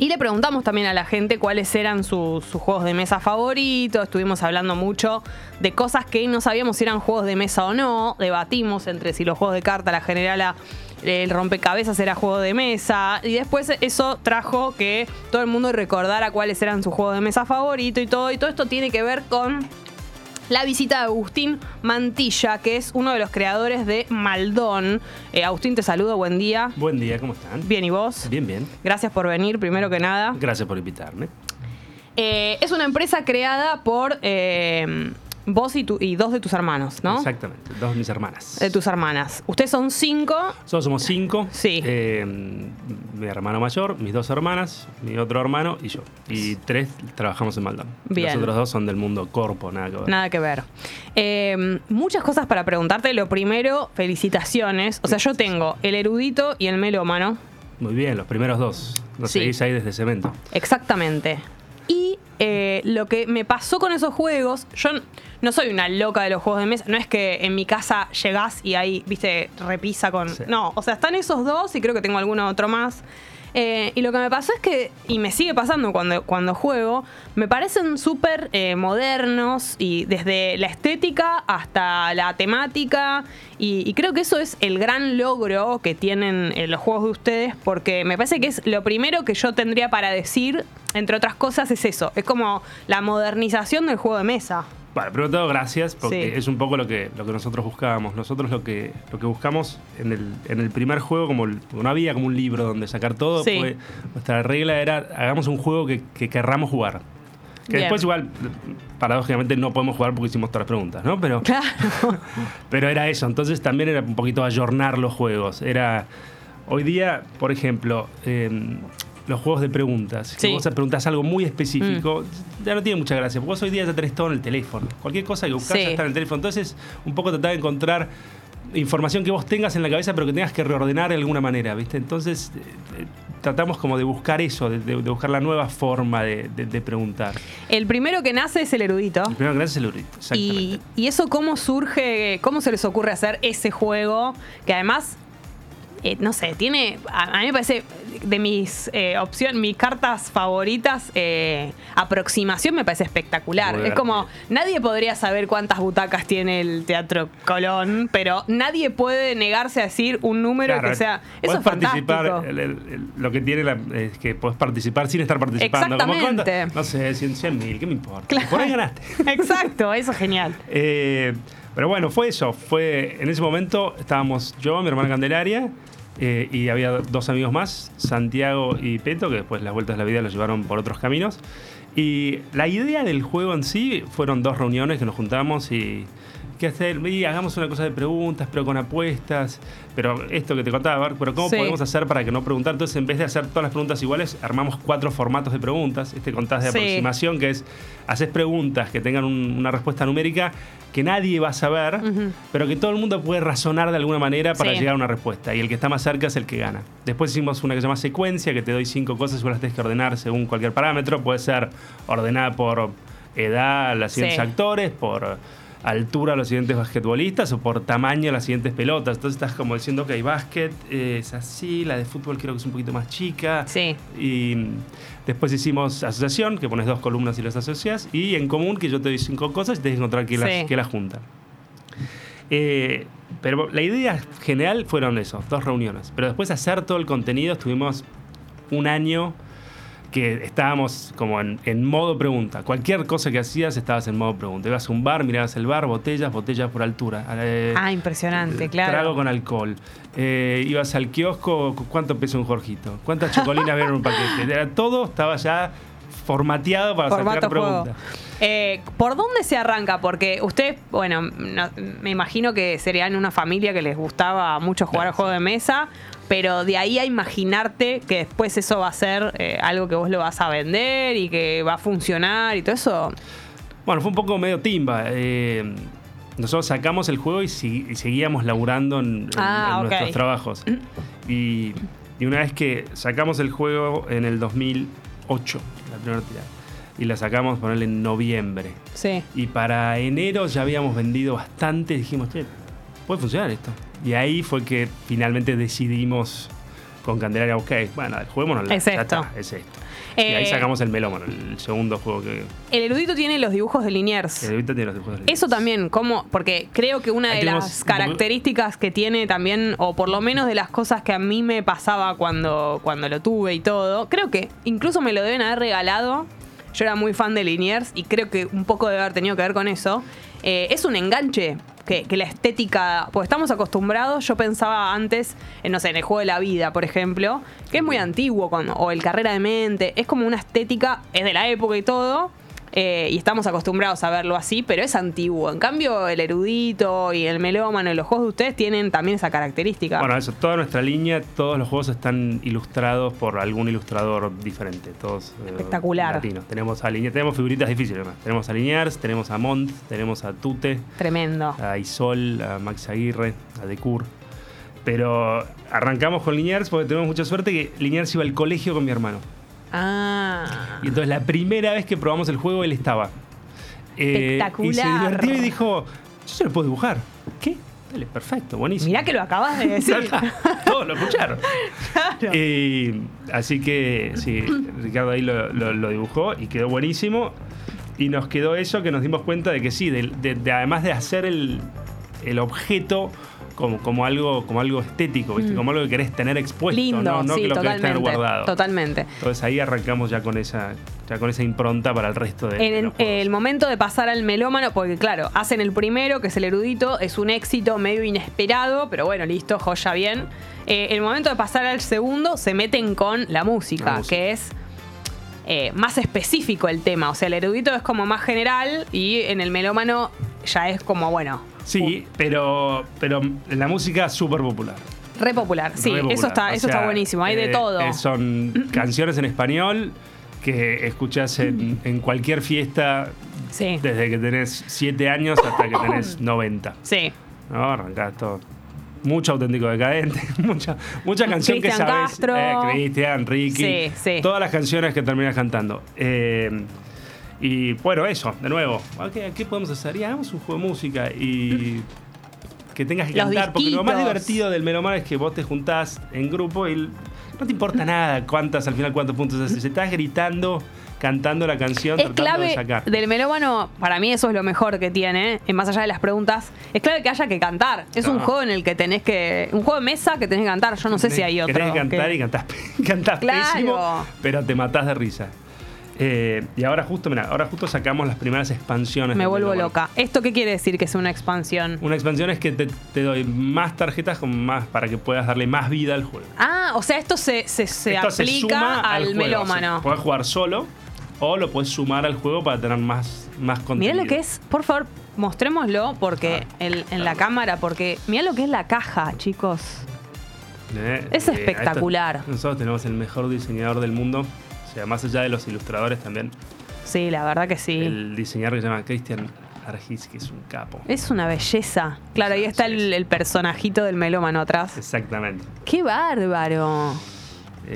S1: y le preguntamos también a la gente cuáles eran sus juegos de mesa favoritos. Estuvimos hablando mucho de cosas que no sabíamos si eran juegos de mesa o no. Debatimos entre si los juegos de carta, la generala, el rompecabezas era juego de mesa. Y después eso trajo que todo el mundo recordara cuáles eran sus juegos de mesa favoritos y todo. Y todo esto tiene que ver con la visita de Agustín Mantilla, que es uno de los creadores de Maldón. Eh, Agustín, te saludo, buen día.
S11: Buen día, ¿cómo están?
S1: Bien, ¿y vos?
S11: Bien, bien.
S1: Gracias por venir, primero que nada.
S11: Gracias por invitarme.
S1: Eh, es una empresa creada por eh, vos y, tu- y dos de tus hermanos, ¿no?
S11: Exactamente, dos de mis hermanas.
S1: De tus hermanas. Ustedes son cinco.
S11: Nosotros somos cinco.
S1: Sí.
S11: Eh, mi hermano mayor, mis dos hermanas, mi otro hermano y yo. Y tres trabajamos en Maldón.
S1: Bien.
S11: Los otros dos son del mundo corpo, nada que ver.
S1: Nada que ver. Eh, muchas cosas para preguntarte. Lo primero, felicitaciones. O sea, yo tengo el erudito y el melómano.
S11: Muy bien, los primeros dos.
S1: Sí.
S11: seguís ahí desde cemento.
S1: Exactamente. Y eh, lo que me pasó con esos juegos, yo no soy una loca de los juegos de mesa, no es que en mi casa llegás y ahí, viste, repisa con...
S11: Sí.
S1: No, o sea, están esos dos y creo que tengo alguno otro más. Eh, y lo que me pasó es que, y me sigue pasando cuando, cuando juego, me parecen súper eh, modernos y desde la estética hasta la temática. Y, creo que eso es el gran logro que tienen eh, los juegos de ustedes, porque me parece que es lo primero que yo tendría para decir, entre otras cosas, es eso. Es como la modernización del juego de mesa.
S11: Bueno, primero todo, gracias, porque
S1: Sí.
S11: es un poco lo que, lo que nosotros buscábamos. Nosotros lo que, lo que buscamos en el, en el primer juego, como el- no había como un libro donde sacar todo,
S1: Sí.
S11: fue- nuestra regla era hagamos un juego que, que querramos jugar. Que
S1: Bien.
S11: después igual, paradójicamente, no podemos jugar porque hicimos todas las preguntas, ¿no? Pero,
S1: Claro.
S11: pero era eso. Entonces también era un poquito ayornar los juegos. Era. Hoy día, por ejemplo, eh, los juegos de preguntas.
S1: Sí.
S11: Si vos preguntas algo muy específico, ya no tiene mucha gracia. Porque vos hoy día ya tenés todo en el teléfono. Cualquier cosa que buscas
S1: Sí.
S11: ya está en el teléfono. Entonces, un poco tratar de encontrar información que vos tengas en la cabeza, pero que tengas que reordenar de alguna manera, ¿viste? Entonces, eh, eh, tratamos como de buscar eso, de, de- de buscar la nueva forma de, de- de preguntar.
S1: El primero que nace es el erudito.
S11: El primero que nace es el erudito, exactamente.
S1: Y, y eso cómo surge, cómo se les ocurre hacer ese juego que además, eh, no sé, tiene, a, a mí me parece de mis opciones, mis cartas favoritas, eh, aproximación me parece espectacular.
S11: Muy
S1: es como, nadie podría saber cuántas butacas tiene el Teatro Colón, pero nadie puede negarse a decir un número
S11: Claro,
S1: que sea... Eso es
S11: participar,
S1: fantástico.
S11: el- el- el- lo que tiene la- es que podés participar sin estar participando. Como
S1: Exactamente.
S11: no sé, 100 mil, ¿qué me importa?
S1: Claro.
S11: Por ahí ganaste.
S1: Exacto, eso es genial.
S11: Eh, pero bueno, fue eso. Fue, en ese momento estábamos yo, mi hermana Candelaria, eh, y había dos amigos más, Santiago y Peto, que después las vueltas de la vida los llevaron por otros caminos. Y la idea del juego en sí fueron dos reuniones que nos juntamos y qué hacer, y hagamos una cosa de preguntas, pero con apuestas, pero esto que te contaba, pero cómo
S1: Sí.
S11: podemos hacer para que no preguntar. Entonces, en vez de hacer todas las preguntas iguales, armamos cuatro formatos de preguntas. Este contás de
S1: Sí.
S11: aproximación, que es haces preguntas que tengan un- una respuesta numérica que nadie va a saber, pero que todo el mundo puede razonar de alguna manera para
S1: Sí.
S11: llegar a una respuesta. Y el que está más cerca es el que gana. Después hicimos una que se llama secuencia, que te doy cinco cosas y vos las tenés que ordenar según cualquier parámetro. Puede ser ordenada por edad, siguientes
S1: Sí.
S11: actores, por altura los siguientes basquetbolistas o por tamaño las siguientes pelotas. Entonces estás como diciendo, ok, básquet eh, es así, la de fútbol creo que es un poquito más chica.
S1: Sí.
S11: Y después hicimos asociación, que pones dos columnas y las asocias. Y en común, que yo te doy cinco cosas y tienes que encontrar
S1: Sí.
S11: las, quién las junta. Eh, pero la idea general fueron esos, dos reuniones. Pero después hacer todo el contenido, estuvimos un año que estábamos como en, en modo pregunta. Cualquier cosa que hacías estabas en modo pregunta. Ibas a un bar, mirabas el bar, botellas, botellas por altura. Eh,
S1: Ah, impresionante, claro.
S11: Trago con alcohol. Eh, ibas al kiosco, ¿cu- ¿cuánto pesa un Jorgito? ¿Cuántas chocolinas ven en un paquete? Era todo, estaba ya formateado para
S1: Formato
S11: sacar preguntas.
S1: Eh, ¿Por dónde se arranca? Porque usted, bueno, no- me imagino que serían una familia que les gustaba mucho jugar al juego de mesa, pero de ahí a imaginarte que después eso va a ser eh, algo que vos lo vas a vender y que va a funcionar y todo eso.
S11: Bueno, fue un poco medio timba. eh, nosotros sacamos el juego y, si- y seguíamos laburando en,
S1: Ah,
S11: en nuestros trabajos. Y, y una vez que sacamos el juego en el 2008, la primera tirada, y la sacamos ponerle en noviembre.
S1: Sí.
S11: Y para enero ya habíamos vendido bastante. Dijimos, che, puede funcionar esto. Y ahí fue que finalmente decidimos con Candelaria, ok, bueno, juguémonos
S1: Es esto.
S11: es esto.
S1: Eh,
S11: y ahí sacamos el melómano, el segundo juego que.
S1: El erudito tiene los dibujos de Liniers.
S11: que ahorita tiene los dibujos de
S1: Eso también, ¿cómo? Porque creo que una
S11: Ahí
S1: de las características que tiene también, o por lo menos de las cosas que a mí me pasaba cuando, cuando lo tuve y todo, creo que incluso me lo deben haber regalado. Yo era muy fan de Liniers y creo que un poco debe haber tenido que ver con eso. Eh, es un enganche que, que la estética, pues estamos acostumbrados, yo pensaba antes, en, no sé, en el juego de la vida, por ejemplo, que es muy antiguo, con- o el carrera de mente, es como una estética, es de la época y todo, eh, y estamos acostumbrados a verlo así, pero es antiguo. En cambio, el erudito y el melómano y los juegos de ustedes tienen también esa característica.
S11: Bueno, eso, toda nuestra línea, todos los juegos están ilustrados por algún ilustrador diferente, todos eh,
S1: Espectacular.
S11: latinos. Tenemos a tenemos figuritas difíciles además. Tenemos a Liniers, tenemos a Mont, tenemos a Tute,
S1: Tremendo.
S11: a Isol, a Max Aguirre, a Decur. Pero arrancamos con Liniers porque tenemos mucha suerte que Liniers iba al colegio con mi hermano.
S1: Ah.
S11: Y entonces la primera vez que probamos el juego él estaba. Eh, y se
S1: Espectacular.
S11: divertió y dijo, yo se lo puedo dibujar. ¿Qué? Dale, perfecto, buenísimo.
S1: Mirá que lo acabas de decir.
S11: Todos lo escucharon.
S1: Claro.
S11: Y así que sí, Ricardo ahí lo, lo- lo dibujó y quedó buenísimo. Y nos quedó eso que nos dimos cuenta de que sí, de, de- de- además de hacer el, el objeto como, como, algo, como algo estético, ¿viste? como algo que querés tener expuesto,
S1: Mm. Lindo,
S11: no, no
S1: sí,
S11: que lo querés tener guardado.
S1: Totalmente.
S11: Entonces ahí arrancamos ya con esa, ya con esa impronta para el resto de,
S1: En el, momento de pasar al melómano, porque claro, hacen el primero, que es el erudito, es un éxito medio inesperado, pero bueno, listo, joya bien. Eh, el momento de pasar al segundo, se meten con la música,
S11: La música.
S1: que es eh, más específico el tema. O sea, el erudito es como más general y en el melómano ya es como, bueno,
S11: Sí, pero, pero la música súper popular.
S1: re popular. Sí,
S11: Re popular.
S1: eso está,
S11: O
S1: eso está buenísimo, hay de
S11: eh,
S1: todo.
S11: eh, son canciones en español que escuchás en, en cualquier fiesta
S1: Sí.
S11: desde que tenés 7 años hasta que tenés 90.
S1: Sí.
S11: ¿no? Arrancás todo. mucho auténtico decadente, mucha, mucha canción que
S1: Cristian
S11: sabes.
S1: Castro.
S11: eh, Cristian, Ricky.
S1: Sí, sí.
S11: Todas las canciones que terminas cantando. Eh, y bueno, eso, de nuevo. ¿a ¿Qué, qué podemos hacer? Y hagamos un juego de música y que tengas que
S1: Los
S11: cantar. Porque lo más divertido del Melomar es que vos te juntás en grupo y no te importa nada cuántas, al final cuántos puntos haces. Estás gritando, cantando la canción,
S1: Es
S11: tratando de
S1: clave
S11: sacar.
S1: del melómano, para mí eso es lo mejor que tiene, eh, más allá de las preguntas, es clave que haya que cantar. Es un
S11: Ah.
S1: juego en el que tenés que. Un juego de mesa que tenés que cantar. Yo no sé si hay otro.
S11: Tenés que cantar
S1: que-
S11: y cantás, cantás
S1: Claro.
S11: pésimo, pero te matás de risa. Eh, y ahora justo, mira, ahora justo sacamos las primeras expansiones.
S1: Me vuelvo loca. ¿Esto qué quiere decir que es una expansión?
S11: Una expansión es que te, te doy más tarjetas con más para que puedas darle más vida al juego.
S1: Ah, o sea, esto se, se, se
S11: Esto
S1: aplica al,
S11: juego.
S1: melómano.
S11: Sí, Puedes jugar solo o lo puedes sumar al juego para tener más, más
S1: Mirá
S11: contenido.
S1: lo que es, por favor, mostrémoslo porque el- en la cámara, porque mirá lo que es la caja, chicos.
S11: Eh,
S1: Es
S11: eh,
S1: espectacular.
S11: esto- nosotros tenemos el mejor diseñador del mundo. Sea, más allá de los ilustradores también.
S1: Sí, la verdad que sí.
S11: El diseñador que se llama Christian Argis, que es un capo.
S1: Es una belleza. Claro, ahí está el, el personajito del melómano atrás.
S11: Exactamente.
S1: ¡Qué bárbaro!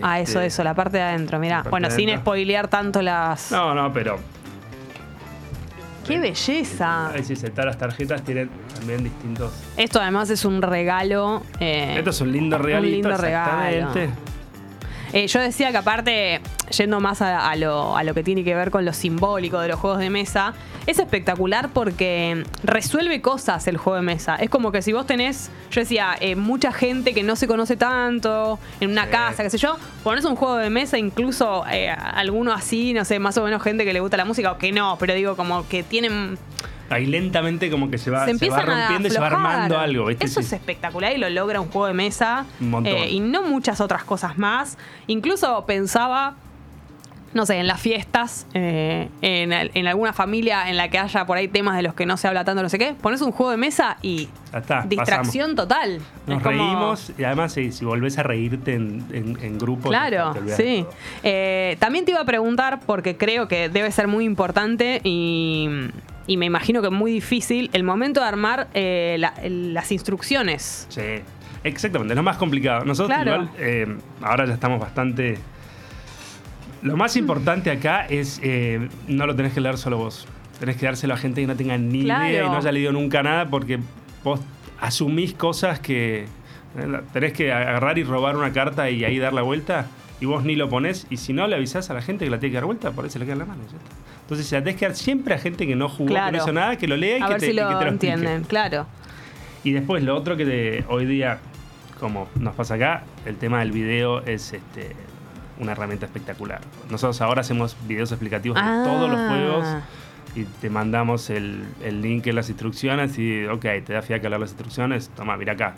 S1: Ah, eso,
S11: Este,
S1: eso, la parte de adentro. Mirá, bueno, sin
S11: adentro.
S1: spoilear tanto las.
S11: No, no, pero
S1: ¡Qué belleza!
S11: sí, todas las tarjetas tienen también distintos.
S1: Esto además es un regalo. eh,
S11: Esto es un lindo regalito.
S1: lindo regalo. Eh, yo decía que aparte, yendo más a, a lo, a lo que tiene que ver con lo simbólico de los juegos de mesa, es espectacular porque resuelve cosas el juego de mesa. Es como que si vos tenés, yo decía, eh, mucha gente que no se conoce tanto, en una
S11: Sí.
S1: casa, qué sé yo, pones un juego de mesa, incluso eh, alguno así, no sé, más o menos gente que le gusta la música o que no, pero digo, como que tienen
S11: Ahí lentamente como que se va,
S1: se
S11: se va rompiendo y se va armando algo. ¿viste?
S1: Eso
S11: Sí.
S1: es espectacular y lo logra un juego de mesa.
S11: Un montón.
S1: eh, y no muchas otras cosas más. Incluso pensaba, no sé, en las fiestas, eh, en, en alguna familia en la que haya por ahí temas de los que no se habla tanto, no sé qué, pones un juego de mesa y
S11: está,
S1: distracción total.
S11: Nos
S1: Es como-
S11: reímos y además si, si volvés a reírte en, en- en grupo.
S1: Claro,
S11: te
S1: sí. Eh, también te iba a preguntar, porque creo que debe ser muy importante y, y me imagino que muy difícil, el momento de armar eh, la- las instrucciones.
S11: Sí, exactamente, es lo más complicado. Nosotros
S1: Claro.
S11: igual, eh, ahora ya estamos bastante... Lo más importante acá es, eh, no lo tenés que leer solo vos. Tenés que dárselo a gente que no tenga ni
S1: Claro.
S11: idea y no haya leído nunca nada porque vos asumís cosas que... eh, Tenés que agarrar y robar una carta y ahí dar la vuelta y vos ni lo ponés y si no le avisás a la gente que la tiene que dar vuelta, por ahí se le queda en la mano. y ya está. Entonces se la tenés que dar siempre a gente que no jugó, que
S1: Claro.
S11: no hizo nada, que lo lea y
S1: A
S11: que
S1: ver
S11: te,
S1: si
S11: y que
S1: lo
S11: te lo explique.
S1: entienden, claro.
S11: Y después lo otro que hoy día, como nos pasa acá, el tema del video es este, una herramienta espectacular. Nosotros ahora hacemos videos explicativos de
S1: Ah.
S11: todos los juegos y te mandamos el, el link en las instrucciones y, ok, te da fiaca leer las instrucciones, toma, mira acá.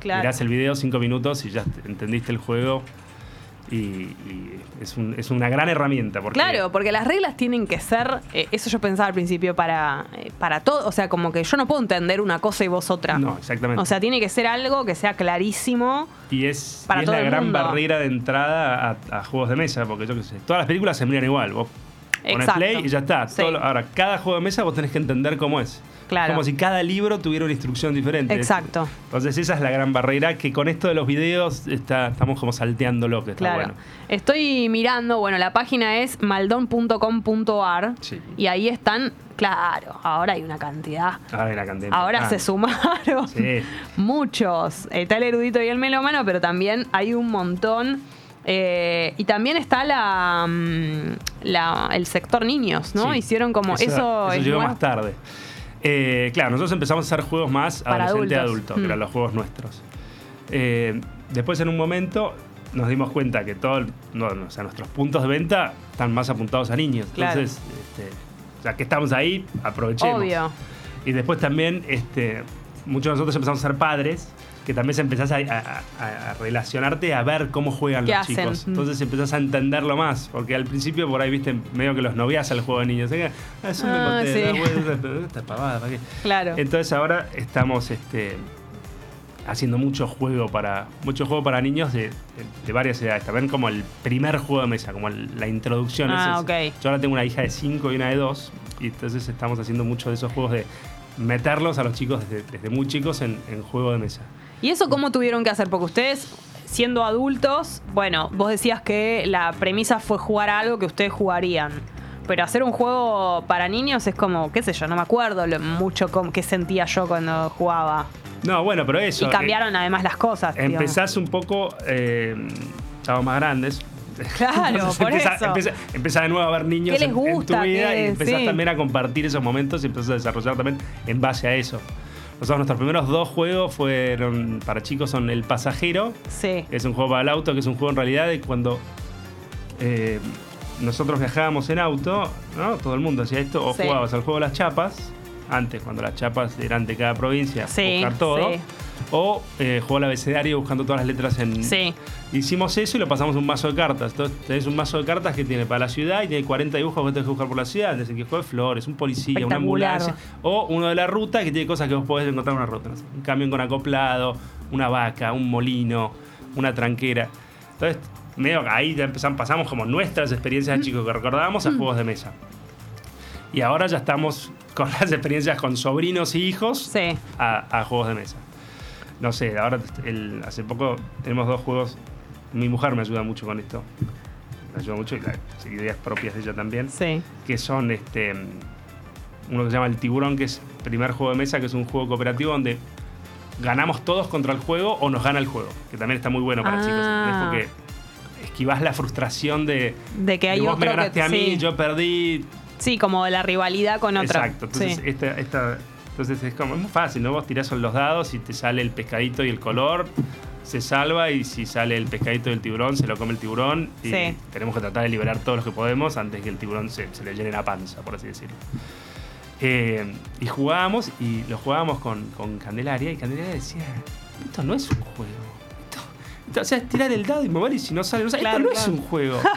S1: Claro.
S11: Mirás el video cinco minutos y ya te- entendiste el juego. Y, y es, un- es una gran herramienta. Porque
S1: Claro, porque las reglas tienen que ser, eh, eso yo pensaba al principio, para, eh, para todo, o sea, como que yo no puedo entender una cosa y vos otra.
S11: No, exactamente.
S1: O sea, tiene que ser algo que sea clarísimo.
S11: Y es,
S1: Para
S11: y es
S1: todo
S11: la
S1: el
S11: gran
S1: mundo.
S11: barrera de entrada a, a juegos de mesa, porque yo qué sé, todas las películas se miran igual. Vos pones
S1: Exacto.
S11: play y ya está.
S1: Sí.
S11: Todo lo- ahora, cada juego de mesa vos tenés que entender cómo es.
S1: Claro.
S11: Como si cada libro tuviera una instrucción diferente.
S1: Exacto.
S11: Entonces esa es la gran barrera que con esto de los videos está, estamos como salteándolo, que está
S1: Claro.
S11: bueno.
S1: Estoy mirando, bueno, la página es maldon.com.ar
S11: Sí.
S1: y ahí están, claro, ahora hay una cantidad.
S11: Ahora hay una cantidad
S1: Ahora se sumaron
S11: Sí.
S1: muchos. Está el erudito y el melómano, pero también hay un montón. Eh, y también está la, mm, la- el sector niños, ¿no?
S11: Sí.
S1: Hicieron como eso. es
S11: llegó
S1: nuevo.
S11: más tarde. Eh, claro, nosotros empezamos a hacer juegos más
S1: Para
S11: adolescente
S1: adultos.
S11: adulto, que
S1: Mm.
S11: eran los juegos nuestros. Eh, después, en un momento, nos dimos cuenta que todo, el- no, no, o sea, nuestros puntos de venta están más apuntados a niños.
S1: Claro.
S11: Entonces, este, ya que estamos ahí, aprovechemos.
S1: Obvio.
S11: Y después también, este, muchos de nosotros empezamos a ser padres, que también empezás a, a- a- a relacionarte, a ver cómo juegan
S1: ¿Qué
S11: los
S1: hacen?
S11: chicos. Entonces empezás a entenderlo más, porque al principio por ahí, viste, medio que los novias al juego de niños. "Ah, Es un
S1: Ah,
S11: deporte,
S1: sí.
S11: esta pavada, ¿para qué?".
S1: Claro.
S11: Entonces ahora estamos este, haciendo mucho juego para mucho juego para niños de, de- de varias edades. También como el primer juego de mesa, como el- la introducción.
S1: Ah,
S11: es-. Yo ahora tengo una hija de 5 y una de 2 y entonces estamos haciendo mucho de esos juegos de meterlos a los chicos desde, desde muy chicos en, en juego de mesa.
S1: ¿Y eso cómo tuvieron que hacer? Porque ustedes, siendo adultos, bueno, vos decías que la premisa fue jugar a algo que ustedes jugarían. Pero hacer un juego para niños es como, qué sé yo, no me acuerdo lo mucho com- qué sentía yo cuando jugaba.
S11: No, bueno, pero eso.
S1: y cambiaron además las cosas.
S11: eh,
S1: digamos.
S11: empezás un poco. Eh, estábamos más grandes.
S1: Claro, por
S11: empezás,
S1: eso.
S11: empezás- empezás de nuevo a ver niños
S1: ¿Qué les
S11: en- en, tu
S1: gusta?
S11: vida y empezás
S1: Sí.
S11: también a compartir esos momentos y empezás a desarrollar también en base a eso. Nosotros, nuestros primeros dos juegos fueron para chicos son El Pasajero,
S1: Sí.
S11: que es un juego para el auto, que es un juego en realidad de cuando eh, nosotros viajábamos en auto, ¿no? Todo el mundo hacía esto, o
S1: Sí.
S11: jugabas al juego de las chapas, antes cuando las chapas eran de cada provincia,
S1: Sí,
S11: buscar todo,
S1: sí.
S11: o eh, jugaba al abecedario buscando todas las letras en...
S1: Sí.
S11: Hicimos eso y lo pasamos a un mazo de cartas. Entonces tenés un mazo de cartas que tiene para la ciudad y tiene 40 dibujos que tenés que buscar por la ciudad. Desde que juegue flores, un policía, una ambulancia. O uno de la ruta que tiene cosas que vos podés encontrar en una ruta. un camión con acoplado, una vaca, un molino, una tranquera. Entonces, medio ahí ya empezamos, pasamos como nuestras experiencias de chicos que recordábamos a juegos de mesa. Y ahora ya estamos con las experiencias con sobrinos y hijos
S1: Sí.
S11: a, a juegos de mesa. No sé, ahora el- hace poco tenemos dos juegos. Mi mujer me ayuda mucho con esto. Me ayuda mucho y las ideas propias de ella también.
S1: Sí.
S11: Que son este uno que se llama El Tiburón, que es el primer juego de mesa, que es un juego cooperativo donde ganamos todos contra el juego o nos gana el juego. Que también está muy bueno para
S1: Ah.
S11: chicos. ¿entendés? Porque esquivás la frustración de,
S1: De que hay
S11: de vos me
S1: que-
S11: ganaste a mí,
S1: sí.
S11: yo perdí,
S1: Sí, como la rivalidad con otra.
S11: Exacto. Entonces,
S1: Sí.
S11: esta, esta- entonces es como es muy fácil, ¿no? Vos tirás los dados y te sale el pescadito y el color, se salva y si sale el pescadito y el tiburón, se lo come el tiburón y
S1: Sí.
S11: tenemos que tratar de liberar todos los que podemos antes que el tiburón se, se le llene la panza, por así decirlo. Eh, y jugábamos y lo jugábamos con, con Candelaria y Candelaria decía, esto no es un juego. Esto, esto- o sea, es tirar el dado y mover y si no sale, no sale.
S1: Claro,
S11: esto no
S1: claro.
S11: es un juego.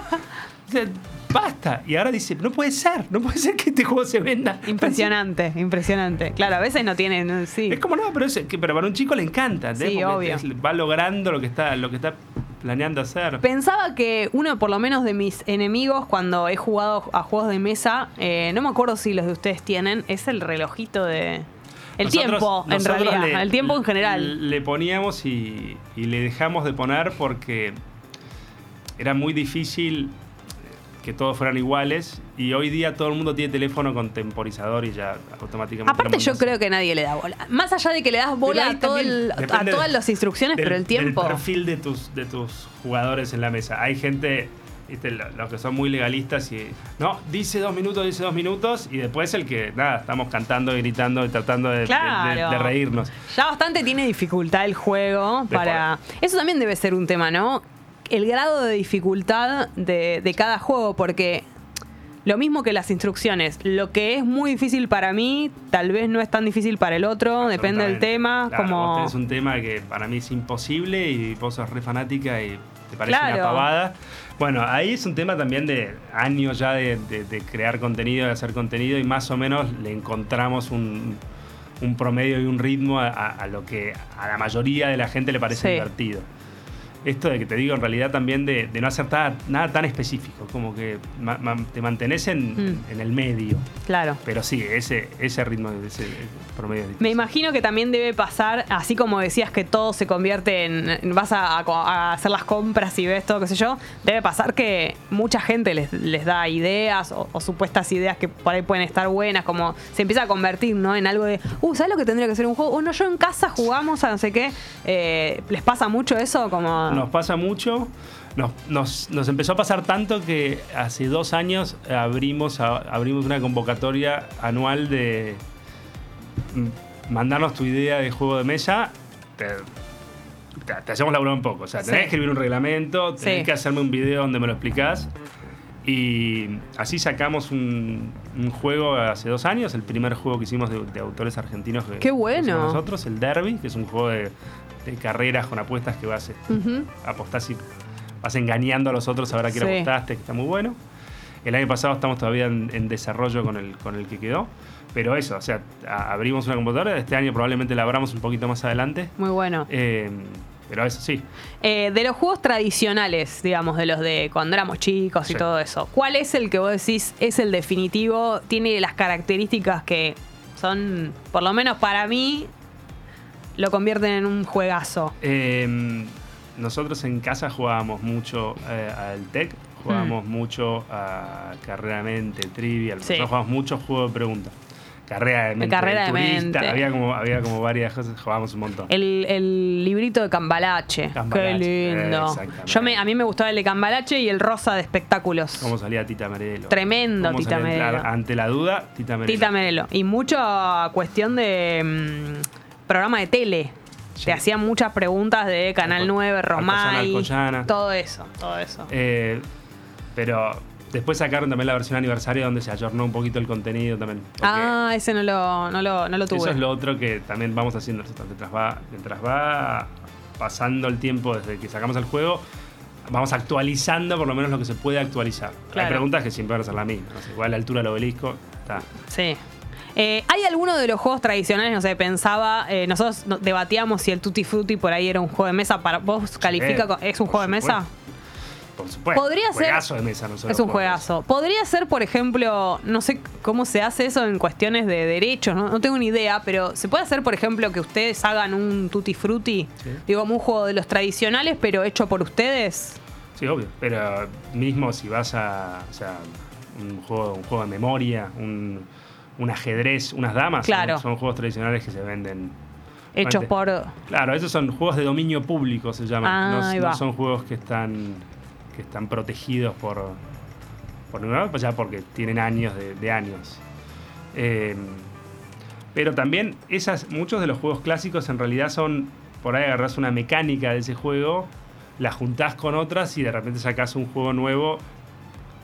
S11: O sea, basta. Y ahora dice, no puede ser, no puede ser que este juego se venda.
S1: Impresionante, impresionante. Claro, a veces no tienen. Sí.
S11: Es como no, pero, es, que, pero para un chico le encanta.
S1: Sí, obvio.
S11: es- va logrando lo que está, lo que está planeando hacer.
S1: Pensaba que uno, por lo menos, de mis enemigos cuando he jugado a juegos de mesa, eh, no me acuerdo si los de ustedes tienen, es el relojito de. El
S11: Nosotros-
S1: tiempo, en realidad.
S11: le-
S1: el tiempo en general.
S11: Le poníamos y, y le dejamos de poner porque era muy difícil que todos fueran iguales y hoy día todo el mundo tiene teléfono con temporizador y ya automáticamente.
S1: Aparte, yo creo que nadie le da bola. Más allá de que le das bola a, todo el- a todas las instrucciones,
S11: del-
S1: pero el tiempo.
S11: Del perfil de tus, de tus jugadores en la mesa. Hay gente, ¿viste? lo- los que son muy legalistas y. No, dice dos minutos, dice dos minutos. Y después el que, nada, estamos cantando, gritando y tratando de, de- de-
S1: Claro.
S11: de reírnos.
S1: Ya bastante tiene dificultad el juego para. Eso también debe ser un tema, ¿no? El grado de dificultad de, de cada juego, porque lo mismo que las instrucciones, lo que es muy difícil para mí, tal vez no es tan difícil para el otro, depende del tema.
S11: Claro,
S1: como...
S11: vos tenés un tema que para mí es imposible y vos sos re fanática y te parece
S1: Claro.
S11: una pavada. Bueno, ahí es un tema también de años ya de, de- de crear contenido, de hacer contenido y más o menos le encontramos un, un promedio y un ritmo a, a- a lo que a la mayoría de la gente le parece
S1: Sí.
S11: divertido. Esto de que te digo en realidad también de, de no hacer ta- nada tan específico, como que ma- ma- te mantenés en,
S1: Mm.
S11: en el medio.
S1: Claro.
S11: Pero sí, ese, ese ritmo, ese promedio es
S1: Me imagino que también debe pasar, así como decías que todo se convierte en. vas a, a- a hacer las compras y ves todo, qué sé yo. Debe pasar que mucha gente les, les da ideas o, o supuestas ideas que por ahí pueden estar buenas, como se empieza a convertir, ¿no? En algo de, uh, ¿sabes lo que tendría que ser un juego? O no, yo en casa jugamos a no sé qué. Eh, ¿Les pasa mucho eso? Como.
S11: Nos pasa mucho. Nos, nos- nos empezó a pasar tanto que hace dos años abrimos, a- abrimos una convocatoria anual de mm, mandarnos tu idea de juego de mesa. Te, te- te hacemos laburar un poco. O sea, tenés
S1: Sí.
S11: que escribir un reglamento, tenés
S1: Sí.
S11: que hacerme un video donde me lo explicás. Y así sacamos un, un juego hace dos años, el primer juego que hicimos de, de autores argentinos. que-
S1: ¡Qué bueno!
S11: Nosotros, el Derby, que es un juego de, de carreras con apuestas que vas este,
S1: Ujú.
S11: apostás y vas engañando a los otros a ver a quién
S1: Sí.
S11: apostaste, que está muy bueno. El año pasado estamos todavía en, en desarrollo con el, con el que quedó. Pero eso, o sea, a- abrimos una computadora, este año probablemente la abramos un poquito más adelante.
S1: Muy bueno.
S11: Eh, pero eso sí,
S1: Eh, de los juegos tradicionales, digamos, de los de cuando éramos chicos y todo eso, ¿cuál es el que vos decís es el definitivo? Tiene las características que son, por lo menos para mí, lo convierten en un juegazo.
S11: Eh, nosotros en casa jugábamos mucho eh, al TEC, jugábamos mucho a Carrera de Mente, Trivial.
S1: Sí.
S11: Nosotros jugábamos mucho juego de preguntas. Carrera de Mente.
S1: Carrera de
S11: turista,
S1: Mente.
S11: Había como, había como varias cosas, jugábamos un montón.
S1: El, el librito de Cambalache.
S11: Cambalache,
S1: Qué lindo. Yo me, a mí me gustaba el de Cambalache y el rosa de espectáculos.
S11: ¿Cómo salía Tita Merelo?
S1: Tremendo
S11: ¿Cómo
S1: Tita
S11: salía
S1: Merelo.
S11: Ante la duda, Tita Merelo.
S1: Tita Merelo. Y mucha cuestión de mm, programa de tele.
S11: Sí.
S1: Te hacían muchas preguntas de Canal
S11: Alco-
S1: 9,
S11: Alcoyana,
S1: Romay.
S11: Alcoyana.
S1: Todo eso, todo eso.
S11: Eh, pero después sacaron también la versión aniversario donde se ayornó un poquito el contenido también.
S1: ah, ese no lo, no lo, no lo tuve.
S11: Eso es lo otro que también vamos haciendo nosotros. Mientras va, mientras va pasando el tiempo desde que sacamos el juego, vamos actualizando por lo menos lo que se puede actualizar.
S1: Claro.
S11: Hay preguntas que siempre van a ser las mismas. No sé, igual la altura del obelisco está.
S1: Sí. Eh, ¿Hay alguno de los juegos tradicionales? No sé, pensaba, eh, nosotros no- debatíamos si el Tutti Frutti por ahí era un juego de mesa. Para, ¿Vos califica co- es un juego de mesa?
S11: Por supuesto.
S1: Podría ser-
S11: Juegazo de mesa, no
S1: Es un juegazo. Podría ser, por ejemplo, no sé cómo se hace eso en cuestiones de derechos, no, no tengo ni idea, pero ¿se puede hacer, por ejemplo, que ustedes hagan un Tutti Frutti?
S11: Sí.
S1: Digo, como un juego de los tradicionales, pero hecho por ustedes.
S11: Sí, obvio. Pero mismo si vas a. O sea, un juego, un juego de memoria, un, un ajedrez, unas damas.
S1: Claro.
S11: Son, son juegos tradicionales que se venden.
S1: Hechos por.
S11: Claro, esos son juegos de dominio público, se llaman.
S1: Ah,
S11: no, son juegos que están que están protegidos por por ningún lado, pues ya porque tienen años de, de años. Eh, pero también esas, muchos de los juegos clásicos en realidad son por ahí agarras una mecánica de ese juego, la juntás con otras y de repente sacás un juego nuevo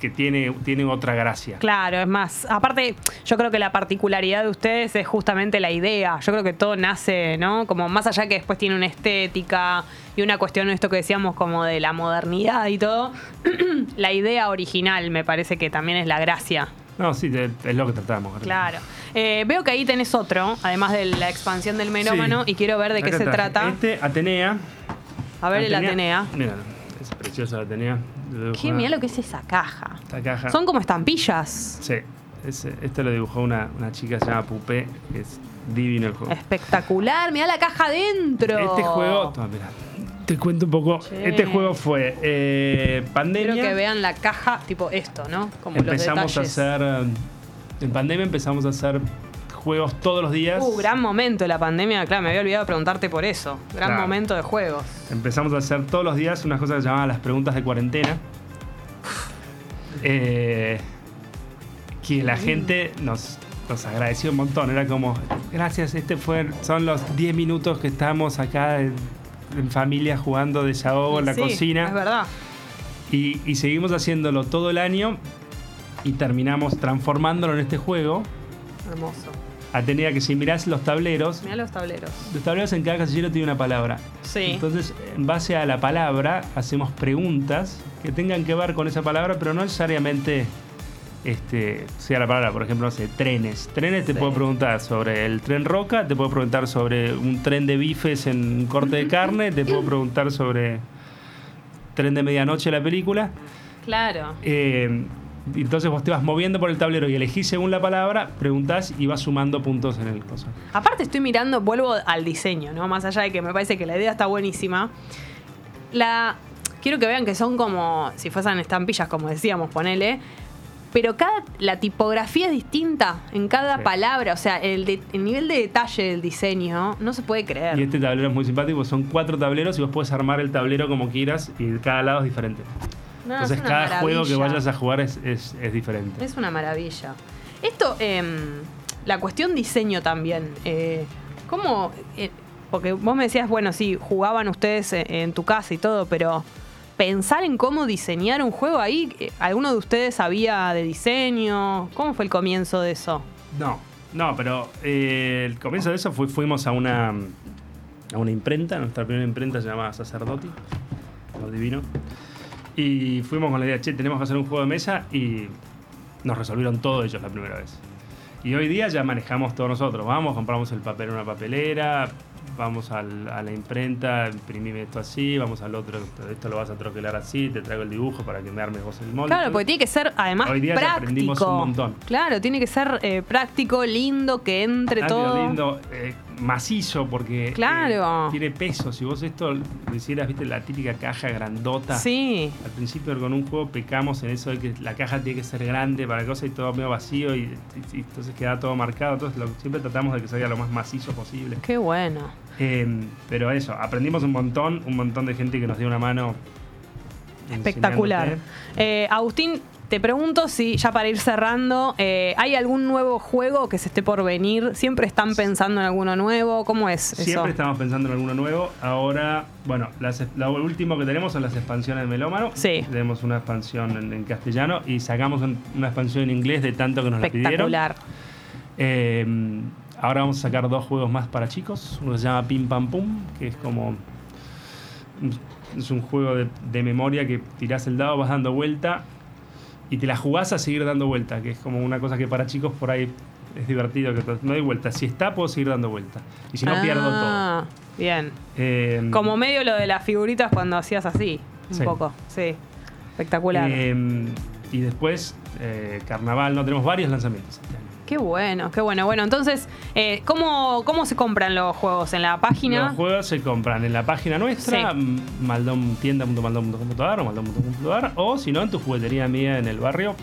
S11: que tiene, tiene otra gracia.
S1: Claro, es más. Aparte, yo creo que la particularidad de ustedes es justamente la idea. Yo creo que todo nace, ¿no? Como más allá que después tiene una estética y una cuestión esto que decíamos como de la modernidad y todo. la idea original me parece que también es la gracia.
S11: No, sí, es lo que tratamos.
S1: Claro. Eh, veo que ahí tenés otro, además de la expansión del melómano,
S11: Sí.
S1: y quiero ver de qué se
S11: traje.
S1: trata.
S11: Este, Atenea.
S1: A ver el Atenea.
S11: Mira, es preciosa la Atenea.
S1: Qué mira lo que es esa caja.
S11: Esta caja.
S1: Son como estampillas.
S11: Sí. ese- este lo dibujó una, una chica que se llama Pupé, que es divino el juego.
S1: Espectacular, mira la caja adentro.
S11: Este juego, toma, mira, te cuento un poco.
S1: Che.
S11: Este juego fue eh,
S1: Quiero
S11: pandemia.
S1: que vean la caja, tipo esto, ¿no? Como
S11: empezamos a
S1: los
S11: hacer. En pandemia empezamos a hacer juegos todos los días.
S1: Uh, gran momento la pandemia, claro, me había olvidado preguntarte por eso. Gran
S11: Claro.
S1: momento de juegos.
S11: Empezamos a hacer todos los días unas cosas que se llamaban las preguntas de cuarentena. Eh, que la gente nos, nos agradeció un montón. Era como, gracias, este fue, son los 10 minutos que estamos acá en, en familia jugando desahogo en la
S1: Sí,
S11: cocina.
S1: Es verdad.
S11: Y, y seguimos haciéndolo todo el año y terminamos transformándolo en este juego.
S1: Hermoso.
S11: Atenea que si mirás los tableros,
S1: Mira los tableros.
S11: los tableros en cada casillero tiene una palabra.
S1: Sí.
S11: Entonces, en base a la palabra, hacemos preguntas que tengan que ver con esa palabra, pero no necesariamente este, sea la palabra, por ejemplo, no sé, trenes. Trenes te
S1: Sí.
S11: puedo preguntar sobre el tren Roca, te puedo preguntar sobre un tren de bifes en un corte de carne, te puedo preguntar sobre tren de medianoche la película.
S1: Claro.
S11: Eh, entonces vos te vas moviendo por el tablero y elegís según la palabra, preguntás y vas sumando puntos en el coso.
S1: Aparte estoy mirando, vuelvo al diseño, ¿no? Más allá de que me parece que la idea está buenísima. La. Quiero que vean que son como. si fuesen estampillas, como decíamos, ponele. Pero cada. la tipografía es distinta en cada
S11: Sí.
S1: palabra. O sea, el, de- el nivel de detalle del diseño no se puede creer.
S11: Y este tablero es muy simpático, son cuatro tableros y vos puedes armar el tablero como quieras y cada lado es diferente.
S1: No,
S11: Entonces cada juego que vayas a jugar es, es- es diferente.
S1: Es una maravilla. Esto, em, la cuestión diseño también. Eh, ¿Cómo? eh, porque vos me decías, bueno, sí, jugaban ustedes en, en tu casa y todo, pero pensar en cómo diseñar un juego ahí, eh, ¿alguno de ustedes sabía de diseño? ¿Cómo fue el comienzo de eso?
S11: No, no, pero eh, el comienzo de eso fue, fuimos a una, a una imprenta, nuestra primera imprenta se llamaba Sacerdoti, lo divino. Y fuimos con la idea, che, tenemos que hacer un juego de mesa y nos resolvieron todo ellos la primera vez. Y hoy día ya manejamos todos nosotros. Vamos, compramos el papel en una papelera, vamos al- a la imprenta, imprimime esto así, vamos al otro, esto lo vas a troquelar así, te traigo el dibujo para que me armes vos el molde.
S1: Claro, porque tiene que ser además
S11: Hoy día ya aprendimos
S1: práctico.
S11: un montón.
S1: Claro, tiene que ser eh, práctico, lindo, que entre
S11: Ah,
S1: todo.
S11: lindo. Eh, macizo porque eh,
S1: Claro.
S11: tiene peso. Si vos esto lo hicieras, viste, la típica caja grandota.
S1: Sí.
S11: Al principio con un juego pecamos en eso de que la caja tiene que ser grande para cosa y todo medio vacío y, y- y entonces queda todo marcado. Entonces lo- siempre tratamos de que salga lo más macizo posible.
S1: Qué bueno.
S11: Eh, pero eso, aprendimos un montón, un montón de gente que nos dio una mano.
S1: Espectacular. Eh, Agustín, te pregunto si ya para ir cerrando, eh, ¿hay algún nuevo juego que se esté por venir? ¿Siempre están pensando en alguno nuevo? ¿Cómo es eso?
S11: Siempre estamos pensando en alguno nuevo. Ahora, bueno, las- lo último que tenemos son las expansiones de Melómano.
S1: Sí.
S11: Tenemos una expansión en, en castellano y sacamos un- una expansión en inglés de tanto que nos la pidieron.
S1: Espectacular.
S11: Eh, ahora vamos a sacar dos juegos más para chicos. Uno se llama Pim Pam Pum, que es como. Es un juego de, de memoria que tirás el dado, vas dando vuelta y te la jugás a seguir dando vuelta, que es como una cosa que para chicos por ahí es divertido. que No doy vuelta. Si está, puedo seguir dando vuelta. Y si no, pierdo todo.
S1: Ah, Bien.
S11: Eh,
S1: Como medio lo de las figuritas cuando hacías así, un
S11: Sí.
S1: poco. Sí. Espectacular.
S11: eh, y después, eh, Carnaval, no tenemos varios lanzamientos.
S1: Qué bueno, qué bueno. Bueno, entonces, eh, ¿cómo, ¿cómo se compran los juegos? ¿En la página?
S11: Los juegos se compran en la página nuestra,
S1: Sí.
S11: m- maldontienda.maldon.com.ar o maldon.com.ar o si no en tu juguetería mía en el barrio.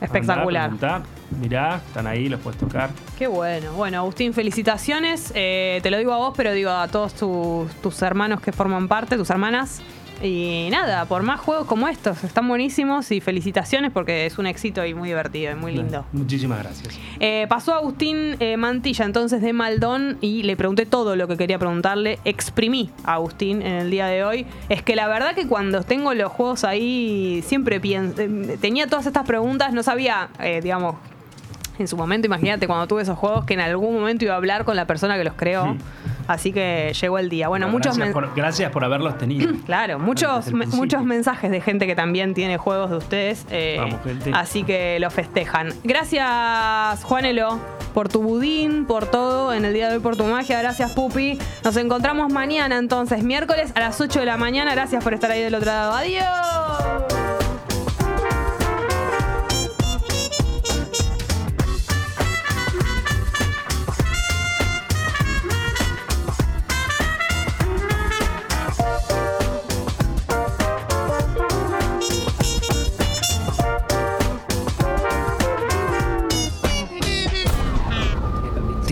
S1: Espectacular.
S11: Andá, mirá, están ahí, los puedes tocar.
S1: Qué bueno. Bueno, Agustín, felicitaciones. Eh, te lo digo a vos, pero digo a todos tus, tus hermanos que forman parte, tus hermanas. Y nada, por más juegos como estos, están buenísimos y felicitaciones porque es un éxito y muy divertido y muy lindo.
S11: Muchísimas gracias.
S1: Eh, pasó Agustín eh, Mantilla entonces de Maldón y le pregunté todo lo que quería preguntarle. Exprimí a Agustín en el día de hoy. Es que la verdad que cuando tengo los juegos ahí siempre pienso, tenía todas estas preguntas, no sabía, eh, digamos, en su momento, imagínate cuando tuve esos juegos que en algún momento iba a hablar con la persona que los creó. Así que llegó el día. Bueno, muchos
S11: gracias, por, gracias por haberlos tenido.
S1: Claro, muchos, me- muchos mensajes de gente que también tiene juegos de ustedes. eh,
S11: Vamos, gente.
S1: Así que lo festejan. Gracias, Juanelo, por tu budín, por todo en el día de hoy, por tu magia. Gracias, Pupi. Nos encontramos mañana, entonces, miércoles a las 8 de la mañana. Gracias por estar ahí del otro lado. Adiós.